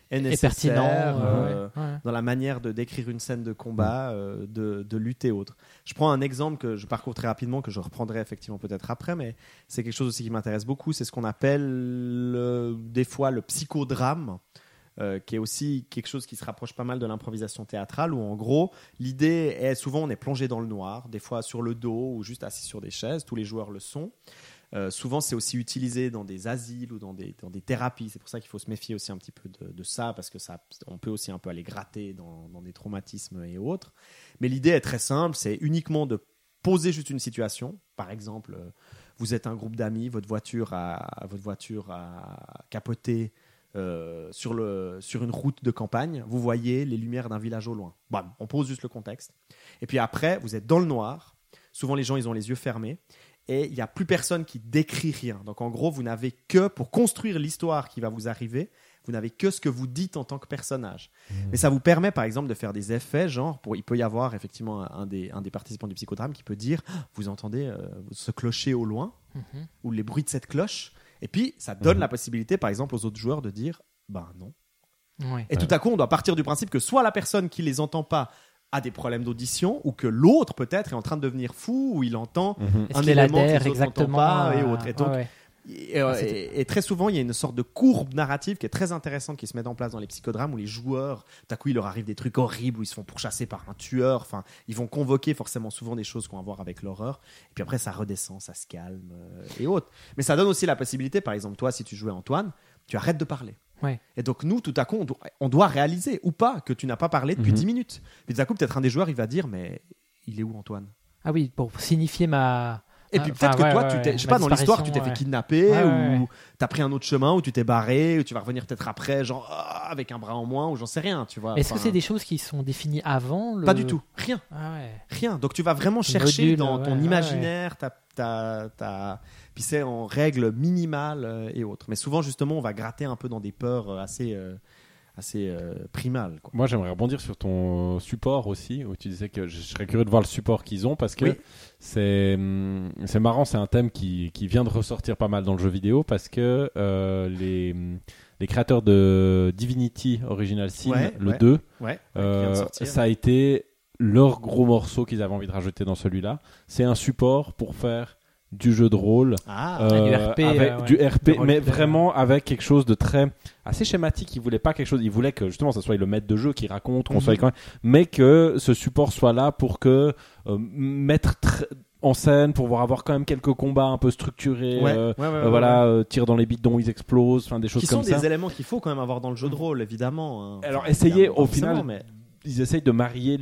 [SPEAKER 3] est
[SPEAKER 5] Et
[SPEAKER 3] nécessaire
[SPEAKER 5] pertinent.
[SPEAKER 3] euh,
[SPEAKER 5] ouais, ouais.
[SPEAKER 3] dans la manière de décrire une scène de combat, euh, de, de lutte et autres. Je prends un exemple que je parcours très rapidement, que je reprendrai effectivement peut-être après, mais c'est quelque chose aussi qui m'intéresse beaucoup. C'est ce qu'on appelle des fois le psychodrame. Euh, qui est aussi quelque chose qui se rapproche pas mal de l'improvisation théâtrale, où en gros, l'idée est souvent on est plongé dans le noir, des fois sur le dos ou juste assis sur des chaises, tous les joueurs le sont. Euh, souvent, c'est aussi utilisé dans des asiles ou dans des, dans des thérapies. C'est pour ça qu'il faut se méfier aussi un petit peu de, ça, parce que ça, on peut aussi un peu aller gratter dans, dans des traumatismes et autres. Mais l'idée est très simple, c'est uniquement de poser juste une situation. Par exemple, euh, vous êtes un groupe d'amis, votre voiture a, votre voiture a capoté euh, sur, le, sur une route de campagne. Vous voyez les lumières d'un village au loin. Bam, on pose juste le contexte. Et puis après, vous êtes dans le noir. Souvent, les gens, ils ont les yeux fermés et il n'y a plus personne qui décrit rien. Donc en gros, vous n'avez que, pour construire l'histoire qui va vous arriver, vous n'avez que ce que vous dites en tant que personnage. Mais ça vous permet par exemple de faire des effets, genre, pour, il peut y avoir effectivement un des, un des participants du psychodrame qui peut dire, Ah, vous entendez euh, ce clocher au loin,
[SPEAKER 5] Mhm.
[SPEAKER 3] ou les bruits de cette cloche, et puis ça donne
[SPEAKER 4] Mhm.
[SPEAKER 3] la possibilité par exemple aux autres joueurs de dire, ben non.
[SPEAKER 5] Ouais.
[SPEAKER 3] Et tout à coup, on doit partir du principe que soit la personne qui les entend pas a des problèmes d'audition, ou que l'autre peut-être est en train de devenir fou, ou il entend
[SPEAKER 4] Mhm.
[SPEAKER 3] Un
[SPEAKER 5] qu'il
[SPEAKER 3] élément n'entendent
[SPEAKER 5] exactement
[SPEAKER 3] pas, et autres. Et donc,
[SPEAKER 5] ouais, ouais.
[SPEAKER 3] Et, euh, et- et très souvent, il y a une sorte de courbe narrative qui est très intéressante qui se met en place dans les psychodrames où les joueurs, tout à coup, il leur arrive des trucs horribles où ils se font pourchasser par un tueur. Enfin, ils vont convoquer forcément souvent des choses qui ont à voir avec l'horreur. Et puis après, ça redescend, ça se calme euh, et autres. Mais ça donne aussi la possibilité, par exemple, toi, si tu jouais Antoine, tu arrêtes de parler.
[SPEAKER 5] Ouais.
[SPEAKER 3] Et donc, nous, tout à coup, on doit, on doit réaliser ou pas que tu n'as pas parlé depuis
[SPEAKER 4] Mhm.
[SPEAKER 3] 10 minutes. Puis tout à coup, peut-être un des joueurs, il va dire, mais il est où Antoine?
[SPEAKER 5] Ah oui, pour signifier ma.
[SPEAKER 3] Et
[SPEAKER 5] Ah,
[SPEAKER 3] puis
[SPEAKER 5] enfin,
[SPEAKER 3] peut-être que toi, tu t'es, je sais pas, dans l'histoire, tu t'es fait kidnapper ou t'as pris un autre chemin ou tu t'es barré ou tu vas revenir peut-être après, genre ah, avec un bras en moins ou j'en sais rien, tu vois.
[SPEAKER 5] Est-ce que c'est des choses qui sont définies avant le...
[SPEAKER 3] Pas du tout, rien,
[SPEAKER 5] Ah
[SPEAKER 3] rien. Donc tu vas vraiment chercher dans ton imaginaire, ta, ta, ta- puis c'est en règles minimales euh, et autres. Mais souvent justement, on va gratter un peu dans des peurs euh, assez, euh, assez euh, primales. Quoi.
[SPEAKER 4] Moi, j'aimerais rebondir sur ton support aussi, où tu disais que je serais curieux de voir le support qu'ils ont parce que
[SPEAKER 3] Oui.
[SPEAKER 4] c'est hum, c'est marrant, c'est un thème qui, qui vient de ressortir pas mal dans le jeu vidéo parce que euh, les, les créateurs de Divinity Original Sin,
[SPEAKER 3] Ouais,
[SPEAKER 4] le
[SPEAKER 3] ouais.
[SPEAKER 4] 2,
[SPEAKER 3] Ouais.
[SPEAKER 4] euh,
[SPEAKER 3] qui vient de sortir.
[SPEAKER 4] ça a été leur gros morceau qu'ils avaient envie de rajouter dans celui-là. C'est un support pour faire du jeu de rôle
[SPEAKER 3] Ah,
[SPEAKER 5] du
[SPEAKER 4] euh,
[SPEAKER 5] RP,
[SPEAKER 4] avec
[SPEAKER 5] euh, ouais.
[SPEAKER 4] du RP,
[SPEAKER 5] Du
[SPEAKER 4] mais vraiment avec quelque chose de très assez schématique. Il voulait pas quelque chose. Il voulait que justement, ça soit le maître de jeu qui raconte, qu'on soit quand même, mais que ce support soit là pour que euh, mettre tr- en scène, pour pouvoir avoir quand même quelques combats un peu structurés.
[SPEAKER 3] ouais,
[SPEAKER 4] euh,
[SPEAKER 3] ouais, ouais,
[SPEAKER 4] euh,
[SPEAKER 3] ouais,
[SPEAKER 4] voilà, euh, tir dans les bidons, ils explosent, enfin des choses
[SPEAKER 3] qui sont
[SPEAKER 4] comme
[SPEAKER 3] des
[SPEAKER 4] ça.
[SPEAKER 3] éléments qu'il faut quand même avoir dans le jeu de rôle, évidemment. hein.
[SPEAKER 4] Alors,
[SPEAKER 3] Enfin,
[SPEAKER 4] essayez, au final,
[SPEAKER 3] mais-
[SPEAKER 4] Ils essayent de marier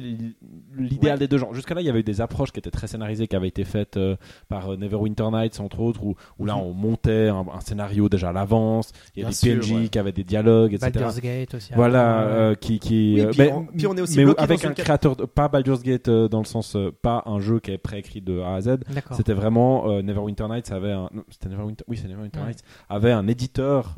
[SPEAKER 4] l'idéal
[SPEAKER 3] Ouais.
[SPEAKER 4] des deux genres. Jusqu'à là, il y avait eu des approches qui étaient très scénarisées, qui avaient été faites euh, par euh, Neverwinter Nights, entre autres, où, où là,
[SPEAKER 3] Mhm.
[SPEAKER 4] on montait un, un scénario déjà à l'avance. Il y a des PNJ
[SPEAKER 3] ouais.
[SPEAKER 4] qui avaient des dialogues, etc.
[SPEAKER 5] Baldur's Gate aussi.
[SPEAKER 4] Voilà,
[SPEAKER 5] Ah, ouais.
[SPEAKER 4] euh, qui, qui
[SPEAKER 3] Oui,
[SPEAKER 4] euh,
[SPEAKER 3] puis
[SPEAKER 4] mais,
[SPEAKER 3] on- puis on est aussi
[SPEAKER 4] mais avec un créateur, de, pas Baldur's Gate dans le sens, pas un jeu qui est préécrit de A à Z. C'était vraiment Neverwinter Nights avait un, c'était Neverwinter, oui, c'est Neverwinter
[SPEAKER 5] Ouais.
[SPEAKER 4] Nights avait un éditeur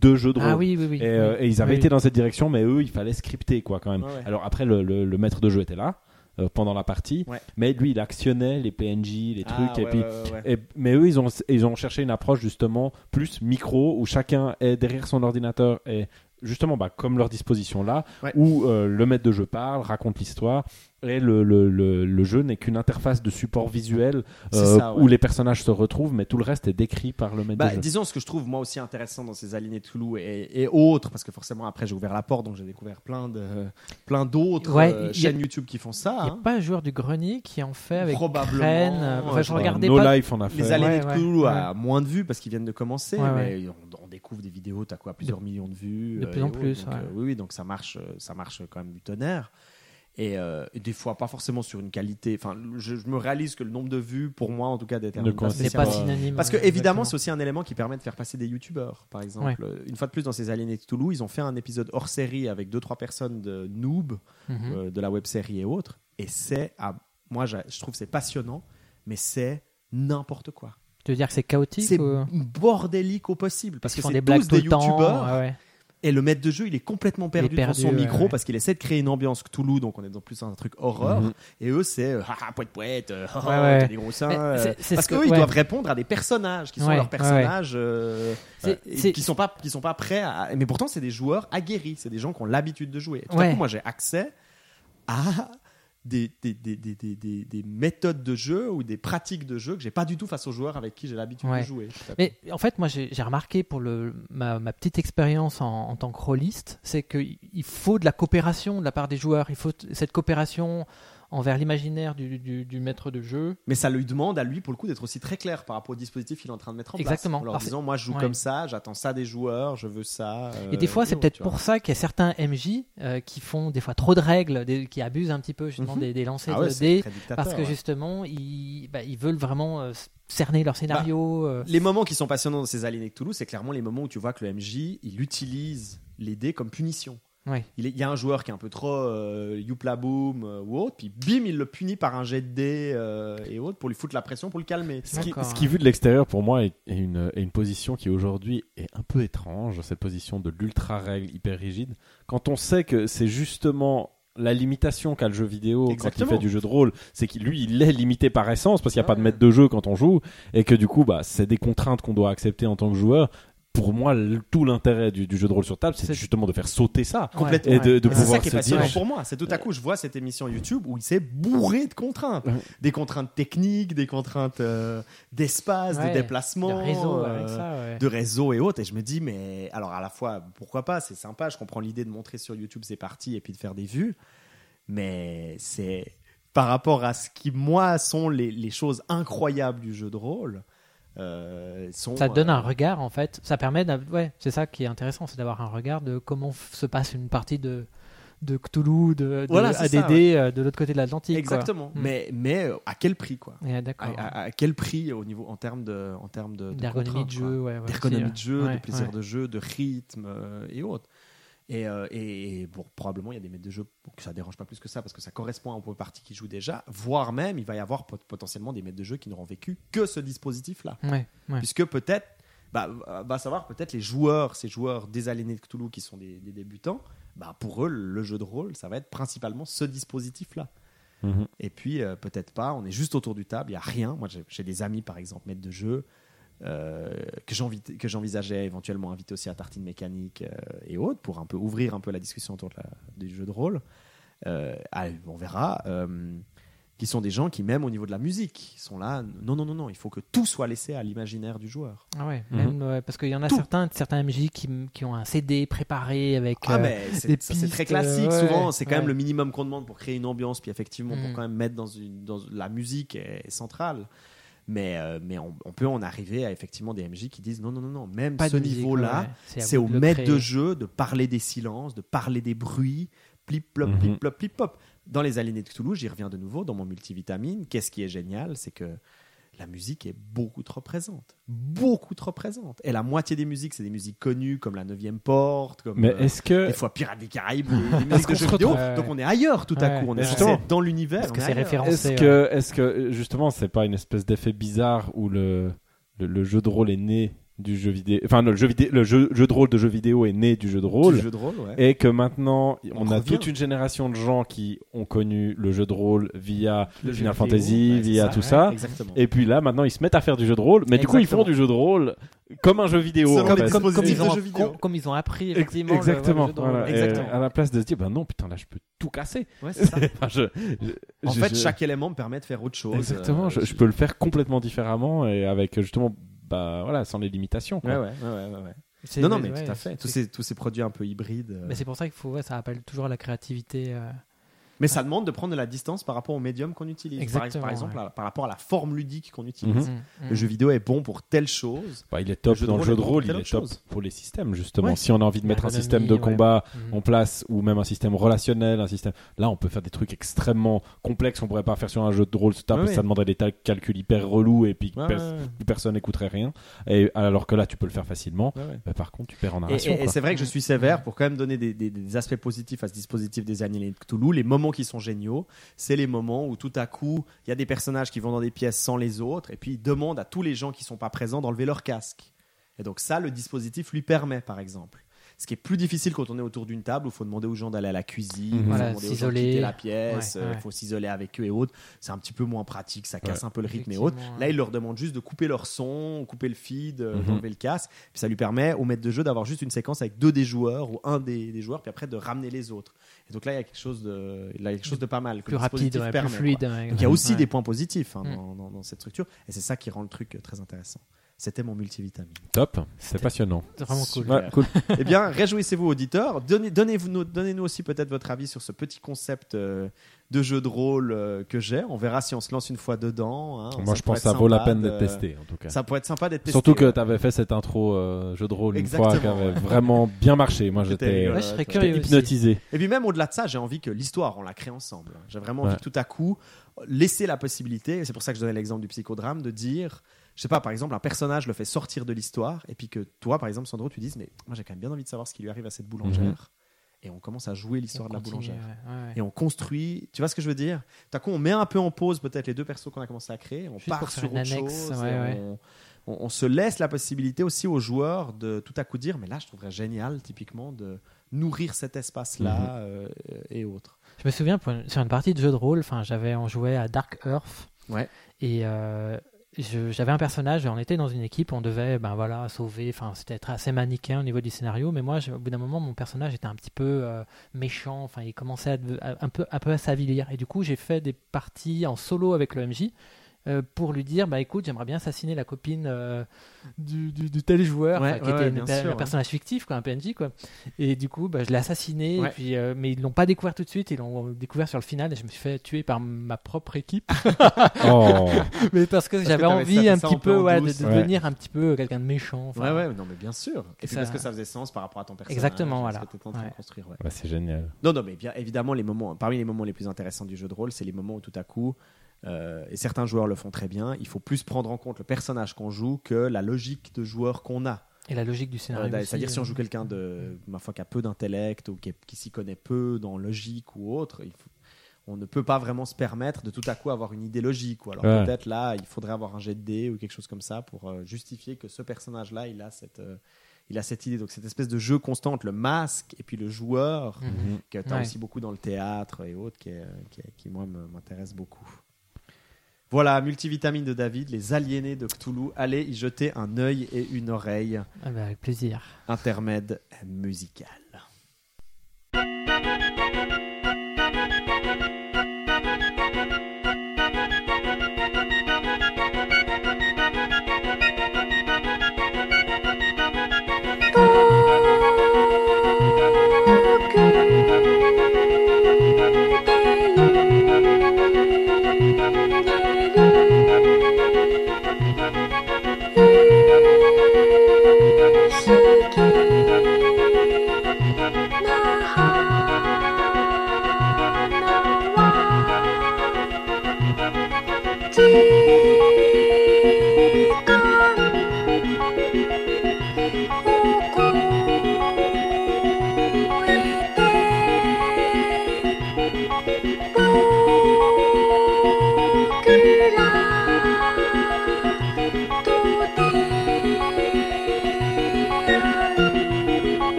[SPEAKER 4] de jeux de rôle.
[SPEAKER 5] Ah oui, oui, oui.
[SPEAKER 4] Et, ils avaient été dans cette direction, mais eux, il fallait scripter quoi quand même. Alors après, le, le- le maître de jeu était là euh, pendant la partie,
[SPEAKER 3] Ouais.
[SPEAKER 4] mais lui, il actionnait les PNJ, les
[SPEAKER 3] Ah,
[SPEAKER 4] trucs, et puis. et- mais eux, ils ont, ils ont cherché une approche justement plus micro, où chacun est derrière son ordinateur et justement bah, comme leur disposition là,
[SPEAKER 3] Ouais.
[SPEAKER 4] où euh, le maître de jeu parle, raconte l'histoire, et le, le, le, le jeu n'est qu'une interface de support visuel euh,
[SPEAKER 3] ça, ouais.
[SPEAKER 4] où les personnages se retrouvent, mais tout le reste est décrit par le maître
[SPEAKER 3] Bah, disons ce que je trouve moi aussi intéressant dans ces alignés de Toulouse et, et autres, parce que forcément après j'ai ouvert la porte, donc j'ai découvert plein de plein d'autres
[SPEAKER 5] Ouais,
[SPEAKER 3] euh, chaînes YouTube qui font ça.
[SPEAKER 5] Il n'y a
[SPEAKER 3] hein.
[SPEAKER 5] pas un joueur du grenier qui en fait avec
[SPEAKER 3] Probablement,
[SPEAKER 5] euh, Enfin,
[SPEAKER 3] ouais,
[SPEAKER 5] je regardais
[SPEAKER 4] No
[SPEAKER 5] pas.
[SPEAKER 4] Life en a fait.
[SPEAKER 3] Les alignés
[SPEAKER 5] Ouais,
[SPEAKER 3] Toulouse
[SPEAKER 5] ouais.
[SPEAKER 3] a moins de vues parce qu'ils viennent de commencer,
[SPEAKER 5] Ouais,
[SPEAKER 3] mais On, on découvre des vidéos, t'as quoi, plusieurs millions de vues.
[SPEAKER 5] De
[SPEAKER 3] euh,
[SPEAKER 5] plus en
[SPEAKER 3] autres,
[SPEAKER 5] plus,
[SPEAKER 3] donc, euh, oui, oui, donc ça marche, ça marche quand même du tonnerre. Et, euh, et des fois, pas forcément sur une qualité. Enfin, je, je me réalise que le nombre de vues, pour moi, en tout cas, détermine
[SPEAKER 4] Ne
[SPEAKER 3] pas
[SPEAKER 4] spécialement.
[SPEAKER 5] pas synonyme.
[SPEAKER 3] Parce que
[SPEAKER 5] ouais,
[SPEAKER 3] évidemment, c'est aussi un élément qui permet de faire passer des youtubeurs, par exemple. Une fois de plus, dans ces aliénés de Toulouse, ils ont fait un épisode hors série avec deux trois personnes de noob
[SPEAKER 5] Mhm.
[SPEAKER 3] euh, de la web série et autres. Et c'est, moi, je trouve c'est passionnant, mais c'est n'importe quoi.
[SPEAKER 5] Tu veux dire que c'est chaotique
[SPEAKER 3] C'est
[SPEAKER 5] ou...
[SPEAKER 3] bordélique au possible parce
[SPEAKER 5] Ils
[SPEAKER 3] que c'est
[SPEAKER 5] des blagues
[SPEAKER 3] des youtubeurs
[SPEAKER 5] ouais.
[SPEAKER 3] Et le maître de jeu il est complètement perdu,
[SPEAKER 5] perdu,
[SPEAKER 3] dans son
[SPEAKER 5] ouais,
[SPEAKER 3] micro
[SPEAKER 5] ouais.
[SPEAKER 3] parce qu'il essaie de créer une ambiance Cthulhu donc on est dans plus un truc horreur
[SPEAKER 4] Mhm.
[SPEAKER 3] et eux c'est euh, haha poète poète haha,
[SPEAKER 5] Ouais, ouais.
[SPEAKER 3] t'as des gros seins euh, parce
[SPEAKER 5] ce que-
[SPEAKER 3] qu'eux ils doivent répondre à des personnages qui sont
[SPEAKER 5] Ouais,
[SPEAKER 3] leurs personnages euh,
[SPEAKER 5] C'est-
[SPEAKER 3] euh, et qui sont pas qui sont pas prêts à mais pourtant c'est des joueurs aguerris c'est des gens qui ont l'habitude de jouer Et tout à coup moi j'ai accès à des, des, des, des, des, des- des méthodes de jeu ou des pratiques de jeu que j'ai pas du tout face aux joueurs avec qui j'ai l'habitude
[SPEAKER 5] Ouais.
[SPEAKER 3] de jouer.
[SPEAKER 5] Mais en fait, moi, j'ai remarqué pour le, ma, ma petite expérience en, en tant que rôliste, c'est qu'il faut de la coopération de la part des joueurs. Il faut cette coopération envers l'imaginaire du, du, du maître de jeu.
[SPEAKER 3] Mais ça lui demande à lui, pour le coup, d'être aussi très clair par rapport au dispositif qu'il est en train de mettre en
[SPEAKER 5] Exactement.
[SPEAKER 3] place. En leur
[SPEAKER 5] Alors,
[SPEAKER 3] disant, moi, je joue
[SPEAKER 5] ouais.
[SPEAKER 3] comme ça, j'attends ça des joueurs, je veux ça.
[SPEAKER 5] Et des
[SPEAKER 3] euh,
[SPEAKER 5] fois, c'est peut-être
[SPEAKER 3] vois.
[SPEAKER 5] pour ça qu'il y a certains MJ euh, qui font des fois trop de règles, des- qui abusent un petit peu justement
[SPEAKER 3] Mhm.
[SPEAKER 5] des, des lancers
[SPEAKER 3] Ah ouais,
[SPEAKER 5] de dés, parce que
[SPEAKER 3] ouais.
[SPEAKER 5] justement, ils, bah, ils veulent vraiment euh, cerner leur scénario. euh.
[SPEAKER 3] Les moments qui sont passionnants dans ces aliénés de Toulouse, c'est clairement les moments où tu vois que le MJ, il utilise les dés comme punition.
[SPEAKER 5] Ouais.
[SPEAKER 3] Il, est- il y a un joueur qui est un peu trop euh, youpla boom euh, ou autre, puis bim, il le punit par un jet de dés euh, et autres pour lui foutre la pression, pour le calmer.
[SPEAKER 4] Ce qui, ce qui, vu de l'extérieur, pour moi, est, est une, est une position qui aujourd'hui est un peu étrange, cette position de l'ultra-règle hyper rigide. Quand on sait que c'est justement la limitation qu'a le jeu vidéo quand il fait du jeu de rôle, c'est qu'il lui, il est limité par essence parce qu'il n'y a pas de maître de jeu quand on joue, et que du coup, bah, c'est des contraintes qu'on doit accepter en tant que joueur. Pour moi, tout l'intérêt du, du jeu de rôle sur table, c'est justement de faire sauter ça.
[SPEAKER 3] Complètement.
[SPEAKER 4] Et de, de
[SPEAKER 3] Et c'est ça
[SPEAKER 4] pouvoir
[SPEAKER 3] qui est
[SPEAKER 4] se
[SPEAKER 3] passionnant
[SPEAKER 4] dire,
[SPEAKER 3] pour moi. C'est tout à coup, je vois cette émission YouTube où il s'est bourré de contraintes.
[SPEAKER 4] Ouais.
[SPEAKER 3] Des contraintes techniques, des contraintes euh, d'espace,
[SPEAKER 5] Ouais,
[SPEAKER 3] de déplacement,
[SPEAKER 5] de réseau
[SPEAKER 3] euh,
[SPEAKER 5] avec ça, ouais.
[SPEAKER 3] de réseau et autres. Et je me dis, mais alors à la fois, pourquoi pas, c'est sympa, je comprends l'idée de montrer sur YouTube ses parties et puis de faire des vues, mais c'est par rapport à ce qui, moi, sont les, les choses incroyables du jeu de rôle. Euh, sont,
[SPEAKER 5] Ça te donne
[SPEAKER 3] euh,
[SPEAKER 5] un regard en fait. Ça permet, ouais, c'est ça qui est intéressant, c'est d'avoir un regard de comment se passe une partie de de Cthulhu, de, de
[SPEAKER 3] Voilà, c'est ça,
[SPEAKER 5] ADD euh, de l'autre côté de l'Atlantique. quoi.
[SPEAKER 3] Exactement.
[SPEAKER 5] Mm.
[SPEAKER 3] Mais, mais euh, à quel prix, quoi?
[SPEAKER 5] Ouais,
[SPEAKER 3] à,
[SPEAKER 5] d'accord.
[SPEAKER 3] à- à quel prix au niveau en termes de en termes de, de
[SPEAKER 5] D'ergonomie de
[SPEAKER 3] contraintes,
[SPEAKER 5] jeu,
[SPEAKER 3] quoi.
[SPEAKER 5] ouais, ouais,
[SPEAKER 3] d'ergonomie de jeu,
[SPEAKER 5] ouais.
[SPEAKER 3] de plaisir
[SPEAKER 5] Ouais.
[SPEAKER 3] de jeu, de rythme euh, et autres. Et, euh, et, et bon, probablement il y a des maîtres de jeu pour que ça dérange pas plus que ça parce que ça correspond à un partie qui joue déjà. Voire même il va y avoir pot- potentiellement des maîtres de jeu qui n'auront vécu que ce dispositif-là,
[SPEAKER 5] Ouais, ouais.
[SPEAKER 3] puisque peut-être bah, va savoir peut-être les joueurs, ces joueurs désaliénés de Cthulhu qui sont des, des débutants, bah pour eux le jeu de rôle ça va être principalement ce dispositif-là.
[SPEAKER 4] Mhm.
[SPEAKER 3] Et puis, euh, peut-être pas, on est juste autour du table, il n'y a rien. Moi, j'ai- j'ai des amis, par exemple, maîtres de jeu, euh, que j'envi- que j'envisageais éventuellement inviter aussi à Tartine Mécanique euh, et autres, pour un peu ouvrir un peu la discussion autour de la- du jeu de rôle. Euh, on verra. euh, qui sont des gens qui, même au niveau de la musique, sont là. Non, non, non, non, il faut que tout soit laissé à l'imaginaire du joueur.
[SPEAKER 5] Ah ouais,
[SPEAKER 4] Mhm.
[SPEAKER 5] même, ouais, parce qu'il y en a
[SPEAKER 3] Tout.
[SPEAKER 5] certains, certains MJ qui, qui ont un CD préparé avec.
[SPEAKER 3] Ah,
[SPEAKER 5] euh,
[SPEAKER 3] mais c'est
[SPEAKER 5] des
[SPEAKER 3] ça, c'est très classique.
[SPEAKER 5] ouais,
[SPEAKER 3] Souvent, c'est quand même le minimum qu'on demande pour créer une ambiance. Puis effectivement, pour
[SPEAKER 5] Mm.
[SPEAKER 3] quand même mettre dans une. Dans, la musique est, est centrale. Mais, euh, mais on, on peut en arriver à effectivement des MJ qui disent non, non, non, non, même
[SPEAKER 5] pas
[SPEAKER 3] ce niveau-là,
[SPEAKER 5] ouais,
[SPEAKER 3] c'est au
[SPEAKER 5] de
[SPEAKER 3] maître de jeu de parler des silences, de parler des bruits, plip plop,
[SPEAKER 4] Mhm.
[SPEAKER 3] plip plop, plip pop. Dans les aliénés de Cthulhu, j'y reviens de nouveau dans mon multivitamine. Qu'est-ce qui est génial, c'est que la musique est beaucoup trop présente, beaucoup trop présente. Et la moitié des musiques, c'est des musiques connues comme la Neuvième Porte, comme
[SPEAKER 4] Mais
[SPEAKER 3] euh,
[SPEAKER 4] est-ce que
[SPEAKER 3] des fois Pirates des Caraïbes, des, des musiques de jeux vidéo. Donc on est ailleurs tout à
[SPEAKER 5] Ouais.
[SPEAKER 3] coup. On est dans l'univers. On
[SPEAKER 5] que
[SPEAKER 3] est
[SPEAKER 5] c'est référencé.
[SPEAKER 4] Est-ce
[SPEAKER 5] ouais.
[SPEAKER 4] que, est-ce que justement, c'est pas une espèce d'effet bizarre où le, le, le jeu de rôle est né du jeu vidéo, enfin non, le jeu vidéo, le jeu, jeu de rôle de jeu vidéo est né du jeu de rôle,
[SPEAKER 3] Du jeu de rôle, ouais.
[SPEAKER 4] et que maintenant on,
[SPEAKER 3] On
[SPEAKER 4] a
[SPEAKER 3] revient.
[SPEAKER 4] toute une génération de gens qui ont connu le jeu de rôle via
[SPEAKER 3] Le
[SPEAKER 4] Final
[SPEAKER 3] vidéo,
[SPEAKER 4] Fantasy,
[SPEAKER 3] ouais, c'est
[SPEAKER 4] via
[SPEAKER 3] ça,
[SPEAKER 4] tout
[SPEAKER 3] ouais,
[SPEAKER 4] ça,
[SPEAKER 3] Exactement.
[SPEAKER 4] et puis là maintenant ils se mettent à faire du jeu de rôle, mais du coup ils font du jeu de rôle comme un jeu vidéo. En fait.
[SPEAKER 5] comme, comme, comme
[SPEAKER 3] dispositifs
[SPEAKER 5] ils ont,
[SPEAKER 3] jeux vidéo.
[SPEAKER 5] com- comme ils ont appris effectivement. le-
[SPEAKER 4] Exactement.
[SPEAKER 5] le jeu de rôle.
[SPEAKER 4] voilà. Et
[SPEAKER 3] Exactement.
[SPEAKER 4] à la place de se dire, ben non, putain, là, je peux tout casser.
[SPEAKER 3] Ouais, c'est ça.
[SPEAKER 4] Enfin, je- je-
[SPEAKER 3] En
[SPEAKER 4] je-
[SPEAKER 3] fait,
[SPEAKER 4] je-
[SPEAKER 3] chaque élément me permet de faire autre chose.
[SPEAKER 4] Exactement,
[SPEAKER 3] Euh,
[SPEAKER 4] je, je peux le faire complètement différemment et avec justement, bah voilà, sans les limitations. quoi.
[SPEAKER 3] Ouais, ouais, ouais, ouais, ouais, ouais.
[SPEAKER 5] C'est-
[SPEAKER 3] Non, non, mais
[SPEAKER 5] ouais,
[SPEAKER 3] tout à fait. Tous ces, tous ces produits un peu hybrides. euh,
[SPEAKER 5] Mais c'est pour ça qu'il faut, ouais, ça appelle toujours à la créativité. euh.
[SPEAKER 3] Mais ça demande de prendre de la distance par rapport au médium qu'on utilise. Par,
[SPEAKER 5] Exactement,
[SPEAKER 3] par exemple,
[SPEAKER 5] ouais.
[SPEAKER 3] à- par rapport à la forme ludique qu'on utilise.
[SPEAKER 4] Mhm.
[SPEAKER 5] Mm,
[SPEAKER 3] Le jeu vidéo est bon pour telle chose.
[SPEAKER 4] Bah, il est top
[SPEAKER 3] Le
[SPEAKER 4] dans le jeu de rôle, il est top
[SPEAKER 3] chose.
[SPEAKER 4] pour les systèmes justement.
[SPEAKER 3] Ouais.
[SPEAKER 4] Si on a envie de mettre un système de combat
[SPEAKER 5] Mm.
[SPEAKER 4] en place ou même un système relationnel, un système, là on peut faire des trucs extrêmement complexes qu'on pourrait pas faire sur un jeu de rôle, parce
[SPEAKER 3] Ouais,
[SPEAKER 4] que ça demanderait des calculs hyper relous et puis pers- personne n'écouterait rien. Et alors que là tu peux le faire facilement.
[SPEAKER 3] Ouais, ouais.
[SPEAKER 4] Bah, par contre tu perds en narration.
[SPEAKER 3] et- c'est vrai que je suis sévère pour quand même donner des, des- des aspects positifs à ce dispositif des de Cthulhu. Les moments qui sont géniaux, c'est les moments où tout à coup, il y a des personnages qui vont dans des pièces sans les autres, et puis ils demandent à tous les gens qui sont pas présents d'enlever leur casque. Et donc ça, le dispositif lui permet, par exemple. Ce qui est plus difficile quand on est autour d'une table où il faut demander aux gens d'aller à la cuisine, il faut
[SPEAKER 5] Voilà,
[SPEAKER 3] demander aux gens de
[SPEAKER 5] s'isoler.
[SPEAKER 3] quitter la pièce, euh, il
[SPEAKER 5] ouais.
[SPEAKER 3] faut s'isoler avec eux et autres. C'est un petit peu moins pratique, ça casse
[SPEAKER 4] Ouais.
[SPEAKER 3] un peu le rythme et autres. Là, il leur demande juste de couper leur son, couper le feed, euh,
[SPEAKER 4] Mhm.
[SPEAKER 3] d'enlever le casque. Puis ça lui permet au maître de jeu d'avoir juste une séquence avec deux des joueurs ou un des, des joueurs, puis après de ramener les autres. Et donc là, il y a quelque chose de, il y a quelque chose de pas mal. que
[SPEAKER 5] Plus rapide,
[SPEAKER 3] dispositif
[SPEAKER 5] ouais,
[SPEAKER 3] permet,
[SPEAKER 5] plus fluide. ouais.
[SPEAKER 3] Donc il y a aussi
[SPEAKER 5] Ouais.
[SPEAKER 3] des points positifs hein,
[SPEAKER 5] Mm.
[SPEAKER 3] dans, dans- dans cette structure, et c'est ça qui rend le truc euh, très intéressant. C'était mon multivitamine.
[SPEAKER 4] Top, c'est passionnant.
[SPEAKER 5] C'est vraiment cool.
[SPEAKER 3] Super.
[SPEAKER 4] Ouais, cool.
[SPEAKER 3] eh bien, réjouissez-vous, auditeurs. Donnez- Donnez-nous donnez aussi peut-être votre avis sur ce petit concept euh, de jeu de rôle euh, que j'ai. On verra si on se lance une fois dedans. hein.
[SPEAKER 4] Moi,
[SPEAKER 3] Ça
[SPEAKER 4] je pense que ça vaut la peine d'être testé, en tout cas.
[SPEAKER 3] Ça pourrait être sympa d'être testé.
[SPEAKER 4] Surtout que tu avais fait cette intro euh, jeu de rôle une fois qui avait vraiment bien marché. Moi, j'étais.
[SPEAKER 5] Ouais, aussi.
[SPEAKER 4] hypnotisé.
[SPEAKER 3] Et puis même au-delà de ça, j'ai envie que l'histoire, on la crée ensemble. J'ai vraiment envie
[SPEAKER 4] Ouais.
[SPEAKER 3] tout à coup, laisser la possibilité, et c'est pour ça que je donnais l'exemple du psychodrame, de dire, je sais pas, par exemple, un personnage le fait sortir de l'histoire, et puis que toi, par exemple, Sandro, tu dises, mais moi j'ai quand même bien envie de savoir ce qui lui arrive à cette boulangère.
[SPEAKER 4] Mhm.
[SPEAKER 3] Et on commence à jouer l'histoire de la boulangère.
[SPEAKER 5] ouais, ouais, ouais.
[SPEAKER 3] Et on construit, tu vois ce que je veux dire? À coup, on met un peu en pause peut-être les deux persos qu'on a commencé à créer, on
[SPEAKER 5] Juste
[SPEAKER 3] part sur
[SPEAKER 5] une
[SPEAKER 3] autre
[SPEAKER 5] annexe,
[SPEAKER 3] chose. On, on- on se laisse la possibilité aussi aux joueurs de tout à coup dire, mais là, je trouverais génial, typiquement, de nourrir cet espace-là
[SPEAKER 5] Mhm.
[SPEAKER 3] euh, et autres.
[SPEAKER 5] Je me souviens pour une- sur une partie de jeu de rôle, j'avais on jouait à Dark Earth
[SPEAKER 3] Ouais.
[SPEAKER 5] et euh, j'avais un personnage, on était dans une équipe, on devait ben voilà sauver, enfin c'était assez manichéen au niveau du scénario, mais moi au bout d'un moment mon personnage était un petit peu euh, méchant, enfin il commençait à, peu un peu à s'avilir et du coup j'ai fait des parties en solo avec le MJ. Euh, pour lui dire bah écoute j'aimerais bien assassiner la copine euh, du, du, du tel joueur
[SPEAKER 3] Ouais,
[SPEAKER 5] qui
[SPEAKER 3] ouais,
[SPEAKER 5] était
[SPEAKER 3] ouais,
[SPEAKER 5] un
[SPEAKER 3] ouais.
[SPEAKER 5] personnage fictif quoi un PNJ quoi et du coup, bah, je l'ai assassiné.
[SPEAKER 3] Ouais.
[SPEAKER 5] Et puis, euh, mais ils l'ont pas découvert tout de suite. Ils l'ont découvert sur le final. Et je me suis fait tuer par ma propre équipe.
[SPEAKER 4] Oh,
[SPEAKER 5] mais parce que j'avais envie un petit
[SPEAKER 3] peu
[SPEAKER 5] peu
[SPEAKER 3] en
[SPEAKER 5] ouais, de, devenir un petit peu quelqu'un de méchant. enfin.
[SPEAKER 3] ouais, ouais, non, mais bien sûr. Et puis
[SPEAKER 5] ça-
[SPEAKER 3] parce que ça faisait sens par rapport à ton personnage.
[SPEAKER 5] Exactement, voilà.
[SPEAKER 4] bah, c'est génial.
[SPEAKER 3] Non, non, mais bien évidemment, les moments, parmi les moments les plus intéressants du jeu de rôle, c'est les moments où tout à coup, euh, et certains joueurs le font très bien, il faut plus prendre en compte le personnage qu'on joue que la logique de joueur qu'on a.
[SPEAKER 5] Et la logique du scénario.
[SPEAKER 3] Euh, C'est-à-dire si on
[SPEAKER 5] euh,
[SPEAKER 3] joue quelqu'un de, ma foi, qui a peu d'intellect ou qui, s'y connaît peu dans logique ou autre, il faut- on ne peut pas vraiment se permettre de tout à coup avoir une idée logique. Ou alors
[SPEAKER 4] Ouais.
[SPEAKER 3] peut-être là, il faudrait avoir un jet de dés ou quelque chose comme ça pour euh, justifier que ce personnage-là, il a cette, euh, il a cette idée. Donc cette espèce de jeu constant entre le masque et puis le joueur,
[SPEAKER 5] Mhm.
[SPEAKER 3] que tu as
[SPEAKER 5] Ouais.
[SPEAKER 3] aussi beaucoup dans le théâtre et autres, qui, est- qui, est- qui, moi me- m'intéresse beaucoup. Voilà, multivitamine de David, les aliénés de Cthulhu. Allez y jeter un œil et une oreille.
[SPEAKER 5] Ah bah, avec plaisir.
[SPEAKER 3] Intermède musical.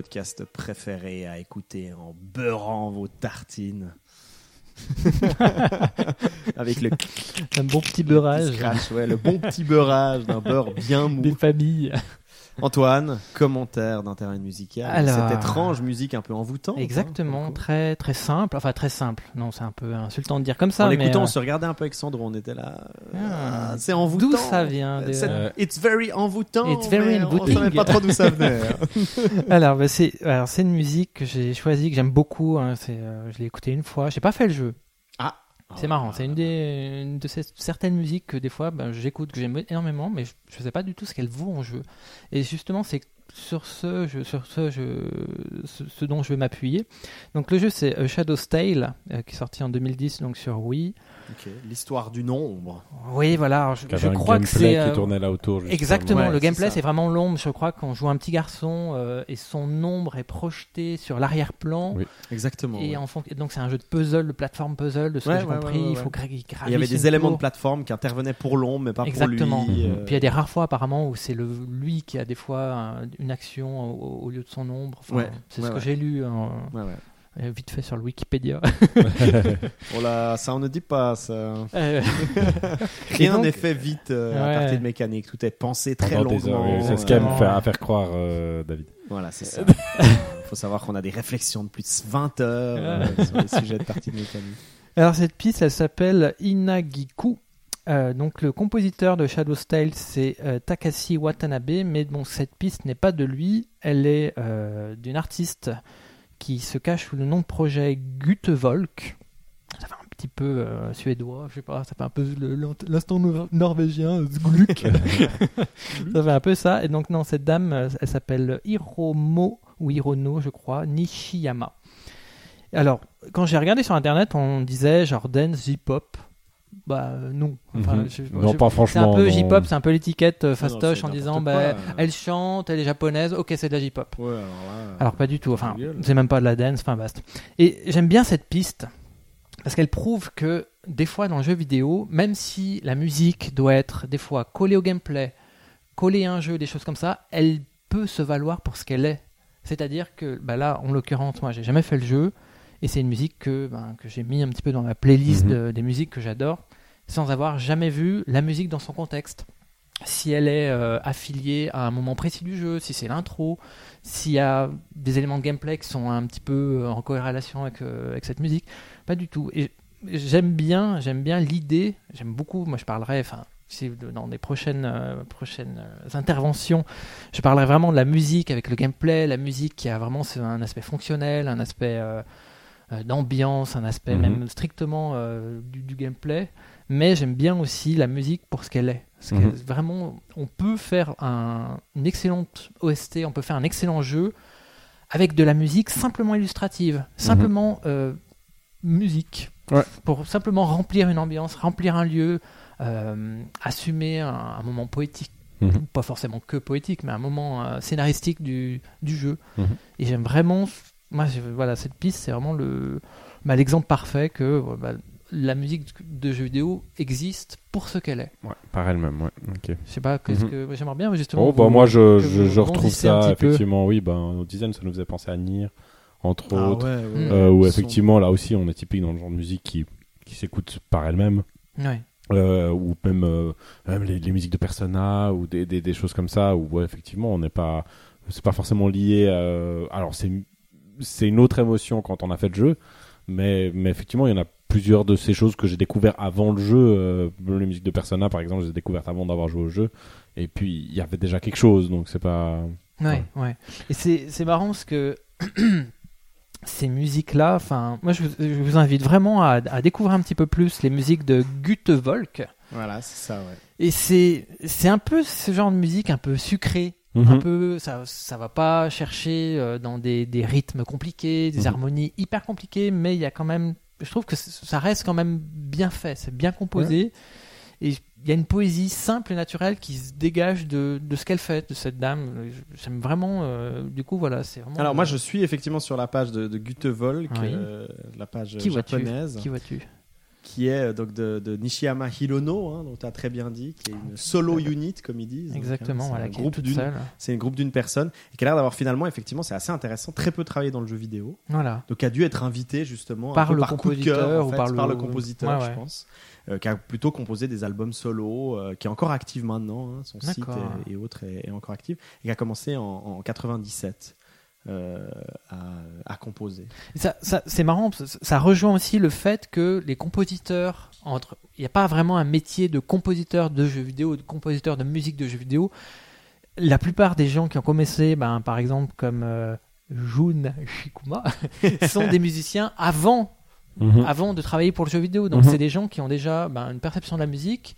[SPEAKER 3] Podcast préféré à écouter en beurrant vos tartines. Avec le
[SPEAKER 5] Un bon petit beurrage
[SPEAKER 3] scratch, ouais, le bon petit beurrage d'un beurre bien mou.
[SPEAKER 5] des familles.
[SPEAKER 3] Antoine, commentaire d'intérêt musical.
[SPEAKER 5] Alors-
[SPEAKER 3] Cette étrange musique un peu envoûtante. hein,
[SPEAKER 5] Exactement, très très simple. Enfin très simple. Non, c'est un peu insultant de dire comme ça.
[SPEAKER 3] En
[SPEAKER 5] mais,
[SPEAKER 3] l'écoutant,
[SPEAKER 5] euh,
[SPEAKER 3] on se regardait un peu avec Sandro, on était là. euh,
[SPEAKER 5] Ah.
[SPEAKER 3] c'est envoûtant.
[SPEAKER 5] D'où ça vient de-
[SPEAKER 4] Euh,
[SPEAKER 3] It's very envoûtant.
[SPEAKER 5] It's very
[SPEAKER 3] mais On savait pas trop d'où ça venait.
[SPEAKER 5] Alors, bah, c'est alors c'est une musique que j'ai choisie, que j'aime beaucoup. hein, euh, je l'ai écoutée une fois. J'ai pas fait le jeu.
[SPEAKER 3] Ah.
[SPEAKER 5] C'est marrant. C'est une des une de ces certaines musiques que des fois ben, j'écoute, que j'aime énormément, mais je, je sais pas du tout ce qu'elle vaut en jeu. Et justement, c'est sur ce, je, sur ce, je, ce, ce dont je vais m'appuyer. Donc le jeu c'est Shadow's Tale euh, qui est sorti en 2010 donc sur Wii.
[SPEAKER 3] L'histoire du nombre.
[SPEAKER 5] Oui, voilà. je,
[SPEAKER 4] Qui
[SPEAKER 5] crois que
[SPEAKER 4] gameplay
[SPEAKER 5] c'est
[SPEAKER 4] qui
[SPEAKER 5] euh,
[SPEAKER 4] tournait là autour. justement.
[SPEAKER 5] Exactement,
[SPEAKER 3] Ouais,
[SPEAKER 5] le gameplay c'est vraiment l'ombre. Je crois qu'on joue un petit garçon euh, et son ombre est projetée sur l'arrière-plan.
[SPEAKER 4] Oui.
[SPEAKER 3] Exactement.
[SPEAKER 5] Et
[SPEAKER 3] ouais.
[SPEAKER 5] en fond, et donc c'est un jeu de puzzle, de plateforme puzzle, de ce
[SPEAKER 3] Ouais,
[SPEAKER 5] que j'ai
[SPEAKER 3] ouais,
[SPEAKER 5] compris.
[SPEAKER 3] ouais, ouais,
[SPEAKER 5] Il faut
[SPEAKER 3] Il y avait des éléments de plateforme qui intervenaient pour l'ombre, mais pas
[SPEAKER 5] Exactement.
[SPEAKER 3] pour lui.
[SPEAKER 4] Mhm.
[SPEAKER 3] euh,
[SPEAKER 5] Puis il y a des rares fois apparemment où c'est le lui qui a des fois un- une action au, au lieu de son ombre. Enfin,
[SPEAKER 3] Ouais,
[SPEAKER 5] c'est
[SPEAKER 3] ouais,
[SPEAKER 5] ce que j'ai lu hein,
[SPEAKER 3] ouais, ouais.
[SPEAKER 5] Vite fait sur le Wikipédia.
[SPEAKER 3] Oh là, ça on ne dit pas ça.
[SPEAKER 5] Euh,
[SPEAKER 3] Rien n'est fait vite euh, à partir de mécanique. Tout est pensé très
[SPEAKER 4] Pendant
[SPEAKER 3] longuement.
[SPEAKER 4] C'est ce qu'aime faire, à faire croire euh, David.
[SPEAKER 3] Voilà, c'est ça. Il faut savoir qu'on a des réflexions de plus de 20 heures euh, sur les sujets de partie de mécanique.
[SPEAKER 5] Alors cette piste, elle s'appelle Inagiku. Euh, donc le compositeur de Shadow's Tale, c'est euh, Takashi Watanabe, mais bon, cette piste n'est pas de lui, elle est euh, d'une artiste qui se cache sous le nom de projet Gutevolk. Ça fait un petit peu euh, suédois, je sais pas, ça fait un peu l'instant nor- norvégien, Zgluk. ça fait un peu ça. Et donc non, cette dame, euh, elle s'appelle Hiromo ou Hirono, je crois, Nishiyama. Alors, quand j'ai regardé sur internet, on disait genre dance J-pop. Bah euh, non. Enfin,
[SPEAKER 4] Mhm.
[SPEAKER 5] je-
[SPEAKER 4] non,
[SPEAKER 5] je-
[SPEAKER 4] pas
[SPEAKER 5] c'est
[SPEAKER 4] franchement.
[SPEAKER 5] un peu. J-pop, c'est un peu l'étiquette euh,
[SPEAKER 3] non,
[SPEAKER 5] fastoche
[SPEAKER 3] c'est
[SPEAKER 5] en disant bah, elle chante, elle est japonaise, ok c'est de la J-pop.
[SPEAKER 3] Ouais, alors là.
[SPEAKER 5] Alors pas du tout, enfin c'est même pas de la dance, enfin basta. Et j'aime bien cette piste parce qu'elle prouve que des fois dans le jeu vidéo, même si la musique doit être des fois collée au gameplay, collée à un jeu, des choses comme ça, elle peut se valoir pour ce qu'elle est. C'est-à-dire que bah là, en l'occurrence, moi j'ai jamais fait le jeu et c'est une musique que, ben, que j'ai mis un petit peu dans ma playlist
[SPEAKER 4] Mhm.
[SPEAKER 5] de- des musiques que j'adore sans avoir jamais vu la musique dans son contexte. Si elle est euh, affiliée à un moment précis du jeu, si c'est l'intro, s'il y a des éléments de gameplay qui sont un petit peu euh, en corrélation avec, euh, avec cette musique, pas du tout. Et j'aime bien, j'aime bien l'idée, j'aime beaucoup, moi je parlerai, enfin, dans des prochaines, euh, prochaines interventions, je parlerai vraiment de la musique avec le gameplay, la musique qui a vraiment un aspect fonctionnel, un aspect euh, d'ambiance, un aspect
[SPEAKER 4] Mhm.
[SPEAKER 5] même strictement euh, du, du gameplay, mais j'aime bien aussi la musique pour ce qu'elle est. Parce
[SPEAKER 4] Mhm.
[SPEAKER 5] que vraiment, on peut faire un, une excellente OST, on peut faire un excellent jeu avec de la musique simplement illustrative, simplement euh, musique,
[SPEAKER 4] Ouais.
[SPEAKER 5] pour simplement remplir une ambiance, remplir un lieu, euh, assumer un, un moment poétique,
[SPEAKER 4] Mhm.
[SPEAKER 5] pas forcément que poétique, mais un moment euh, scénaristique du, du jeu.
[SPEAKER 4] Mhm.
[SPEAKER 5] Et j'aime vraiment, moi, je- voilà, cette piste, c'est vraiment le, bah, l'exemple parfait que bah, la musique de jeu vidéo existe pour ce qu'elle est.
[SPEAKER 4] Ouais, par elle-même, ouais. Ok.
[SPEAKER 5] Je sais pas, qu'est-ce
[SPEAKER 4] Mhm.
[SPEAKER 5] que j'aimerais bien justement.
[SPEAKER 4] Oh, bah,
[SPEAKER 5] vous-
[SPEAKER 4] moi, je, je, retrouve ça,
[SPEAKER 5] peu.
[SPEAKER 4] effectivement, oui, ben, au design, ça nous faisait penser à Nier, entre
[SPEAKER 3] Ah
[SPEAKER 4] autres.
[SPEAKER 3] ouais, ouais,
[SPEAKER 5] Mm.
[SPEAKER 4] Euh, où
[SPEAKER 3] Son-
[SPEAKER 4] effectivement, là aussi, on est typique dans le genre de musique qui, qui s'écoute par elle-même.
[SPEAKER 5] Ouais.
[SPEAKER 4] Euh, ou même, euh, même les, les musiques de Persona ou des, des, des choses comme ça où ouais, effectivement on n'est pas c'est pas forcément lié euh, alors c'est c'est une autre émotion quand on a fait le jeu mais mais effectivement il y en a plusieurs de ces choses que j'ai découvert avant le jeu euh, les musiques de Persona par exemple je les ai découvertes avant d'avoir joué au jeu et puis il y avait déjà quelque chose donc c'est pas
[SPEAKER 5] Ouais, ouais. Et c'est, c'est marrant parce que ces musiques-là, enfin, moi je vous, je vous invite vraiment à, à découvrir un petit peu plus les musiques de Gutevolk.
[SPEAKER 3] Voilà, c'est ça, ouais.
[SPEAKER 5] Et c'est c'est un peu ce genre de musique un peu sucrée.
[SPEAKER 4] Mhm.
[SPEAKER 5] Un peu, ça, ça va pas chercher euh, dans des, des rythmes compliqués, des
[SPEAKER 4] Mhm.
[SPEAKER 5] harmonies hyper compliquées, mais il y a quand même, je trouve que ça reste quand même bien fait, c'est bien composé, et il y a une poésie simple et naturelle qui se dégage de, de ce qu'elle fait, de cette dame. J'aime vraiment, euh, du coup, voilà, c'est vraiment.
[SPEAKER 3] Alors moi
[SPEAKER 5] euh,
[SPEAKER 3] je suis effectivement sur la page de, de
[SPEAKER 5] Oui.
[SPEAKER 3] euh, la page
[SPEAKER 5] Qui
[SPEAKER 3] japonaise,
[SPEAKER 5] Qui vois-tu?
[SPEAKER 3] Qui est euh, donc de, de Nishiyama Hirono, hein, dont tu as très bien dit, qui est une solo unit comme ils disent. Donc,
[SPEAKER 5] Exactement,
[SPEAKER 3] hein, c'est
[SPEAKER 5] voilà,
[SPEAKER 3] groupe d'une-. C'est un groupe d'une personne et qui a l'air d'avoir finalement, effectivement, c'est assez intéressant, très peu travaillé dans le jeu vidéo.
[SPEAKER 5] Voilà.
[SPEAKER 3] Donc a dû être invité justement
[SPEAKER 5] Par le
[SPEAKER 3] par
[SPEAKER 5] compositeur
[SPEAKER 3] cœur,
[SPEAKER 5] ou
[SPEAKER 3] fait,
[SPEAKER 5] par le-
[SPEAKER 3] compositeur,
[SPEAKER 5] Ouais,
[SPEAKER 3] je pense, euh, qui a plutôt composé des albums solo, euh, qui est encore actif maintenant, hein, son site et, et autres est, est encore actif, et qui a commencé en, en 97 euh, à, à composer.
[SPEAKER 5] Ça, ça- c'est marrant, ça rejoint aussi le fait que les compositeurs, entre, il n'y a pas vraiment un métier de compositeur de jeux vidéo, de compositeur de musique de jeux vidéo. La plupart des gens qui ont commencé, ben, par exemple comme euh, Jun Shikuma, sont des musiciens avant,
[SPEAKER 4] Mhm.
[SPEAKER 5] avant de travailler pour le jeu vidéo. Donc
[SPEAKER 4] Mhm.
[SPEAKER 5] c'est des gens qui ont déjà ben, une perception de la musique,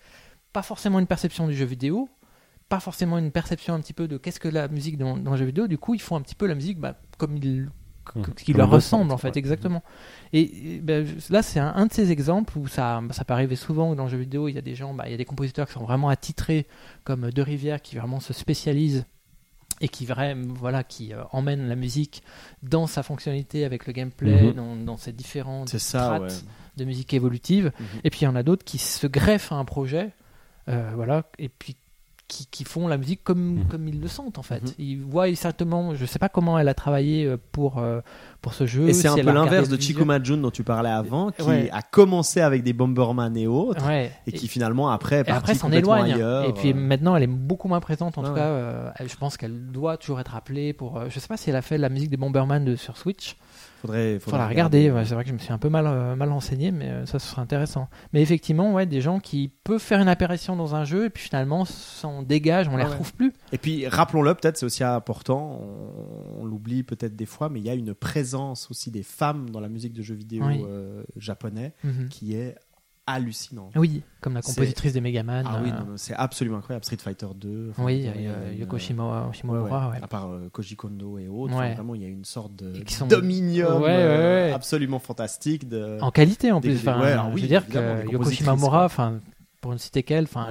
[SPEAKER 5] pas forcément une perception du jeu vidéo, pas forcément une perception un petit peu de qu'est-ce que la musique dans, dans le jeu vidéo. Du coup, ils font un petit peu la musique ben, comme ils
[SPEAKER 4] Mhm.
[SPEAKER 5] qui
[SPEAKER 4] Comme
[SPEAKER 5] leur ressemble en fait
[SPEAKER 4] ouais.
[SPEAKER 5] exactement et, et, ben, là c'est un, un de ces exemples où ça ça peut arriver souvent dans le jeu vidéo il y a des gens bah, il y a des compositeurs qui sont vraiment attitrés comme De Rivière qui vraiment se spécialisent et qui vraiment voilà qui euh, emmène la musique dans sa fonctionnalité avec le gameplay
[SPEAKER 4] Mhm.
[SPEAKER 5] dans, dans ses différentes strates
[SPEAKER 3] ouais.
[SPEAKER 5] de musique évolutive
[SPEAKER 3] Mhm.
[SPEAKER 5] et puis il y en a d'autres qui se greffent à un projet euh, voilà et puis qui, qui font la musique comme,
[SPEAKER 4] Mhm.
[SPEAKER 5] comme ils le sentent en fait.
[SPEAKER 3] Mhm.
[SPEAKER 5] Ils voient exactement, je sais pas comment elle a travaillé euh, pour, euh, pour ce jeu.
[SPEAKER 3] Et c'est
[SPEAKER 5] si
[SPEAKER 3] un peu l'inverse de
[SPEAKER 5] le visuel.
[SPEAKER 3] Chikuma Jun dont tu parlais avant, qui
[SPEAKER 5] Ouais.
[SPEAKER 3] a commencé avec des Bomberman et autres,
[SPEAKER 5] Ouais.
[SPEAKER 3] et qui finalement après est
[SPEAKER 5] après s'en éloigne.
[SPEAKER 3] ailleurs.
[SPEAKER 5] Et puis
[SPEAKER 3] euh.
[SPEAKER 5] maintenant, elle est beaucoup moins présente. En tout
[SPEAKER 3] ouais.
[SPEAKER 5] cas, euh, je pense qu'elle doit toujours être appelée pour. je sais pas si elle a fait la musique des Bomberman de, sur Switch.
[SPEAKER 3] Faudrait,
[SPEAKER 5] Faut la regarder. ouais, c'est vrai que je me suis un peu mal, euh, mal renseigné, mais euh, ça, ce serait intéressant. Mais effectivement, ouais, des gens qui peuvent faire une apparition dans un jeu et puis finalement s'en dégagent, on les
[SPEAKER 3] Ah ouais.
[SPEAKER 5] retrouve plus.
[SPEAKER 3] Et puis rappelons-le, peut-être c'est aussi important, on, on l'oublie peut-être des fois, mais il y a une présence aussi des femmes dans la musique de jeux vidéo
[SPEAKER 5] Oui.
[SPEAKER 3] euh, japonais
[SPEAKER 5] Mhm.
[SPEAKER 3] qui est hallucinante.
[SPEAKER 5] Oui, comme la compositrice des Megaman.
[SPEAKER 3] Ah oui,
[SPEAKER 5] euh,
[SPEAKER 3] c'est absolument incroyable. Street Fighter 2. enfin,
[SPEAKER 5] oui,
[SPEAKER 3] une-
[SPEAKER 5] Yoko Shimura,
[SPEAKER 3] Ouais,
[SPEAKER 5] Shimomura,
[SPEAKER 3] ouais.
[SPEAKER 5] ouais.
[SPEAKER 3] À part euh, Koji Kondo et autres,
[SPEAKER 5] Ouais.
[SPEAKER 3] enfin, vraiment il y a une sorte de
[SPEAKER 5] sont-
[SPEAKER 3] dominium euh, absolument fantastique. De...
[SPEAKER 5] En qualité en plus. Enfin,
[SPEAKER 3] ouais, alors oui,
[SPEAKER 5] je veux dire que Yoko Shimomura, enfin, pour ne citer qu'elle, enfin,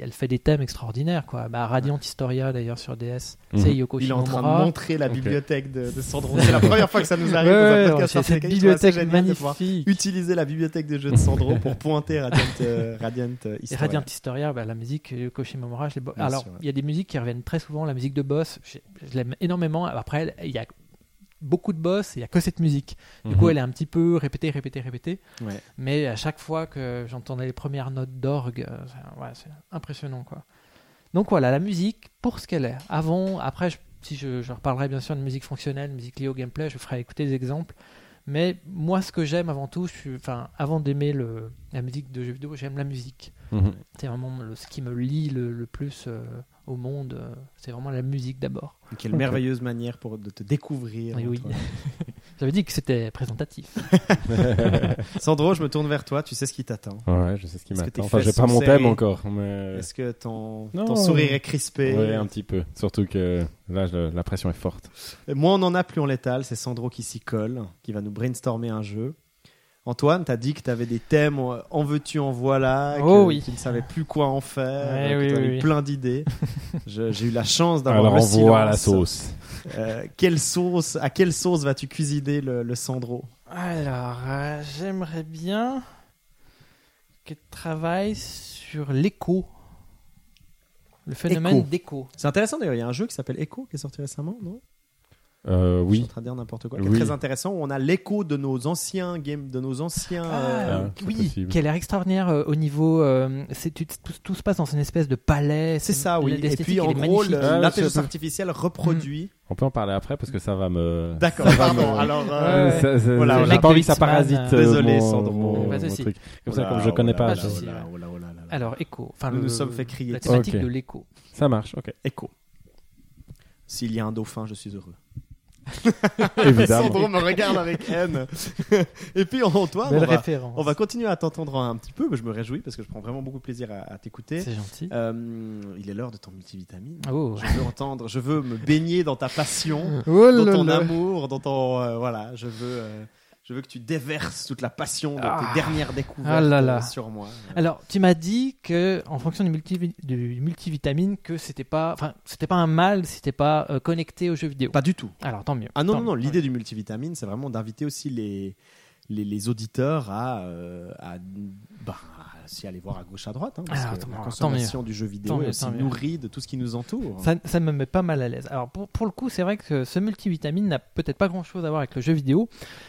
[SPEAKER 5] elle fait des thèmes extraordinaires, quoi. Bah, Radiant Historia d'ailleurs sur DS,
[SPEAKER 4] Mhm.
[SPEAKER 5] c'est Yoko
[SPEAKER 3] Il est en train de montrer la bibliothèque de, de Sandro. C'est la première fois que ça nous
[SPEAKER 5] Ouais,
[SPEAKER 3] arrive dans
[SPEAKER 5] ouais,
[SPEAKER 3] un podcast
[SPEAKER 5] cette bibliothèque magnifique.
[SPEAKER 3] Utiliser la bibliothèque de jeux de Sandro pour pointer Radiant, euh, Radiant
[SPEAKER 5] Et
[SPEAKER 3] Historia.
[SPEAKER 5] Radiant Historia, bah, la musique Yoko Shimomura, je Alors,
[SPEAKER 3] ouais.
[SPEAKER 5] il y a des musiques qui reviennent très souvent, la musique de boss, je, je l'aime énormément. Après, il y a beaucoup de boss, et il y a que cette musique. Du coup,
[SPEAKER 4] Mhm.
[SPEAKER 5] elle est un petit peu répétée, répétée, répétée.
[SPEAKER 3] Ouais.
[SPEAKER 5] Mais à chaque fois que j'entendais les premières notes d'orgue, euh, c'est- ouais, c'est impressionnant quoi. Donc voilà, la musique pour ce qu'elle est. Avant, après, je- si je, je reparlerai bien sûr de musique fonctionnelle, musique liée au gameplay, je ferai écouter des exemples. Mais moi, ce que j'aime avant tout, je suis, enfin, avant d'aimer la musique de jeux vidéo, j'aime la musique.
[SPEAKER 4] Mhm.
[SPEAKER 5] C'est vraiment le- ce qui me lie le, le plus euh, au monde. euh, c'est vraiment la musique d'abord.
[SPEAKER 3] Quelle merveilleuse manière pour de te découvrir.
[SPEAKER 5] Oui, oui. J'avais dit que c'était présentatif.
[SPEAKER 3] Sandro, je me tourne vers toi. Tu sais ce qui t'attend.
[SPEAKER 4] Ouais, je sais ce qui m'attend. Enfin, j'ai pas mon thème encore, mais.
[SPEAKER 3] Est-ce que ton,
[SPEAKER 4] Non.
[SPEAKER 3] ton sourire est crispé
[SPEAKER 4] Ouais, un petit peu. Surtout que là, je- la pression est forte.
[SPEAKER 3] Moins on en a, plus on l'étale. C'est Sandro qui s'y colle, qui va nous brainstormer un jeu. Antoine, t'as dit que t'avais des thèmes, euh, en veux-tu, en voilà, que
[SPEAKER 5] Oh oui.
[SPEAKER 3] tu ne savais plus quoi en faire,
[SPEAKER 5] Ouais,
[SPEAKER 3] que
[SPEAKER 5] oui,
[SPEAKER 3] t'avais
[SPEAKER 5] oui, oui.
[SPEAKER 3] plein d'idées. J'ai eu la chance d'avoir
[SPEAKER 4] Alors,
[SPEAKER 3] le
[SPEAKER 4] on voit la
[SPEAKER 3] silence.
[SPEAKER 4] sauce.
[SPEAKER 3] Euh, quelle sauce, à quelle sauce vas-tu cuisiner le, le Sandro?
[SPEAKER 5] Alors, euh, j'aimerais bien que tu travailles sur l'écho. Le phénomène
[SPEAKER 3] Écho.
[SPEAKER 5] d'écho.
[SPEAKER 3] C'est intéressant d'ailleurs, il y a un jeu qui s'appelle Echo qui est sorti récemment, non?
[SPEAKER 4] Euh,
[SPEAKER 3] Je suis
[SPEAKER 4] oui.
[SPEAKER 3] en train de dire n'importe quoi. qui est
[SPEAKER 4] Oui.
[SPEAKER 3] très intéressant. On a l'écho de nos anciens games, de nos anciens. euh,
[SPEAKER 4] Ah,
[SPEAKER 5] oui,
[SPEAKER 4] possible.
[SPEAKER 5] qui a l'air extraordinaire euh, au niveau. euh, c'est- tout, tout se passe dans une espèce de palais.
[SPEAKER 3] C'est ça, oui. Et puis en gros,
[SPEAKER 4] Ah,
[SPEAKER 3] l'intelligence artificielle reproduit.
[SPEAKER 4] On peut en parler après parce que ça va me.
[SPEAKER 3] D'accord, pardon.
[SPEAKER 4] me-
[SPEAKER 3] Alors, euh,
[SPEAKER 5] Ouais, ouais.
[SPEAKER 4] Ça- ça-
[SPEAKER 3] Voilà,
[SPEAKER 4] j'ai pas envie que ça parasite.
[SPEAKER 3] Désolé,
[SPEAKER 4] mon-
[SPEAKER 3] Sandro.
[SPEAKER 4] mon-
[SPEAKER 5] Pas de
[SPEAKER 4] mon
[SPEAKER 5] souci.
[SPEAKER 4] truc. Comme ça, comme je connais pas.
[SPEAKER 5] je-
[SPEAKER 4] je-.
[SPEAKER 5] Alors, écho. Enfin,
[SPEAKER 3] Nous nous sommes fait crier
[SPEAKER 5] La thématique de l'écho.
[SPEAKER 4] Ça marche, ok.
[SPEAKER 3] Écho. S'il y a un dauphin, je suis heureux.
[SPEAKER 4] Évidemment.
[SPEAKER 3] Sandro me regarde avec haine. Et puis Antoine, on va, on va continuer à t'entendre un petit peu, mais je me réjouis parce que je prends vraiment beaucoup de plaisir à, à t'écouter.
[SPEAKER 5] C'est gentil.
[SPEAKER 3] Euh, il est l'heure de ton multivitamine.
[SPEAKER 5] Oh.
[SPEAKER 3] Je veux entendre, je veux me baigner dans ta passion,
[SPEAKER 5] Oh
[SPEAKER 3] dans ton amour, dans ton euh, voilà. Je veux, euh, je veux que tu déverses toute la passion de
[SPEAKER 5] Ah.
[SPEAKER 3] tes dernières découvertes
[SPEAKER 5] Ah là là.
[SPEAKER 3] euh, sur moi.
[SPEAKER 5] Alors, tu m'as dit que, en fonction du, multivi- du multivitamine, que c'était pas, enfin, c'était pas un mal, si c'était pas euh, connecté aux jeux vidéo.
[SPEAKER 3] Pas du tout.
[SPEAKER 5] Alors, tant mieux.
[SPEAKER 3] Ah non,
[SPEAKER 5] Tant
[SPEAKER 3] non, non, l'idée du multivitamine, c'est vraiment d'inviter aussi les, les, les auditeurs à, euh, à, bah, s'y aller voir à gauche, à droite. hein, parce
[SPEAKER 5] Ah,
[SPEAKER 3] que la consommation du jeu vidéo est aussi nourrie de tout ce qui nous entoure.
[SPEAKER 5] Ça, ça me met pas mal à l'aise. Alors pour, pour le coup, c'est vrai que ce multivitamine n'a peut-être pas grand-chose à voir avec le jeu vidéo.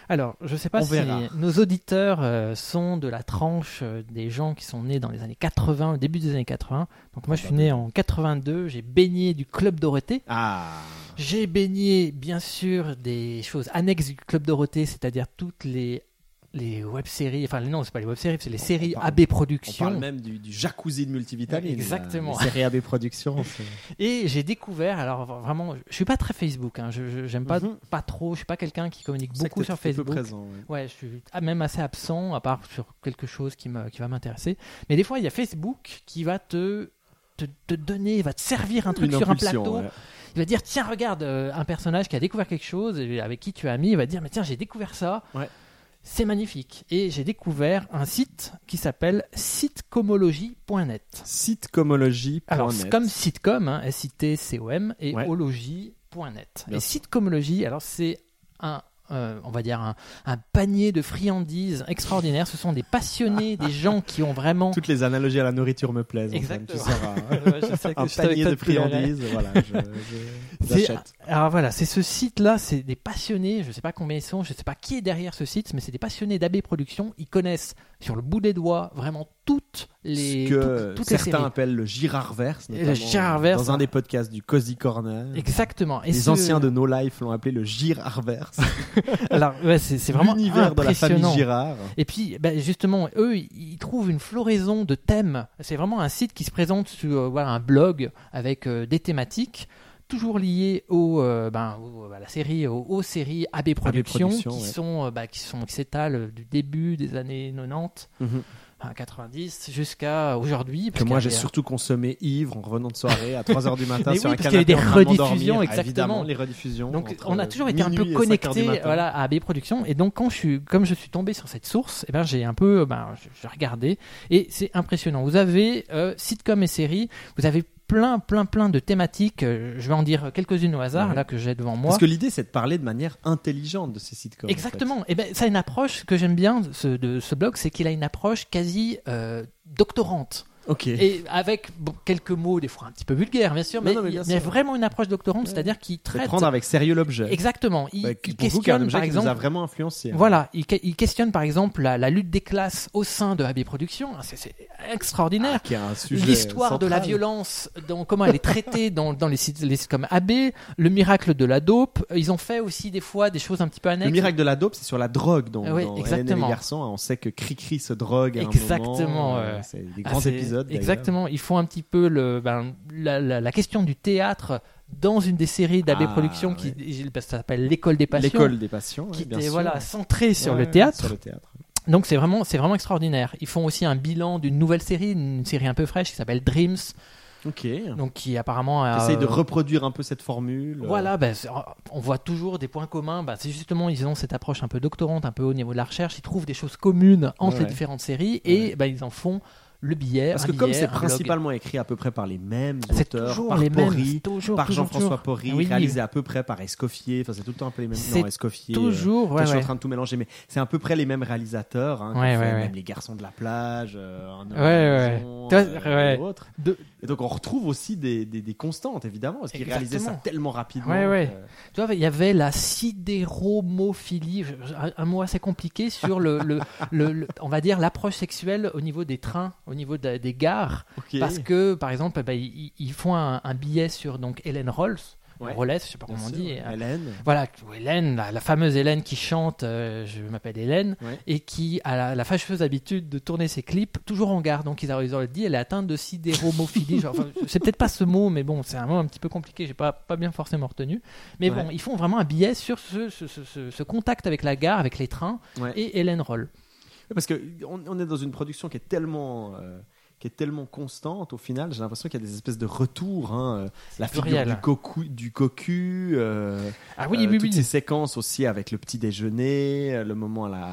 [SPEAKER 5] Alors, je sais pas
[SPEAKER 3] On
[SPEAKER 5] si
[SPEAKER 3] verra.
[SPEAKER 5] nos auditeurs euh, sont de la tranche euh, des gens qui sont nés dans les années 80, au début des années 80. Donc moi, je suis né en 82. J'ai baigné du club Dorothée.
[SPEAKER 3] Ah,
[SPEAKER 5] J'ai baigné, bien sûr, des choses annexes du Club Dorothée, c'est-à-dire toutes les, les web-séries, enfin non, c'est pas les web-séries, c'est les séries
[SPEAKER 3] parle-
[SPEAKER 5] AB
[SPEAKER 3] on
[SPEAKER 5] Productions.
[SPEAKER 3] parle même du, du jacuzzi de multivitamine.
[SPEAKER 5] Exactement.
[SPEAKER 3] La, série AB Productions.
[SPEAKER 5] Et j'ai découvert, alors vraiment, je suis pas très Facebook, hein, je j'aime pas,
[SPEAKER 3] Mhm.
[SPEAKER 5] pas trop, je suis pas quelqu'un qui communique beaucoup sur
[SPEAKER 3] t'es peu
[SPEAKER 5] Facebook.
[SPEAKER 3] présent. ouais.
[SPEAKER 5] Ouais, je suis ah, même assez absent, à part sur quelque chose qui, me, qui va m'intéresser. Mais des fois, il y a Facebook qui va te, te, te donner, va te servir un truc
[SPEAKER 3] Une
[SPEAKER 5] sur un plateau.
[SPEAKER 3] ouais.
[SPEAKER 5] Il va dire tiens regarde euh, un personnage qui a découvert quelque chose avec qui tu as mis il va dire mais tiens j'ai découvert ça
[SPEAKER 3] Ouais.
[SPEAKER 5] C'est magnifique et j'ai découvert un site qui s'appelle sitecomologie.net
[SPEAKER 3] Sitecomologie.net.
[SPEAKER 5] alors comme sitcom hein, S I T C O M et
[SPEAKER 3] Ouais.
[SPEAKER 5] ologie.net et
[SPEAKER 3] sûr.
[SPEAKER 5] sitecomologie alors c'est un euh, on va dire un, un panier de friandises extraordinaires ce sont des passionnés des gens qui ont vraiment
[SPEAKER 3] Toutes les analogies à la nourriture me plaisent.
[SPEAKER 5] Exactement.
[SPEAKER 3] Tu.
[SPEAKER 5] Ouais, je sais que
[SPEAKER 3] un
[SPEAKER 5] je
[SPEAKER 3] panier de friandises. voilà, je- je-
[SPEAKER 5] C'est-
[SPEAKER 3] j'achète.
[SPEAKER 5] Alors voilà, c'est ce site-là, c'est des passionnés, je ne sais pas combien ils sont, je ne sais pas qui est derrière ce site, mais c'est des passionnés d'AB Productions. Ils connaissent sur le bout des doigts vraiment toutes les,
[SPEAKER 3] Ce que
[SPEAKER 5] toutes les
[SPEAKER 3] certains
[SPEAKER 5] séries.
[SPEAKER 3] appellent le Girardverse,
[SPEAKER 5] le Girardverse,
[SPEAKER 3] dans un
[SPEAKER 5] hein.
[SPEAKER 3] des podcasts du Cozy Corner.
[SPEAKER 5] Exactement. Et
[SPEAKER 3] les
[SPEAKER 5] ce-
[SPEAKER 3] anciens de No Life l'ont appelé le Girardverse.
[SPEAKER 5] Alors ouais, c'est vraiment
[SPEAKER 3] l'univers de la famille. Girard.
[SPEAKER 5] Et puis, ben, justement, eux, ils trouvent une floraison de thèmes. C'est vraiment un site qui se présente sur euh, voilà, un blog avec euh, des thématiques toujours liées au, euh, ben, au- à la série, aux, aux séries AB Productions, qui
[SPEAKER 3] ouais.
[SPEAKER 5] sont, euh, bah, qui sont, qui s'étalent du début des années 90,
[SPEAKER 3] Mhm.
[SPEAKER 5] enfin, 90 jusqu'à aujourd'hui.
[SPEAKER 3] Que moi j'ai surtout consommé ivre en revenant de soirée à 3h du matin sur
[SPEAKER 5] oui,
[SPEAKER 3] un
[SPEAKER 5] parce qu'il y avait
[SPEAKER 3] canapé
[SPEAKER 5] des rediffusions, exactement.
[SPEAKER 3] Les rediffusions.
[SPEAKER 5] Donc on a toujours été un peu
[SPEAKER 3] minuit et 5 heures du
[SPEAKER 5] connecté voilà, à AB Productions et donc quand je suis, comme je suis tombé sur cette source, eh ben, j'ai un peu ben, je- j'ai regardé et c'est impressionnant. Vous avez euh, sitcom et séries, vous avez plein plein plein de thématiques, euh, je vais en dire quelques-unes au hasard
[SPEAKER 3] Ouais.
[SPEAKER 5] là que j'ai devant moi.
[SPEAKER 3] Parce que l'idée c'est de parler de manière intelligente de ces sitcoms. en fait.
[SPEAKER 5] Exactement. Et ben ça a une approche que j'aime bien ce- de ce blog, c'est qu'il a une approche quasi euh, doctorante.
[SPEAKER 3] Ok.
[SPEAKER 5] Et avec bon, quelques mots, des fois un petit peu vulgaires, bien sûr, mais,
[SPEAKER 3] non, mais
[SPEAKER 5] il y a
[SPEAKER 3] sûr.
[SPEAKER 5] vraiment une approche doctorante, c'est-à-dire qu'il
[SPEAKER 3] Faut
[SPEAKER 5] traite.
[SPEAKER 3] prendre avec sérieux l'objet.
[SPEAKER 5] Exactement. Il,
[SPEAKER 3] qui un
[SPEAKER 5] questionne, par
[SPEAKER 3] qui
[SPEAKER 5] exemple.
[SPEAKER 3] nous a vraiment influencé. hein.
[SPEAKER 5] Voilà, il, que- il questionne par exemple la, la lutte des classes au sein de AB Productions. C'est- C'est extraordinaire.
[SPEAKER 3] Ah, qui est un sujet
[SPEAKER 5] L'histoire de la violence, dans, comment elle est traitée dans, dans les sites les comme AB, le miracle de la dope. Ils ont fait aussi des fois des choses un petit peu annexes.
[SPEAKER 3] Le miracle de la dope, c'est sur la drogue dans,
[SPEAKER 5] Ah ouais,
[SPEAKER 3] dans Hélène et
[SPEAKER 5] exactement.
[SPEAKER 3] les garçons. On sait que Cricri se drogue à un
[SPEAKER 5] Exactement,
[SPEAKER 3] moment. euh. C'est des
[SPEAKER 5] Ah,
[SPEAKER 3] grands épisodes.
[SPEAKER 5] Exactement. Ils font un petit peu le, ben, la, la- la question du théâtre dans une des séries d'AB
[SPEAKER 3] Ah,
[SPEAKER 5] Productions qui ça s'appelle l'école des passions.
[SPEAKER 3] L'école des passions. ouais,
[SPEAKER 5] qui
[SPEAKER 3] bien
[SPEAKER 5] était
[SPEAKER 3] sûr.
[SPEAKER 5] voilà centrée sur
[SPEAKER 3] Ouais,
[SPEAKER 5] le théâtre.
[SPEAKER 3] Sur le théâtre.
[SPEAKER 5] Donc c'est vraiment, c'est vraiment extraordinaire. Ils font aussi un bilan d'une nouvelle série, une série un peu fraîche qui s'appelle Dreams,
[SPEAKER 3] Ok.
[SPEAKER 5] donc qui apparemment a,
[SPEAKER 3] Essaye de reproduire un peu cette formule.
[SPEAKER 5] Voilà, ben, on voit toujours des points communs. Ben, c'est justement, ils ont cette approche un peu doctorante, un peu au niveau de la recherche. Ils trouvent des choses communes entre
[SPEAKER 3] Ouais.
[SPEAKER 5] les différentes séries et
[SPEAKER 3] Ouais.
[SPEAKER 5] ben, ils en font le billet.
[SPEAKER 3] Parce que comme c'est
[SPEAKER 5] blog.
[SPEAKER 3] principalement écrit à peu près par les mêmes auteurs, par
[SPEAKER 5] les mêmes,
[SPEAKER 3] Porry,
[SPEAKER 5] c'est toujours,
[SPEAKER 3] par Jean-François. Porry,
[SPEAKER 5] Oui,
[SPEAKER 3] réalisé à peu près par Escoffier. Enfin, c'est tout le temps un peu les mêmes. Non, Escoffier. euh,
[SPEAKER 5] Toujours, ouais,
[SPEAKER 3] je suis
[SPEAKER 5] ouais.
[SPEAKER 3] en train de tout mélanger, mais c'est à peu près les mêmes réalisateurs. Hein,
[SPEAKER 5] Ouais,
[SPEAKER 3] fait même les garçons de la plage, euh, un euh, autres.
[SPEAKER 5] De-
[SPEAKER 3] Et donc on retrouve aussi des, des, des constantes, évidemment, parce qu'ils réalisaient ça tellement rapidement.
[SPEAKER 5] Ouais, ouais.
[SPEAKER 3] que-
[SPEAKER 5] Tu vois, il y avait la sidéromophilie, un- un mot assez compliqué sur le, le, le- le- on va dire l'approche sexuelle au niveau des trains, au niveau de- des gares. Parce que, par exemple, bah, ils, ils font un, un billet sur donc Helen Rolls.
[SPEAKER 3] Ouais.
[SPEAKER 5] Rolles, je sais pas
[SPEAKER 3] Bien
[SPEAKER 5] comment on dit. euh,
[SPEAKER 3] Hélène.
[SPEAKER 5] voilà, Hélène, la, la fameuse Hélène qui chante euh, Je m'appelle Hélène
[SPEAKER 3] Ouais.
[SPEAKER 5] et qui a la, la fâcheuse habitude de tourner ses clips toujours en gare. Donc ils auraient dit elle est atteinte de sidéromophilie. Enfin, c'est peut-être pas ce mot, mais bon, c'est un mot un petit peu compliqué. J'ai pas pas bien forcément retenu. Mais
[SPEAKER 3] Ouais.
[SPEAKER 5] bon, ils font vraiment un billet sur ce, ce, ce- ce- ce contact avec la gare, avec les trains et Hélène Roll.
[SPEAKER 3] Parce que on, on est dans une production qui est tellement euh, qui est tellement constante au final. J'ai l'impression qu'il y a des espèces de retours. hein, euh, la figure du cocu, du cocu. euh,
[SPEAKER 5] Ah oui, oui,
[SPEAKER 3] toutes
[SPEAKER 5] oui.
[SPEAKER 3] ces séquences aussi avec le petit déjeuner, le moment à la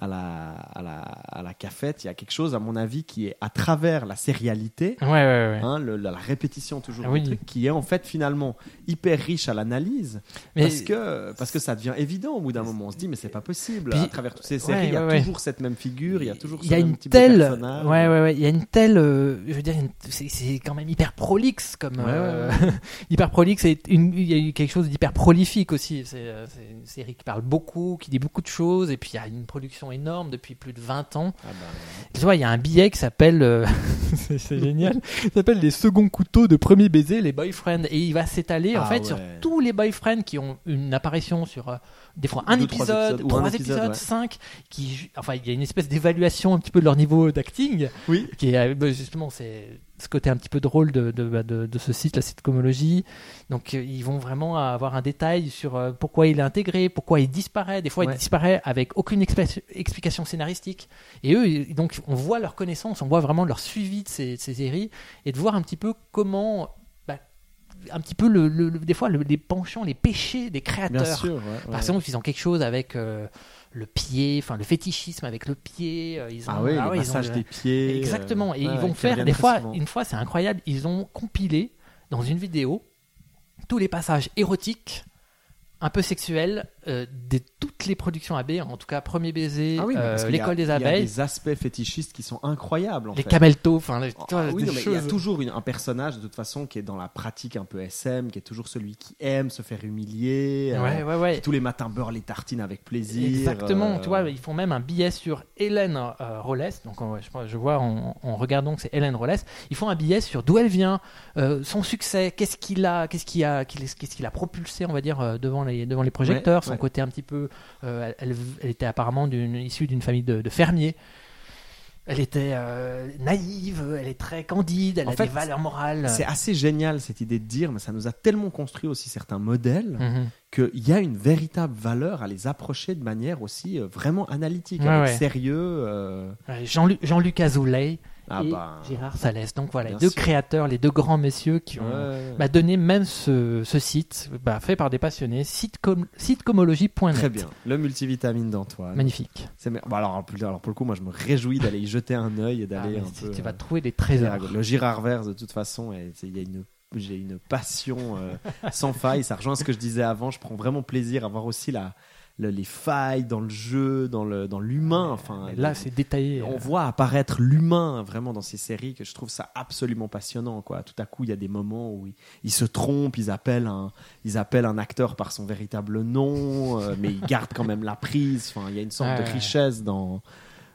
[SPEAKER 3] à la, à la, à la cafette, il y a quelque chose, à mon avis, qui est à travers la sérialité,
[SPEAKER 5] Ouais, ouais, ouais.
[SPEAKER 3] hein, le- la, la répétition toujours
[SPEAKER 5] Ah oui.
[SPEAKER 3] truc, qui est en fait finalement hyper riche à l'analyse, parce que parce que ça devient évident au bout d'un moment. On se dit mais c'est pas possible.
[SPEAKER 5] Puis-
[SPEAKER 3] à travers toutes ces séries, il y a toujours cette même figure, il y a toujours
[SPEAKER 5] il
[SPEAKER 3] ce
[SPEAKER 5] y a une telle
[SPEAKER 3] personnage.
[SPEAKER 5] ouais ouais ouais il y a une telle euh, je veux dire une- c'est quand même hyper prolixe comme euh, hyper prolixe et une- il y a eu quelque chose d'hyper prolifique aussi euh, c'est une série qui parle beaucoup qui dit beaucoup de choses et puis il y a une production énorme depuis plus de 20 ans.
[SPEAKER 3] Ah bah,
[SPEAKER 5] tu vois il y a un billet qui s'appelle euh, c'est génial. S'appelle les seconds couteaux de premier baiser les boyfriends. Et il va s'étaler en
[SPEAKER 3] Ah
[SPEAKER 5] fait sur tous les boyfriends qui ont une apparition sur euh, des fois un
[SPEAKER 3] Deux,
[SPEAKER 5] épisode, trois épisodes,
[SPEAKER 3] épisode, ouais.
[SPEAKER 5] cinq, qui, enfin, il y a une espèce d'évaluation un petit peu de leur niveau d'acting,
[SPEAKER 3] Oui.
[SPEAKER 5] qui est euh, bah, justement c'est ce côté un petit peu drôle de, de, bah, de, de ce site, la sitcomologie. Donc euh, ils vont vraiment avoir un détail sur euh, pourquoi il est intégré, pourquoi il disparaît. Des fois
[SPEAKER 3] Ouais.
[SPEAKER 5] il disparaît avec aucune expli- explication scénaristique. Et eux, donc on voit leur connaissance, on voit vraiment leur suivi de ces, ces séries et de voir un petit peu comment, un petit peu le, le- le- des fois le- les penchants, les péchés des créateurs.
[SPEAKER 3] Bien sûr. ouais,
[SPEAKER 5] Par exemple, ils ont quelque chose avec euh, le pied, enfin le fétichisme avec le pied. euh, ils ont,
[SPEAKER 3] Ah oui,
[SPEAKER 5] ouais, ils ont le-
[SPEAKER 3] des pieds.
[SPEAKER 5] Exactement.
[SPEAKER 3] euh,
[SPEAKER 5] Et
[SPEAKER 3] ouais,
[SPEAKER 5] ils vont faire des fois,
[SPEAKER 3] souvent.
[SPEAKER 5] une fois, c'est incroyable. Ils ont compilé dans une vidéo tous les passages érotiques, un peu sexuels, euh, de toutes les productions AB. En tout cas, Premier baiser,
[SPEAKER 3] Ah oui,
[SPEAKER 5] euh, l'école des
[SPEAKER 3] Il y a
[SPEAKER 5] abeilles,
[SPEAKER 3] des aspects fétichistes qui sont incroyables. En
[SPEAKER 5] les cameltos, enfin,
[SPEAKER 3] Ah oui, il y a toujours une- un personnage de toute façon qui est dans la pratique un peu SM, qui est toujours celui qui aime se faire humilier, euh,
[SPEAKER 5] Ouais,
[SPEAKER 3] qui tous les matins beurre les tartines avec plaisir.
[SPEAKER 5] Exactement, tu vois, ils font même un billet sur Hélène Rolles. Donc, on- je, je vois en, en regardant que c'est Hélène Rolles. Ils font un billet sur d'où elle vient, son succès, qu'est-ce qu'il a, qu'est-ce qui a, qu'est-ce qu'il a propulsé, on va dire, devant les devant les projecteurs. Son
[SPEAKER 3] ouais.
[SPEAKER 5] côté un petit peu, euh, elle, elle était apparemment issue d'une famille de, de fermiers. Elle était euh, naïve, elle est très candide, elle
[SPEAKER 3] En
[SPEAKER 5] a
[SPEAKER 3] fait,
[SPEAKER 5] des valeurs morales.
[SPEAKER 3] C'est assez génial cette idée de dire, mais ça nous a tellement construit aussi certains modèles
[SPEAKER 5] Mhm.
[SPEAKER 3] qu'il y a une véritable valeur à les approcher de manière aussi euh, vraiment analytique,
[SPEAKER 5] Ouais,
[SPEAKER 3] avec
[SPEAKER 5] ouais.
[SPEAKER 3] sérieux.
[SPEAKER 5] Jean-Luc Azoulay
[SPEAKER 3] Ah
[SPEAKER 5] et
[SPEAKER 3] bah,
[SPEAKER 5] Gérard Salès. Donc voilà, les deux créateurs, les deux grands messieurs qui ont
[SPEAKER 3] ouais.
[SPEAKER 5] m'a donné même ce, ce site bah, fait par des passionnés, sitecom, sitecomologie.net.
[SPEAKER 3] Très bien, le multivitamine d'Antoine.
[SPEAKER 5] Magnifique.
[SPEAKER 3] Bah alors, pour le coup, moi je me réjouis d'aller y jeter un œil et
[SPEAKER 5] Ah,
[SPEAKER 3] d'aller
[SPEAKER 5] mais
[SPEAKER 3] un
[SPEAKER 5] tu,
[SPEAKER 3] peu.
[SPEAKER 5] tu vas
[SPEAKER 3] euh,
[SPEAKER 5] trouver des trésors.
[SPEAKER 3] Le Girard Vert, de toute façon, il y a une, j'ai une passion euh, sans faille. Ça rejoint ce que je disais avant. Je prends vraiment plaisir à voir aussi la, le- les failles dans le jeu, dans le, dans l'humain. Enfin,
[SPEAKER 5] là, c'est détaillé.
[SPEAKER 3] on
[SPEAKER 5] euh,
[SPEAKER 3] voit apparaître l'humain vraiment dans ces séries que je trouve ça absolument passionnant. Quoi. Tout à coup, il y a des moments où ils, ils se trompent, ils appellent, un, ils appellent un acteur par son véritable nom, euh, mais ils gardent quand même la prise. Enfin, il y a une sorte
[SPEAKER 5] Ouais,
[SPEAKER 3] de richesse dans,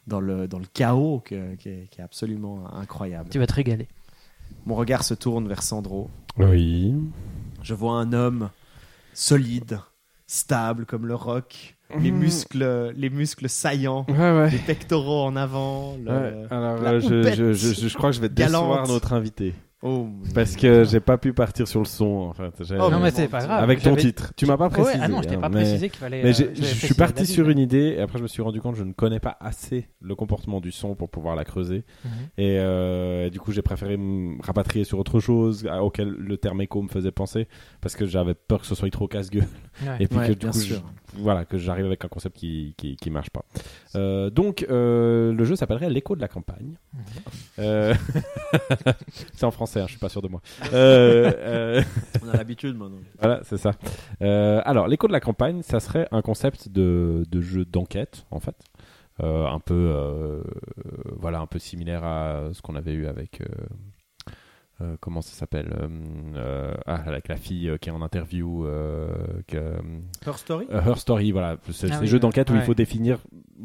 [SPEAKER 3] dans, le, dans le chaos que- qui, est, qui est absolument incroyable.
[SPEAKER 5] Tu vas te régaler.
[SPEAKER 3] Mon regard se tourne vers Sandro.
[SPEAKER 4] Oui.
[SPEAKER 3] Je vois un homme solide, stable comme le roc, les
[SPEAKER 4] Mhm.
[SPEAKER 3] muscles, les muscles saillants,
[SPEAKER 4] Ouais, ouais.
[SPEAKER 3] les pectoraux en avant. le-
[SPEAKER 4] Ouais, alors
[SPEAKER 3] la
[SPEAKER 4] je, je, je, je crois que je vais décevoir notre invité.
[SPEAKER 3] Oh,
[SPEAKER 4] Parce que j'ai pas pu partir sur le son en fait.
[SPEAKER 3] Oh,
[SPEAKER 5] non, mais c'est pas grave.
[SPEAKER 4] Avec ton titre. Tu m'as pas
[SPEAKER 5] Ouais,
[SPEAKER 4] précisé.
[SPEAKER 5] ah non, je t'ai
[SPEAKER 4] hein,
[SPEAKER 5] pas
[SPEAKER 4] mais-
[SPEAKER 5] précisé qu'il fallait.
[SPEAKER 4] Mais
[SPEAKER 5] euh,
[SPEAKER 4] je suis parti sur une idée et après je me suis rendu compte que je ne connais pas assez le comportement du son pour pouvoir la creuser.
[SPEAKER 5] Mhm.
[SPEAKER 4] Et euh, du coup, j'ai préféré me rapatrier sur autre chose à- auquel le terme écho me faisait penser parce que j'avais peur que ce soit trop casse-gueule
[SPEAKER 5] Ouais.
[SPEAKER 4] et puis
[SPEAKER 3] Ouais,
[SPEAKER 4] que du
[SPEAKER 3] bien
[SPEAKER 4] coup,
[SPEAKER 3] sûr.
[SPEAKER 4] je- voilà, que j'arrive avec un concept qui, qui, qui marche pas. Euh, donc, euh, le jeu s'appellerait L'écho de la campagne.
[SPEAKER 5] Mhm.
[SPEAKER 4] Euh, C'est en français, hein, je suis pas sûr de moi. Euh, euh,
[SPEAKER 3] On a l'habitude maintenant.
[SPEAKER 4] voilà, c'est ça. Euh, alors, l'écho de la campagne, ça serait un concept de, de jeu d'enquête, en fait. Euh, un peu, euh, voilà, un peu similaire à ce qu'on avait eu avec. Euh, comment ça s'appelle euh, euh, ah, avec la fille euh, qui est en interview. euh, que,
[SPEAKER 3] Her Story
[SPEAKER 4] euh, Her Story, voilà. C'est
[SPEAKER 5] Ah oui,
[SPEAKER 4] jeux d'enquête où il faut définir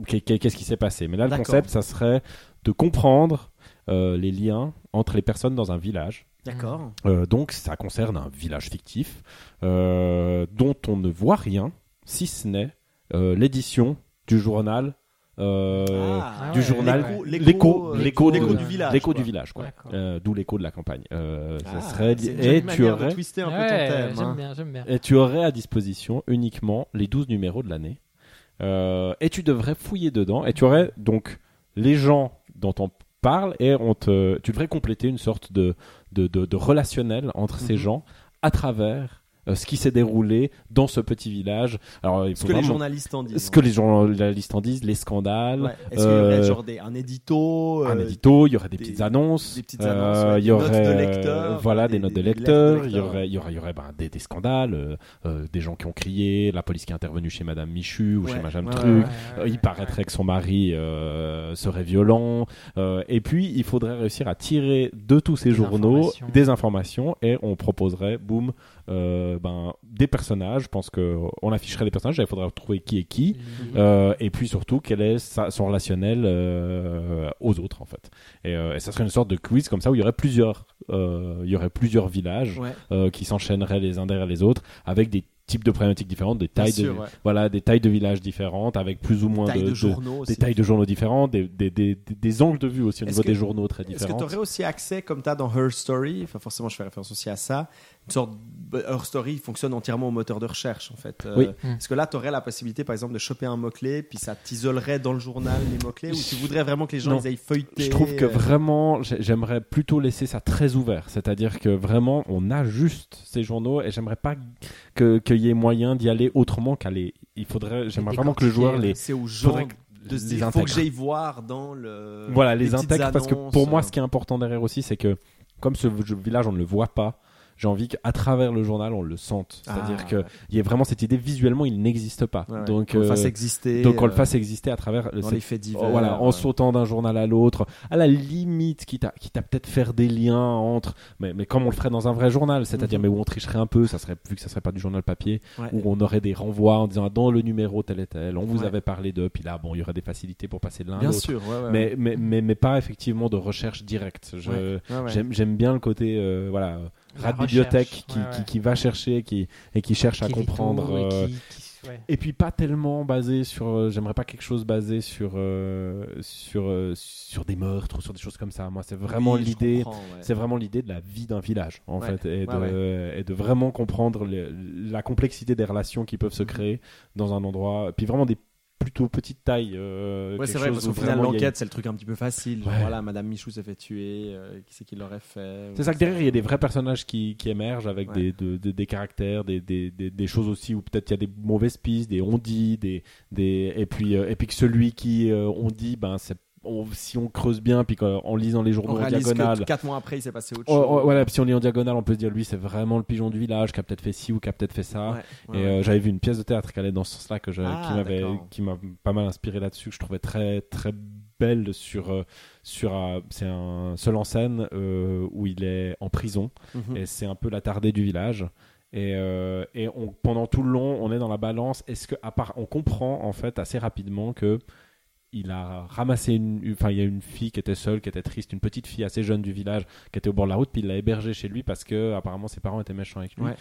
[SPEAKER 4] qu'est- qu'est- qu'est-ce qui s'est passé. Mais là, le concept, ça serait de comprendre euh, les liens entre les personnes dans un village
[SPEAKER 3] D'accord.
[SPEAKER 4] Euh, donc ça concerne un village fictif euh, dont on ne voit rien, si ce n'est euh, l'édition du journal. Euh,
[SPEAKER 3] Ah,
[SPEAKER 4] du
[SPEAKER 5] ouais,
[SPEAKER 4] journal
[SPEAKER 3] l'écho-
[SPEAKER 4] l'écho
[SPEAKER 3] du village,
[SPEAKER 4] l'écho du village quoi. Euh, d'où l'écho de la campagne Euh, ça
[SPEAKER 3] Ah,
[SPEAKER 4] serait et tu aurais
[SPEAKER 3] de twister un peu ton
[SPEAKER 5] Ouais,
[SPEAKER 3] thème.
[SPEAKER 5] j'aime
[SPEAKER 3] hein.
[SPEAKER 5] bien, j'aime bien.
[SPEAKER 4] et tu aurais à disposition uniquement les 12 numéros de l'année. Et tu devrais fouiller dedans. Et tu aurais donc les gens dont on parle et on te, tu devrais compléter une sorte de, de, de, de relationnel entre ces
[SPEAKER 3] Mhm.
[SPEAKER 4] gens à travers euh, ce qui s'est déroulé dans ce petit village. Alors, il
[SPEAKER 3] Ce que les journalistes en disent.
[SPEAKER 4] ce que les journalistes en disent, les scandales.
[SPEAKER 3] Ouais. Est-ce qu'il y aurait
[SPEAKER 4] euh,
[SPEAKER 3] genre des, un édito
[SPEAKER 4] un
[SPEAKER 3] euh,
[SPEAKER 4] édito, il y aurait des,
[SPEAKER 3] des-
[SPEAKER 4] petites annonces,
[SPEAKER 3] des petites annonces, ouais,
[SPEAKER 4] il y
[SPEAKER 3] des notes
[SPEAKER 4] aurait
[SPEAKER 3] de lecteurs,
[SPEAKER 4] voilà
[SPEAKER 3] des-
[SPEAKER 4] notes de lecteurs, il y aurait il y aurait, il y aurait ben, des, scandales, euh, des gens qui ont crié, la police qui est intervenue chez Madame Michu ou
[SPEAKER 3] Ouais,
[SPEAKER 4] chez Madame Truc. il paraîtrait que son mari serait violent. et puis, il faudrait réussir à tirer de tous ces journaux
[SPEAKER 5] informations.
[SPEAKER 4] des informations et on proposerait, boum, euh, ben, des personnages. Je pense qu'on afficherait des personnages il faudrait trouver qui est qui. Euh, et puis surtout, quel est sa- son relationnel euh, aux autres, en fait. Et, et ça serait une sorte de quiz comme ça où il y aurait plusieurs, il y aurait plusieurs villages
[SPEAKER 3] Ouais,
[SPEAKER 4] qui s'enchaîneraient les uns derrière les autres avec des types de problématiques différentes, des tailles
[SPEAKER 3] sûr,
[SPEAKER 4] de
[SPEAKER 3] ouais.
[SPEAKER 4] voilà, des tailles de villages différentes avec plus ou moins
[SPEAKER 3] Taille
[SPEAKER 4] de,
[SPEAKER 3] de
[SPEAKER 4] de-
[SPEAKER 3] journaux
[SPEAKER 4] des tailles de journaux différentes, des, des, des, angles de vue aussi au niveau
[SPEAKER 3] que-
[SPEAKER 4] des journaux très
[SPEAKER 3] Est-ce que
[SPEAKER 4] différents.
[SPEAKER 3] tu aurais aussi accès, comme tu as dans Her Story, enfin forcément je fais référence aussi à ça, une sorte de- Her Story fonctionne entièrement au moteur de recherche en fait. Euh,
[SPEAKER 4] Oui.
[SPEAKER 5] Mm.
[SPEAKER 3] Est-ce que là tu aurais la possibilité par exemple de choper un mot-clé, puis ça t'isolerait dans le journal les mots-clés, ou tu voudrais vraiment que les gens
[SPEAKER 4] Non.
[SPEAKER 3] ils aillent feuilleter
[SPEAKER 4] Je trouve que
[SPEAKER 3] euh,
[SPEAKER 4] vraiment, j'ai- j'aimerais plutôt laisser ça très ouvert. C'est-à-dire que vraiment, on a juste ces journaux et j'aimerais pas que- qu'il y ait moyen d'y aller autrement qu'aller. Il faudrait, j'aimerais vraiment que le joueur les,
[SPEAKER 3] C'est aux gens
[SPEAKER 4] faudrait
[SPEAKER 3] de se
[SPEAKER 4] les
[SPEAKER 3] dire, faut que j'aille voir dans le.
[SPEAKER 4] Voilà, les,
[SPEAKER 3] petites
[SPEAKER 4] intègres, parce que pour moi,
[SPEAKER 3] euh,
[SPEAKER 4] ce qui est important derrière aussi, c'est que comme ce village, on ne le voit pas, j'ai envie qu'à travers le journal, on le sente. C'est-à-dire
[SPEAKER 3] Ah,
[SPEAKER 4] qu'il
[SPEAKER 3] ouais.
[SPEAKER 4] y a vraiment cette idée, visuellement, il n'existe pas.
[SPEAKER 3] Ouais.
[SPEAKER 4] Donc,
[SPEAKER 3] qu'on le fasse
[SPEAKER 4] euh,
[SPEAKER 3] exister.
[SPEAKER 4] donc on le
[SPEAKER 3] euh,
[SPEAKER 4] fasse exister à travers
[SPEAKER 3] dans
[SPEAKER 4] cette-
[SPEAKER 3] les faits divers.
[SPEAKER 4] Oh, voilà, en sautant d'un journal à l'autre, à la limite, quitte à, quitte à peut-être faire des liens entre, mais, mais comme on le ferait dans un vrai journal, c'est-à-dire,
[SPEAKER 3] Mhm.
[SPEAKER 4] mais où on tricherait un peu, ça serait, vu que ça serait pas du journal papier,
[SPEAKER 3] ouais.
[SPEAKER 4] où on aurait des renvois en disant, ah, dans le numéro tel et tel, on vous avait parlé d'eux, puis là, bon, il y aurait des facilités pour passer de l'un à
[SPEAKER 3] Bien
[SPEAKER 4] l'autre.
[SPEAKER 3] sûr, ouais, ouais,
[SPEAKER 4] Mais, mais, mais, mais pas effectivement de recherche directe. Je,
[SPEAKER 3] Ouais, ouais, ouais.
[SPEAKER 4] J'aime, j'aime bien le côté, euh, voilà, rat bibliothèque qui,
[SPEAKER 5] ouais,
[SPEAKER 4] qui, va chercher qui, et qui cherche à comprendre. euh,
[SPEAKER 5] ouais.
[SPEAKER 4] et puis pas tellement basé sur. euh, J'aimerais pas quelque chose basé sur euh, sur euh, sur des meurtres ou sur des choses comme ça. Moi, c'est vraiment
[SPEAKER 3] Oui,
[SPEAKER 4] l'idée.
[SPEAKER 3] ouais.
[SPEAKER 4] C'est vraiment l'idée de la vie d'un village, en
[SPEAKER 3] Ouais,
[SPEAKER 4] fait, et, de, et de vraiment comprendre la complexité des relations qui peuvent se
[SPEAKER 3] Mhm.
[SPEAKER 4] créer dans un endroit. Puis vraiment des plutôt petites tailles. euh,
[SPEAKER 3] Ouais, c'est vrai, parce qu'au final,
[SPEAKER 4] a-
[SPEAKER 3] l'enquête, c'est le truc un petit peu facile. Genre,
[SPEAKER 4] Ouais.
[SPEAKER 3] Voilà, Madame Michou s'est fait tuer, euh, qui c'est qui l'aurait fait
[SPEAKER 4] C'est ça que derrière, il y a des vrais personnages qui, qui émergent avec
[SPEAKER 3] Ouais.
[SPEAKER 4] des, de- de- des caractères, des, des, des, des choses aussi où peut-être il y a des mauvaises pistes, des on-dit, des, des, et, puis, euh, et puis que celui qui euh, on dit, ben, c'est, on- si on creuse bien, puis qu'en lisant les
[SPEAKER 3] On
[SPEAKER 4] journaux en diagonale,
[SPEAKER 3] que 4 mois après, il s'est passé autre
[SPEAKER 4] Oh,
[SPEAKER 3] chose.
[SPEAKER 4] oh, voilà, puis si on lit en diagonale, on peut se dire lui c'est vraiment le pigeon du village qui a peut-être fait ci ou qui a peut-être fait ça.
[SPEAKER 3] Ouais, ouais,
[SPEAKER 4] et
[SPEAKER 3] ouais.
[SPEAKER 4] euh, j'avais vu une pièce de théâtre qui allait dans ce sens-là que je-
[SPEAKER 3] Ah,
[SPEAKER 4] qui m'avait
[SPEAKER 3] d'accord.
[SPEAKER 4] qui m'a pas mal inspiré là-dessus que je trouvais très très belle sur euh, sur euh, c'est un seul en scène où il est en prison
[SPEAKER 3] Mhm.
[SPEAKER 4] et c'est un peu l'attardé du village. Et, euh, et on, pendant tout le long, on est dans la balance. Est-ce que, à part, on comprend en fait assez rapidement que il a ramassé une, enfin, il y a une fille qui était seule, qui était triste, une petite fille assez jeune du village, qui était au bord de la route, puis il l'a hébergée chez lui parce que apparemment ses parents étaient méchants avec lui.
[SPEAKER 3] Ouais.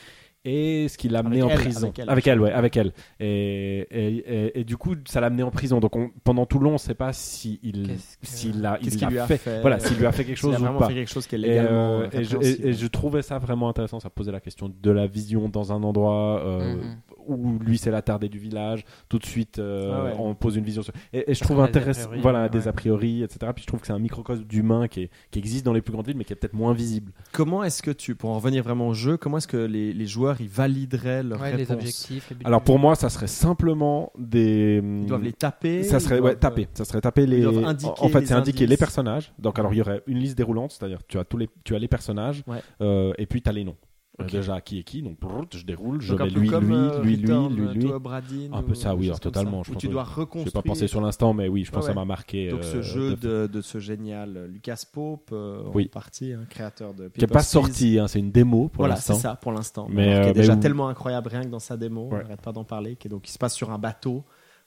[SPEAKER 4] Et ce qui l'a
[SPEAKER 3] Avec
[SPEAKER 4] amené en
[SPEAKER 3] elle,
[SPEAKER 4] prison.
[SPEAKER 3] avec elle.
[SPEAKER 4] ouais, avec elle. Et, et, et, et du coup, ça l'a amené en prison. Donc on- pendant tout le long, on ne sait pas si il,
[SPEAKER 5] que-
[SPEAKER 4] s'il il
[SPEAKER 3] qu'il lui a
[SPEAKER 4] fait,
[SPEAKER 3] fait?
[SPEAKER 4] Voilà, s'il lui a fait quelque
[SPEAKER 3] a
[SPEAKER 4] chose ou
[SPEAKER 3] vraiment
[SPEAKER 4] pas.
[SPEAKER 3] fait quelque chose qui est
[SPEAKER 4] Et,
[SPEAKER 3] légalement
[SPEAKER 4] euh, et, je, et- trouvais ça vraiment intéressant. Ça posait la question de la vision dans un endroit euh,
[SPEAKER 5] Mhm.
[SPEAKER 4] Où lui c'est l'attardé du village. Tout de suite, euh,
[SPEAKER 3] Ah ouais.
[SPEAKER 4] on pose une vision sur. Et, et je trouve intéressant, voilà,
[SPEAKER 5] ouais.
[SPEAKER 4] des a priori, etc. Puis je trouve que c'est un microcosme d'humain qui, est- qui existe dans les plus grandes villes, mais qui est peut-être moins visible.
[SPEAKER 3] Comment est-ce que tu, pour en revenir vraiment au jeu, comment est-ce que les, les joueurs ils valideraient leurs
[SPEAKER 5] Ouais, les
[SPEAKER 3] réponses
[SPEAKER 5] objectifs. les
[SPEAKER 4] Alors pour moi, ça serait simplement des.
[SPEAKER 3] Ils doivent les taper.
[SPEAKER 4] Ça serait
[SPEAKER 3] doivent-
[SPEAKER 4] taper. Ça serait taper les.
[SPEAKER 3] doivent indiquer
[SPEAKER 4] en fait, c'est indiquer les personnages. Donc alors il y aurait une liste déroulante, c'est-à-dire tu as tous les, tu as les personnages,
[SPEAKER 3] Ouais.
[SPEAKER 4] euh, et puis tu as les noms. Euh,
[SPEAKER 3] Ok.
[SPEAKER 4] Déjà qui est qui. Donc je déroule, je
[SPEAKER 3] Donc
[SPEAKER 4] mets lui,
[SPEAKER 3] comme,
[SPEAKER 4] lui,
[SPEAKER 3] euh,
[SPEAKER 4] lui, lui,
[SPEAKER 3] Return
[SPEAKER 4] lui,
[SPEAKER 3] Obradin
[SPEAKER 4] Un peu ça, oui, alors
[SPEAKER 3] comme
[SPEAKER 4] totalement, je pense
[SPEAKER 3] tu dois reconstruire.
[SPEAKER 4] pas pensé sur l'instant, mais oui, je pense
[SPEAKER 3] Ouais,
[SPEAKER 4] que ça m'a marqué.
[SPEAKER 3] Donc
[SPEAKER 4] euh,
[SPEAKER 3] ce jeu
[SPEAKER 4] de-
[SPEAKER 3] de, ce génial euh, Lucas Pope, euh, en
[SPEAKER 4] Oui.
[SPEAKER 3] partie, hein, créateur de
[SPEAKER 4] qui n'est pas
[SPEAKER 3] Please.
[SPEAKER 4] sorti, hein, c'est une démo pour
[SPEAKER 3] Voilà, c'est
[SPEAKER 4] l'instant.
[SPEAKER 3] ça pour l'instant.
[SPEAKER 4] Mais,
[SPEAKER 3] qui
[SPEAKER 4] euh,
[SPEAKER 3] est déjà
[SPEAKER 4] mais
[SPEAKER 3] tellement incroyable rien que dans sa démo,
[SPEAKER 4] Ouais.
[SPEAKER 3] on n'arrête pas d'en parler. Qui donc, il se passe sur un bateau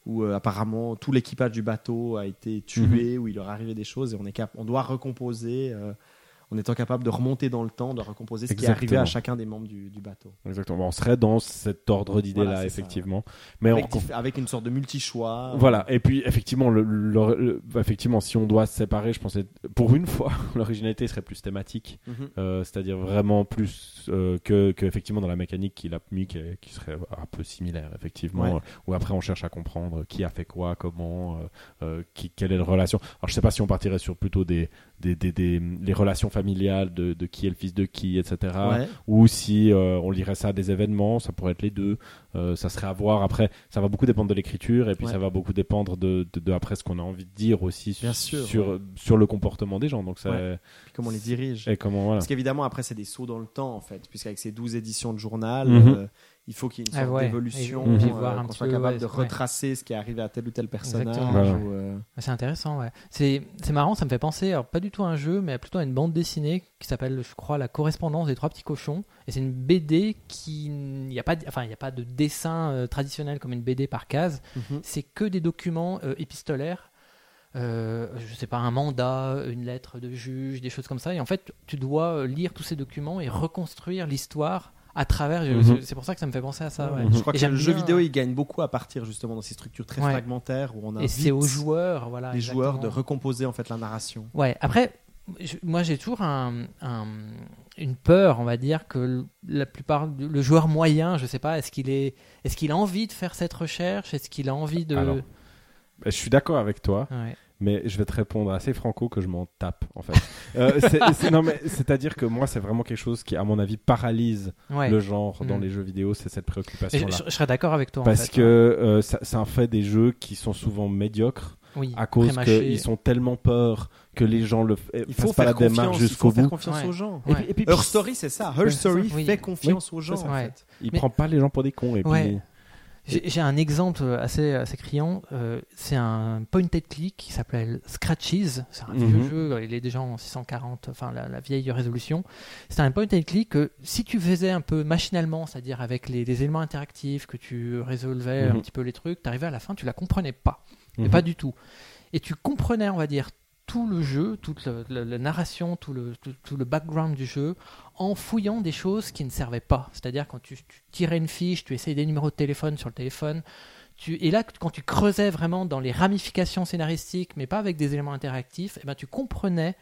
[SPEAKER 3] où euh, apparemment tout l'équipage du bateau a été tué, où il leur est arrivé des choses et on, est cap on doit recomposer euh, en étant capable de remonter dans le temps, de recomposer ce qui est arrivé à chacun des membres du, du bateau.
[SPEAKER 4] Exactement. On serait dans cet ordre
[SPEAKER 3] Voilà, ça,
[SPEAKER 4] effectivement. Mais
[SPEAKER 3] Avec, une sorte de multi-choix.
[SPEAKER 4] Voilà, et puis effectivement, le, le- le- effectivement, si on doit se séparer, je pensais pour une fois, l'originalité serait plus thématique,
[SPEAKER 3] Mhm.
[SPEAKER 4] euh, c'est-à-dire vraiment plus euh, que, que effectivement dans la mécanique qu'il a mis, qui, qui serait un peu similaire, effectivement,
[SPEAKER 3] Ouais.
[SPEAKER 4] euh, où après on cherche à comprendre qui a fait quoi, comment, qui, quelle est la relation. Alors je sais pas si on partirait sur plutôt des, des, des, des- les relations familiales de, de qui est le fils de qui, etc
[SPEAKER 3] Ouais.
[SPEAKER 4] ou si euh, on lirait ça à des événements, ça pourrait être les deux. Euh, ça serait à voir. Après, ça va beaucoup dépendre de l'écriture et puis
[SPEAKER 3] Ouais.
[SPEAKER 4] ça va beaucoup dépendre de, de, de après ce qu'on a envie de dire aussi
[SPEAKER 3] Bien
[SPEAKER 4] sur,
[SPEAKER 3] sûr,
[SPEAKER 4] sur, sur le comportement des gens. Donc ça
[SPEAKER 3] comment on les dirige.
[SPEAKER 4] et comment voilà.
[SPEAKER 3] Parce qu'évidemment, après, c'est des sauts dans le temps, en fait, puisqu'avec ces 12 éditions de journal,
[SPEAKER 4] Mhm.
[SPEAKER 3] euh, il faut qu'il y ait une
[SPEAKER 5] Ah
[SPEAKER 3] sorte
[SPEAKER 5] ouais.
[SPEAKER 3] d'évolution, euh, qu'on soit capable
[SPEAKER 5] ouais,
[SPEAKER 3] de
[SPEAKER 5] ouais.
[SPEAKER 3] retracer ce qui est arrivé à tel ou tel personnage. Euh,
[SPEAKER 5] C'est intéressant, ouais. C'est c'est marrant, ça me fait penser, alors pas du tout à un jeu, mais plutôt à une bande dessinée qui s'appelle, je crois, La correspondance des trois petits cochons. Et c'est une BD qui, il n'y a pas, de- enfin, il n'y a pas de dessin euh, traditionnel comme une BD par case.
[SPEAKER 3] mhm.
[SPEAKER 5] C'est que des documents euh, épistolaires. Euh, je sais pas, un mandat, une lettre de juge, des choses comme ça. Et en fait, tu dois lire tous ces documents et reconstruire l'histoire à travers.
[SPEAKER 4] Mhm.
[SPEAKER 5] c'est- pour ça que ça me fait penser à ça. ouais.
[SPEAKER 3] Je crois
[SPEAKER 5] Et
[SPEAKER 3] que le jeu vidéo, il gagne beaucoup à partir justement dans ces structures très
[SPEAKER 5] Ouais.
[SPEAKER 3] fragmentaires où on a
[SPEAKER 5] Et c'est aux joueurs, voilà.
[SPEAKER 3] les joueurs de recomposer en fait la narration.
[SPEAKER 5] Ouais, après, je- moi j'ai toujours un, un- une peur, on va dire, que la plupart, le joueur moyen, je sais pas, est-ce qu'il est, est-ce qu'il a envie de faire cette recherche? Est-ce qu'il a envie de.
[SPEAKER 4] Alors. Je suis d'accord avec toi,
[SPEAKER 5] Ouais.
[SPEAKER 4] Mais je vais te répondre assez franco que je m'en tape en fait. Euh, non mais c'est-à-dire que moi c'est vraiment quelque chose qui à mon avis paralyse
[SPEAKER 5] Ouais.
[SPEAKER 4] le genre dans
[SPEAKER 5] Mm.
[SPEAKER 4] les jeux vidéo, c'est cette préoccupation
[SPEAKER 5] je,
[SPEAKER 4] là.
[SPEAKER 5] je serais d'accord avec toi. en
[SPEAKER 4] Parce
[SPEAKER 5] fait,
[SPEAKER 4] que
[SPEAKER 5] ouais.
[SPEAKER 4] euh, ça, ça en fait des jeux qui sont souvent médiocres
[SPEAKER 5] oui,
[SPEAKER 4] à cause qu'ils sont tellement peur que les gens le f-
[SPEAKER 3] Il faut
[SPEAKER 4] pas
[SPEAKER 3] faire
[SPEAKER 4] la démarche
[SPEAKER 3] confiance,
[SPEAKER 4] jusqu'au
[SPEAKER 3] faire
[SPEAKER 4] bout.
[SPEAKER 3] confiance
[SPEAKER 5] Ouais.
[SPEAKER 3] aux gens.
[SPEAKER 4] Et
[SPEAKER 5] Ouais.
[SPEAKER 4] puis, et puis,
[SPEAKER 3] Her Story, c'est ça. Her Story.
[SPEAKER 5] Oui.
[SPEAKER 3] fait confiance aux gens.
[SPEAKER 4] ça.
[SPEAKER 3] en
[SPEAKER 5] Ouais.
[SPEAKER 3] fait.
[SPEAKER 4] il
[SPEAKER 5] Mais-
[SPEAKER 4] prend pas les gens pour des cons. Et
[SPEAKER 5] Ouais.
[SPEAKER 4] puis,
[SPEAKER 5] J'ai un exemple assez, assez criant. euh, c'est un point and click qui s'appelle Scratches. C'est un vieux
[SPEAKER 4] Mhm.
[SPEAKER 5] jeu. Il est déjà en 640, enfin la, la vieille résolution. C'est un point and click que si tu faisais un peu machinalement, c'est-à-dire avec les, les éléments interactifs, que tu résolvais un
[SPEAKER 4] Mhm.
[SPEAKER 5] petit peu les trucs, tu arrivais à la fin, tu la comprenais pas. Mais
[SPEAKER 4] Mhm.
[SPEAKER 5] pas du tout. Et tu comprenais, on va dire, tout le jeu, toute le- le- la narration, tout le, tout, tout le background du jeu, en fouillant des choses qui ne servaient pas. C'est-à-dire quand tu, tu tirais une fiche, tu essayais des numéros de téléphone sur le téléphone, tu, et là, quand tu creusais vraiment dans les ramifications scénaristiques, mais pas avec des éléments interactifs, eh ben, tu comprenais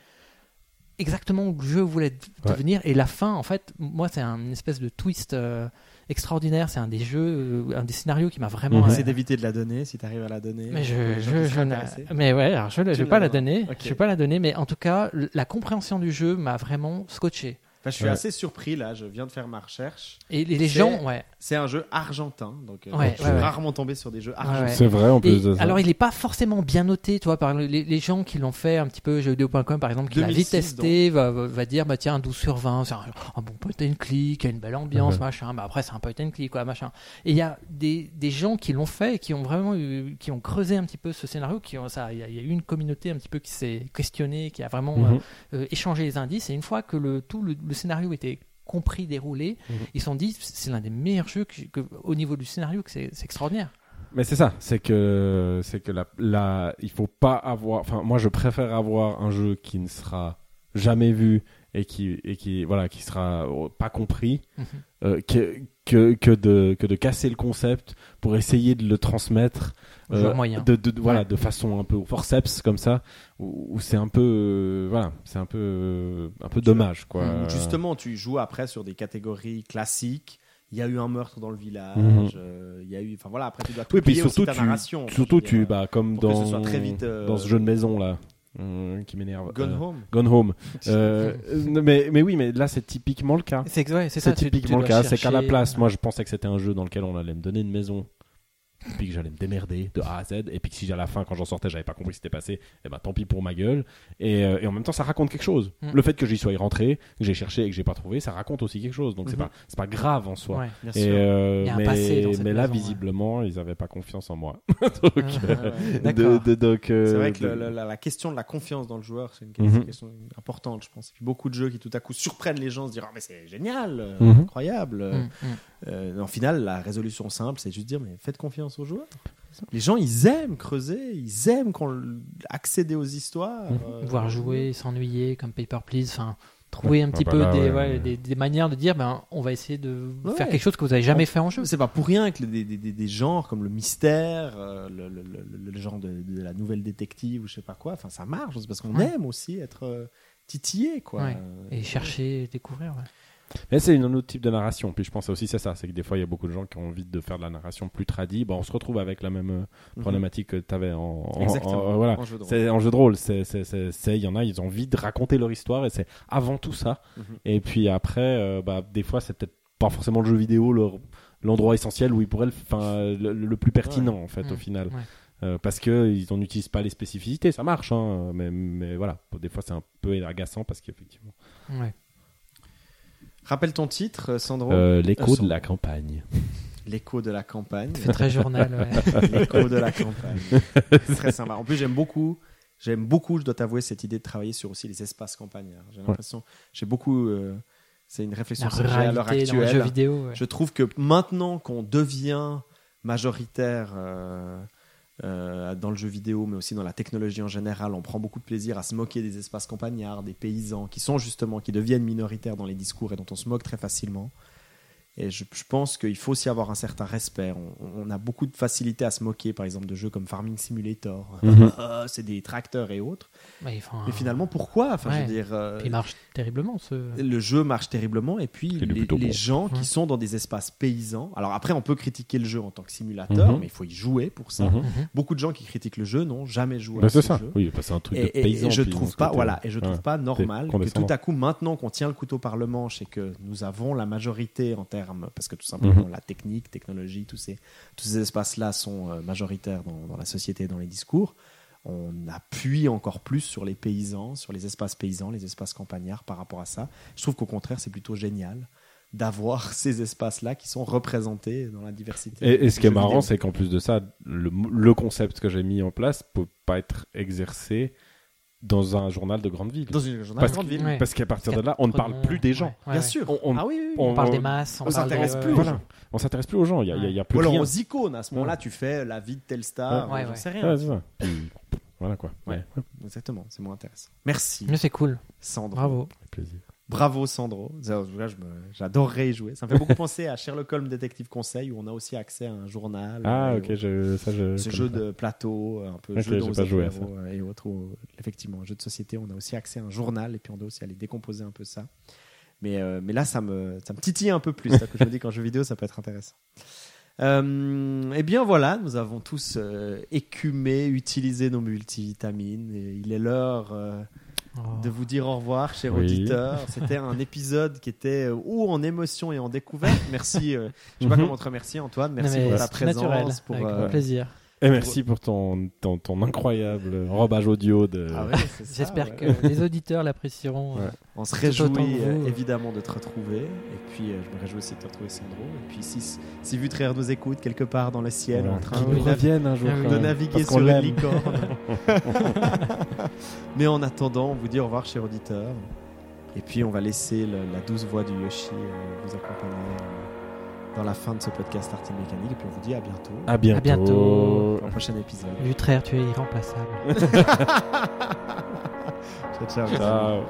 [SPEAKER 5] exactement où le jeu voulait
[SPEAKER 4] Ouais.
[SPEAKER 5] devenir. Et la fin, en fait, moi, c'est un- une espèce de twist euh, extraordinaire. C'est un des jeux, euh, un des scénarios qui m'a vraiment...
[SPEAKER 4] Mhm.
[SPEAKER 3] Essaie d'éviter de la donner si tu arrives à la donner.
[SPEAKER 5] Mais je, je, mais ouais, alors je, ne vais pas la donner.
[SPEAKER 3] ok.
[SPEAKER 5] Je vais pas la donner, mais en tout cas, la compréhension du jeu m'a vraiment scotché.
[SPEAKER 3] Enfin, je suis
[SPEAKER 4] Ouais.
[SPEAKER 3] assez surpris là. Je viens de faire ma recherche.
[SPEAKER 5] Et les, gens, ouais.
[SPEAKER 3] C'est un jeu argentin, donc euh,
[SPEAKER 5] Ouais,
[SPEAKER 3] je suis
[SPEAKER 5] ouais.
[SPEAKER 3] rarement tombé sur des jeux argentins.
[SPEAKER 5] ouais.
[SPEAKER 4] c'est vrai en plus de ça.
[SPEAKER 5] alors, il n'est pas forcément bien noté, tu vois, par les, les gens qui l'ont fait un petit peu, jeuxvideo.com par exemple, qui l'a
[SPEAKER 3] 2006,
[SPEAKER 5] vite testé, va, dire, bah tiens, un 12 sur 20, c'est un, un bon point and click, il y a une belle ambiance, machin. Bah après, c'est un point and click, quoi, machin. Et il y a des, des gens qui l'ont fait, et qui ont vraiment eu, qui ont creusé un petit peu ce scénario, qui ont ça. Il y, a- il y a eu une communauté un petit peu qui s'est questionnée, qui a vraiment
[SPEAKER 4] Mhm.
[SPEAKER 5] euh, euh, échangé les indices. Et une fois que le, tout le, le scénario était compris, déroulé,
[SPEAKER 4] Mhm.
[SPEAKER 5] ils se sont dit, c'est l'un des meilleurs jeux que, que- au niveau du scénario, que c'est c'est extraordinaire.
[SPEAKER 4] Mais c'est ça, c'est que c'est que la, la il faut pas avoir. Enfin, moi, je préfère avoir un jeu qui ne sera jamais vu et qui et qui voilà qui sera euh, pas compris
[SPEAKER 5] Mhm.
[SPEAKER 4] euh, que, que que de que de casser le concept pour essayer de le transmettre
[SPEAKER 5] moyen.
[SPEAKER 4] de, de- de- voilà de façon un peu au forceps comme ça où, où c'est un peu euh, voilà c'est un peu euh, un peu dommage quoi.
[SPEAKER 3] Justement, tu joues après sur des catégories classiques. Il y a eu un meurtre dans le village.
[SPEAKER 4] Mhm.
[SPEAKER 3] euh, Il y a eu. Enfin voilà. Après, tu dois tout
[SPEAKER 4] Oui, puis
[SPEAKER 3] plier aussi
[SPEAKER 4] surtout
[SPEAKER 3] ta
[SPEAKER 4] tu,
[SPEAKER 3] narration.
[SPEAKER 4] surtout tu bah comme
[SPEAKER 3] ce
[SPEAKER 4] dans
[SPEAKER 3] soit très vite, euh,
[SPEAKER 4] dans ce jeu de maison là euh, qui m'énerve.
[SPEAKER 3] Gone
[SPEAKER 4] Euh,
[SPEAKER 3] Home.
[SPEAKER 4] Gone Home. Euh, mais, mais oui, mais là c'est typiquement le cas.
[SPEAKER 5] C'est ouais, c'est ça.
[SPEAKER 4] C'est
[SPEAKER 5] tu- tu
[SPEAKER 4] typiquement le cas. C'est qu'à la place, moi je pensais que c'était un jeu dans lequel on allait me donner une maison, puis que j'allais me démerder de A à Z, et puis que si à la fin, quand j'en sortais, j'avais pas compris ce qui s'était passé, et ben tant pis pour ma gueule. Et, euh, et en même temps, ça raconte quelque chose.
[SPEAKER 5] Mm.
[SPEAKER 4] Le fait que j'y sois rentré, que j'ai cherché et que j'ai pas trouvé, ça raconte aussi quelque chose. Donc c'est
[SPEAKER 3] Mhm.
[SPEAKER 4] pas c'est pas grave en soi.
[SPEAKER 5] Ouais.
[SPEAKER 3] Bien
[SPEAKER 4] Et
[SPEAKER 3] sûr.
[SPEAKER 4] euh,
[SPEAKER 5] Il y a un
[SPEAKER 4] mais, mais là,
[SPEAKER 5] maison, ouais.
[SPEAKER 4] visiblement, ils avaient pas confiance en moi. donc,
[SPEAKER 5] Ah,
[SPEAKER 4] euh,
[SPEAKER 3] ouais.
[SPEAKER 4] de-
[SPEAKER 5] D'accord.
[SPEAKER 4] de- donc, euh,
[SPEAKER 3] C'est vrai que
[SPEAKER 4] de-
[SPEAKER 3] le- le- la, la question de la confiance dans le joueur, c'est une
[SPEAKER 4] Mhm.
[SPEAKER 3] question, importante, je pense. Et puis beaucoup de jeux qui tout à coup surprennent les gens, se disent ah mais c'est génial,
[SPEAKER 4] Mhm.
[SPEAKER 3] incroyable. En final, la résolution simple, c'est juste dire mais faites confiance aux joueurs. Les gens, ils aiment creuser, ils aiment qu'on accéder aux histoires.
[SPEAKER 4] Mhm.
[SPEAKER 3] euh,
[SPEAKER 5] Voir jouer, s'ennuyer, comme Paper Please. Enfin, trouver un
[SPEAKER 4] Ouais,
[SPEAKER 5] petit
[SPEAKER 4] bah
[SPEAKER 5] peu
[SPEAKER 4] là,
[SPEAKER 5] des,
[SPEAKER 4] ouais,
[SPEAKER 5] ouais,
[SPEAKER 4] ouais.
[SPEAKER 5] des, des manières de dire, ben, on va essayer de
[SPEAKER 3] Ouais.
[SPEAKER 5] faire quelque chose que vous avez jamais fait en jeu.
[SPEAKER 3] C'est pas pour rien que des, des- des- des genres comme le mystère, euh, le, le- le- le genre de, de la nouvelle détective ou je sais pas quoi, enfin ça marche, c'est parce qu'on
[SPEAKER 5] Ouais.
[SPEAKER 3] aime aussi être euh, titillé quoi.
[SPEAKER 5] Ouais. Et chercher, découvrir.
[SPEAKER 4] Mais c'est un autre type de narration. Puis je pense aussi c'est ça, c'est que des fois il y a beaucoup de gens qui ont envie de faire de la narration plus tradie. Bon, on se retrouve avec la même euh,
[SPEAKER 3] Mhm.
[SPEAKER 4] problématique que tu avais en, en-
[SPEAKER 3] Exactement.
[SPEAKER 4] en- euh, voilà.
[SPEAKER 3] En jeu de rôle.
[SPEAKER 4] En jeu de il y en a, ils ont envie de raconter leur histoire et c'est avant tout ça.
[SPEAKER 3] Mhm.
[SPEAKER 4] Et puis après, euh, bah, des fois, c'est peut-être pas forcément le jeu vidéo l'endroit essentiel où ils pourraient, le, le, le plus pertinent en fait
[SPEAKER 5] Mhm.
[SPEAKER 4] au final,
[SPEAKER 5] Ouais.
[SPEAKER 4] Euh, parce que ils n'utilisent pas les spécificités. Ça marche, hein, mais, mais voilà. Des fois, c'est un peu agaçant parce qu'effectivement.
[SPEAKER 5] Ouais.
[SPEAKER 3] Rappelle ton titre, Sandro.
[SPEAKER 4] Euh, l'écho
[SPEAKER 3] Euh,
[SPEAKER 4] de la campagne.
[SPEAKER 3] L'écho de la campagne.
[SPEAKER 5] C'est très journal. ouais.
[SPEAKER 3] L'écho de la campagne. C'est très sympa. En plus, j'aime beaucoup. J'aime beaucoup, je dois t'avouer, cette idée de travailler sur aussi les espaces campagnards. J'ai l'impression, j'ai beaucoup. euh, c'est une réflexion
[SPEAKER 5] La
[SPEAKER 3] que j'ai à l'heure actuelle.
[SPEAKER 5] vidéo. ouais.
[SPEAKER 3] Je trouve que maintenant qu'on devient majoritaire euh, euh, dans le jeu vidéo, mais aussi dans la technologie en général, on prend beaucoup de plaisir à se moquer des espaces campagnards, des paysans, qui sont justement, qui deviennent minoritaires dans les discours et dont on se moque très facilement. Et je, je pense qu'il faut aussi avoir un certain respect. On, on a beaucoup de facilité à se moquer, par exemple, de jeux comme Farming Simulator.
[SPEAKER 4] Mhm.
[SPEAKER 3] C'est des tracteurs et autres.
[SPEAKER 5] Enfin,
[SPEAKER 3] Mais finalement, pourquoi? Enfin, je veux dire, euh,
[SPEAKER 5] il marche terriblement ce.
[SPEAKER 3] le jeu marche terriblement et puis les,
[SPEAKER 4] plutôt
[SPEAKER 3] les
[SPEAKER 4] bon.
[SPEAKER 3] gens qui sont dans des espaces paysans. Alors après, on peut critiquer le jeu en tant que simulateur,
[SPEAKER 4] Mhm.
[SPEAKER 3] mais il faut y jouer pour ça.
[SPEAKER 4] Mhm.
[SPEAKER 5] Mhm.
[SPEAKER 3] Beaucoup de gens qui critiquent le jeu n'ont jamais joué à
[SPEAKER 4] c'est
[SPEAKER 3] ce
[SPEAKER 4] ça.
[SPEAKER 3] jeu.
[SPEAKER 4] Oui, bah, c'est un truc de
[SPEAKER 3] Et,
[SPEAKER 4] paysan.
[SPEAKER 3] et je trouve pas, voilà, et je trouve
[SPEAKER 4] Ouais.
[SPEAKER 3] pas normal que tout à coup, maintenant qu'on tient le couteau par le manche et que nous avons la majorité en termes, parce que tout simplement
[SPEAKER 4] Mhm.
[SPEAKER 3] la technique, technologie, tous ces, tous ces espaces-là sont euh, majoritaires dans, dans la société et dans les discours. On appuie encore plus sur les paysans, sur les espaces paysans, les espaces campagnards par rapport à ça. Je trouve qu'au contraire, c'est plutôt génial d'avoir ces espaces-là qui sont représentés dans la diversité.
[SPEAKER 4] Et, et ce qui est marrant, c'est qu'en plus de ça, le, le concept que j'ai mis en place peut pas être exercé dans un journal de grande ville.
[SPEAKER 3] dans une journal
[SPEAKER 4] Parce
[SPEAKER 3] de grande ville.
[SPEAKER 5] Ouais.
[SPEAKER 4] Parce qu'à partir de là, on ne parle plus des gens.
[SPEAKER 5] Ouais,
[SPEAKER 3] Bien sûr.
[SPEAKER 4] On- on-
[SPEAKER 3] ah oui, oui, oui.
[SPEAKER 4] on-
[SPEAKER 5] On parle des masses, on,
[SPEAKER 3] s'intéresse
[SPEAKER 5] des-
[SPEAKER 3] plus gens.
[SPEAKER 4] On s'intéresse plus aux gens. Il y a, il y a- il y a plus
[SPEAKER 3] Ou alors
[SPEAKER 4] rien.
[SPEAKER 3] aux icônes, à ce moment-là, tu fais la vie de telle star,
[SPEAKER 5] Ouais,
[SPEAKER 3] j'en
[SPEAKER 5] ouais.
[SPEAKER 3] sais rien.
[SPEAKER 4] Voilà quoi.
[SPEAKER 3] Ouais.
[SPEAKER 4] Ouais, ouais,
[SPEAKER 3] Exactement, c'est moins intéressant. Merci,
[SPEAKER 5] Mais c'est cool.
[SPEAKER 3] Sandro.
[SPEAKER 5] Bravo.
[SPEAKER 4] avec plaisir.
[SPEAKER 3] Bravo, Sandro. Ça, J'adorerais y jouer. Ça me fait beaucoup penser à Sherlock Holmes Détective Conseil, où on a aussi accès à un journal.
[SPEAKER 4] Ah,
[SPEAKER 3] euh,
[SPEAKER 4] ok, je, ça je.
[SPEAKER 3] Ce jeu de plateau, un peu
[SPEAKER 4] Ok,
[SPEAKER 3] jeu
[SPEAKER 4] pas joué
[SPEAKER 3] euh, et autres. où, effectivement, un jeu de société, on a aussi accès à un journal, et puis on doit aussi aller décomposer un peu ça. Mais, euh, mais là, ça me, ça me titille un peu plus. C'est-à-dire que je me dis qu'en jeu vidéo, ça peut être intéressant. Euh, eh bien voilà, nous avons tous euh, écumé, utilisé nos multivitamines. Et il est l'heure euh,
[SPEAKER 5] Oh.
[SPEAKER 3] de vous dire au revoir, chers
[SPEAKER 4] Oui.
[SPEAKER 3] auditeurs. C'était un épisode qui était euh, ou en émotion et en découverte. Merci. euh, je sais pas
[SPEAKER 4] Mhm.
[SPEAKER 3] comment te remercier, Antoine. Merci
[SPEAKER 5] Non,
[SPEAKER 3] pour ta
[SPEAKER 5] c'est
[SPEAKER 3] présence.
[SPEAKER 5] naturel,
[SPEAKER 3] pour,
[SPEAKER 5] avec
[SPEAKER 3] euh,
[SPEAKER 5] grand plaisir.
[SPEAKER 4] Et merci pour ton, ton, ton incroyable enrobage audio de.
[SPEAKER 3] ah ouais,
[SPEAKER 5] J'espère
[SPEAKER 3] ouais.
[SPEAKER 5] que les auditeurs l'apprécieront.
[SPEAKER 4] Ouais.
[SPEAKER 5] euh,
[SPEAKER 3] On se réjouit euh, évidemment de te retrouver. Et puis, euh, je me réjouis aussi de te retrouver, Sandro. Et puis, si, si Vutraire nous écoute quelque part dans le ciel, en train de,
[SPEAKER 4] nous revienne un jour.
[SPEAKER 3] De naviguer sur une licorne. Mais en attendant, on vous dit au revoir, chers auditeurs. Et puis, on va laisser le- la douce voix du Yoshi euh, vous accompagner dans la fin de ce podcast Artine Mécanique. Et puis, on vous dit à bientôt
[SPEAKER 4] À bientôt.
[SPEAKER 5] bientôt.
[SPEAKER 3] pour un prochain épisode.
[SPEAKER 5] Lutraire, tu es irremplaçable.
[SPEAKER 3] ciao, ciao.
[SPEAKER 4] Ciao.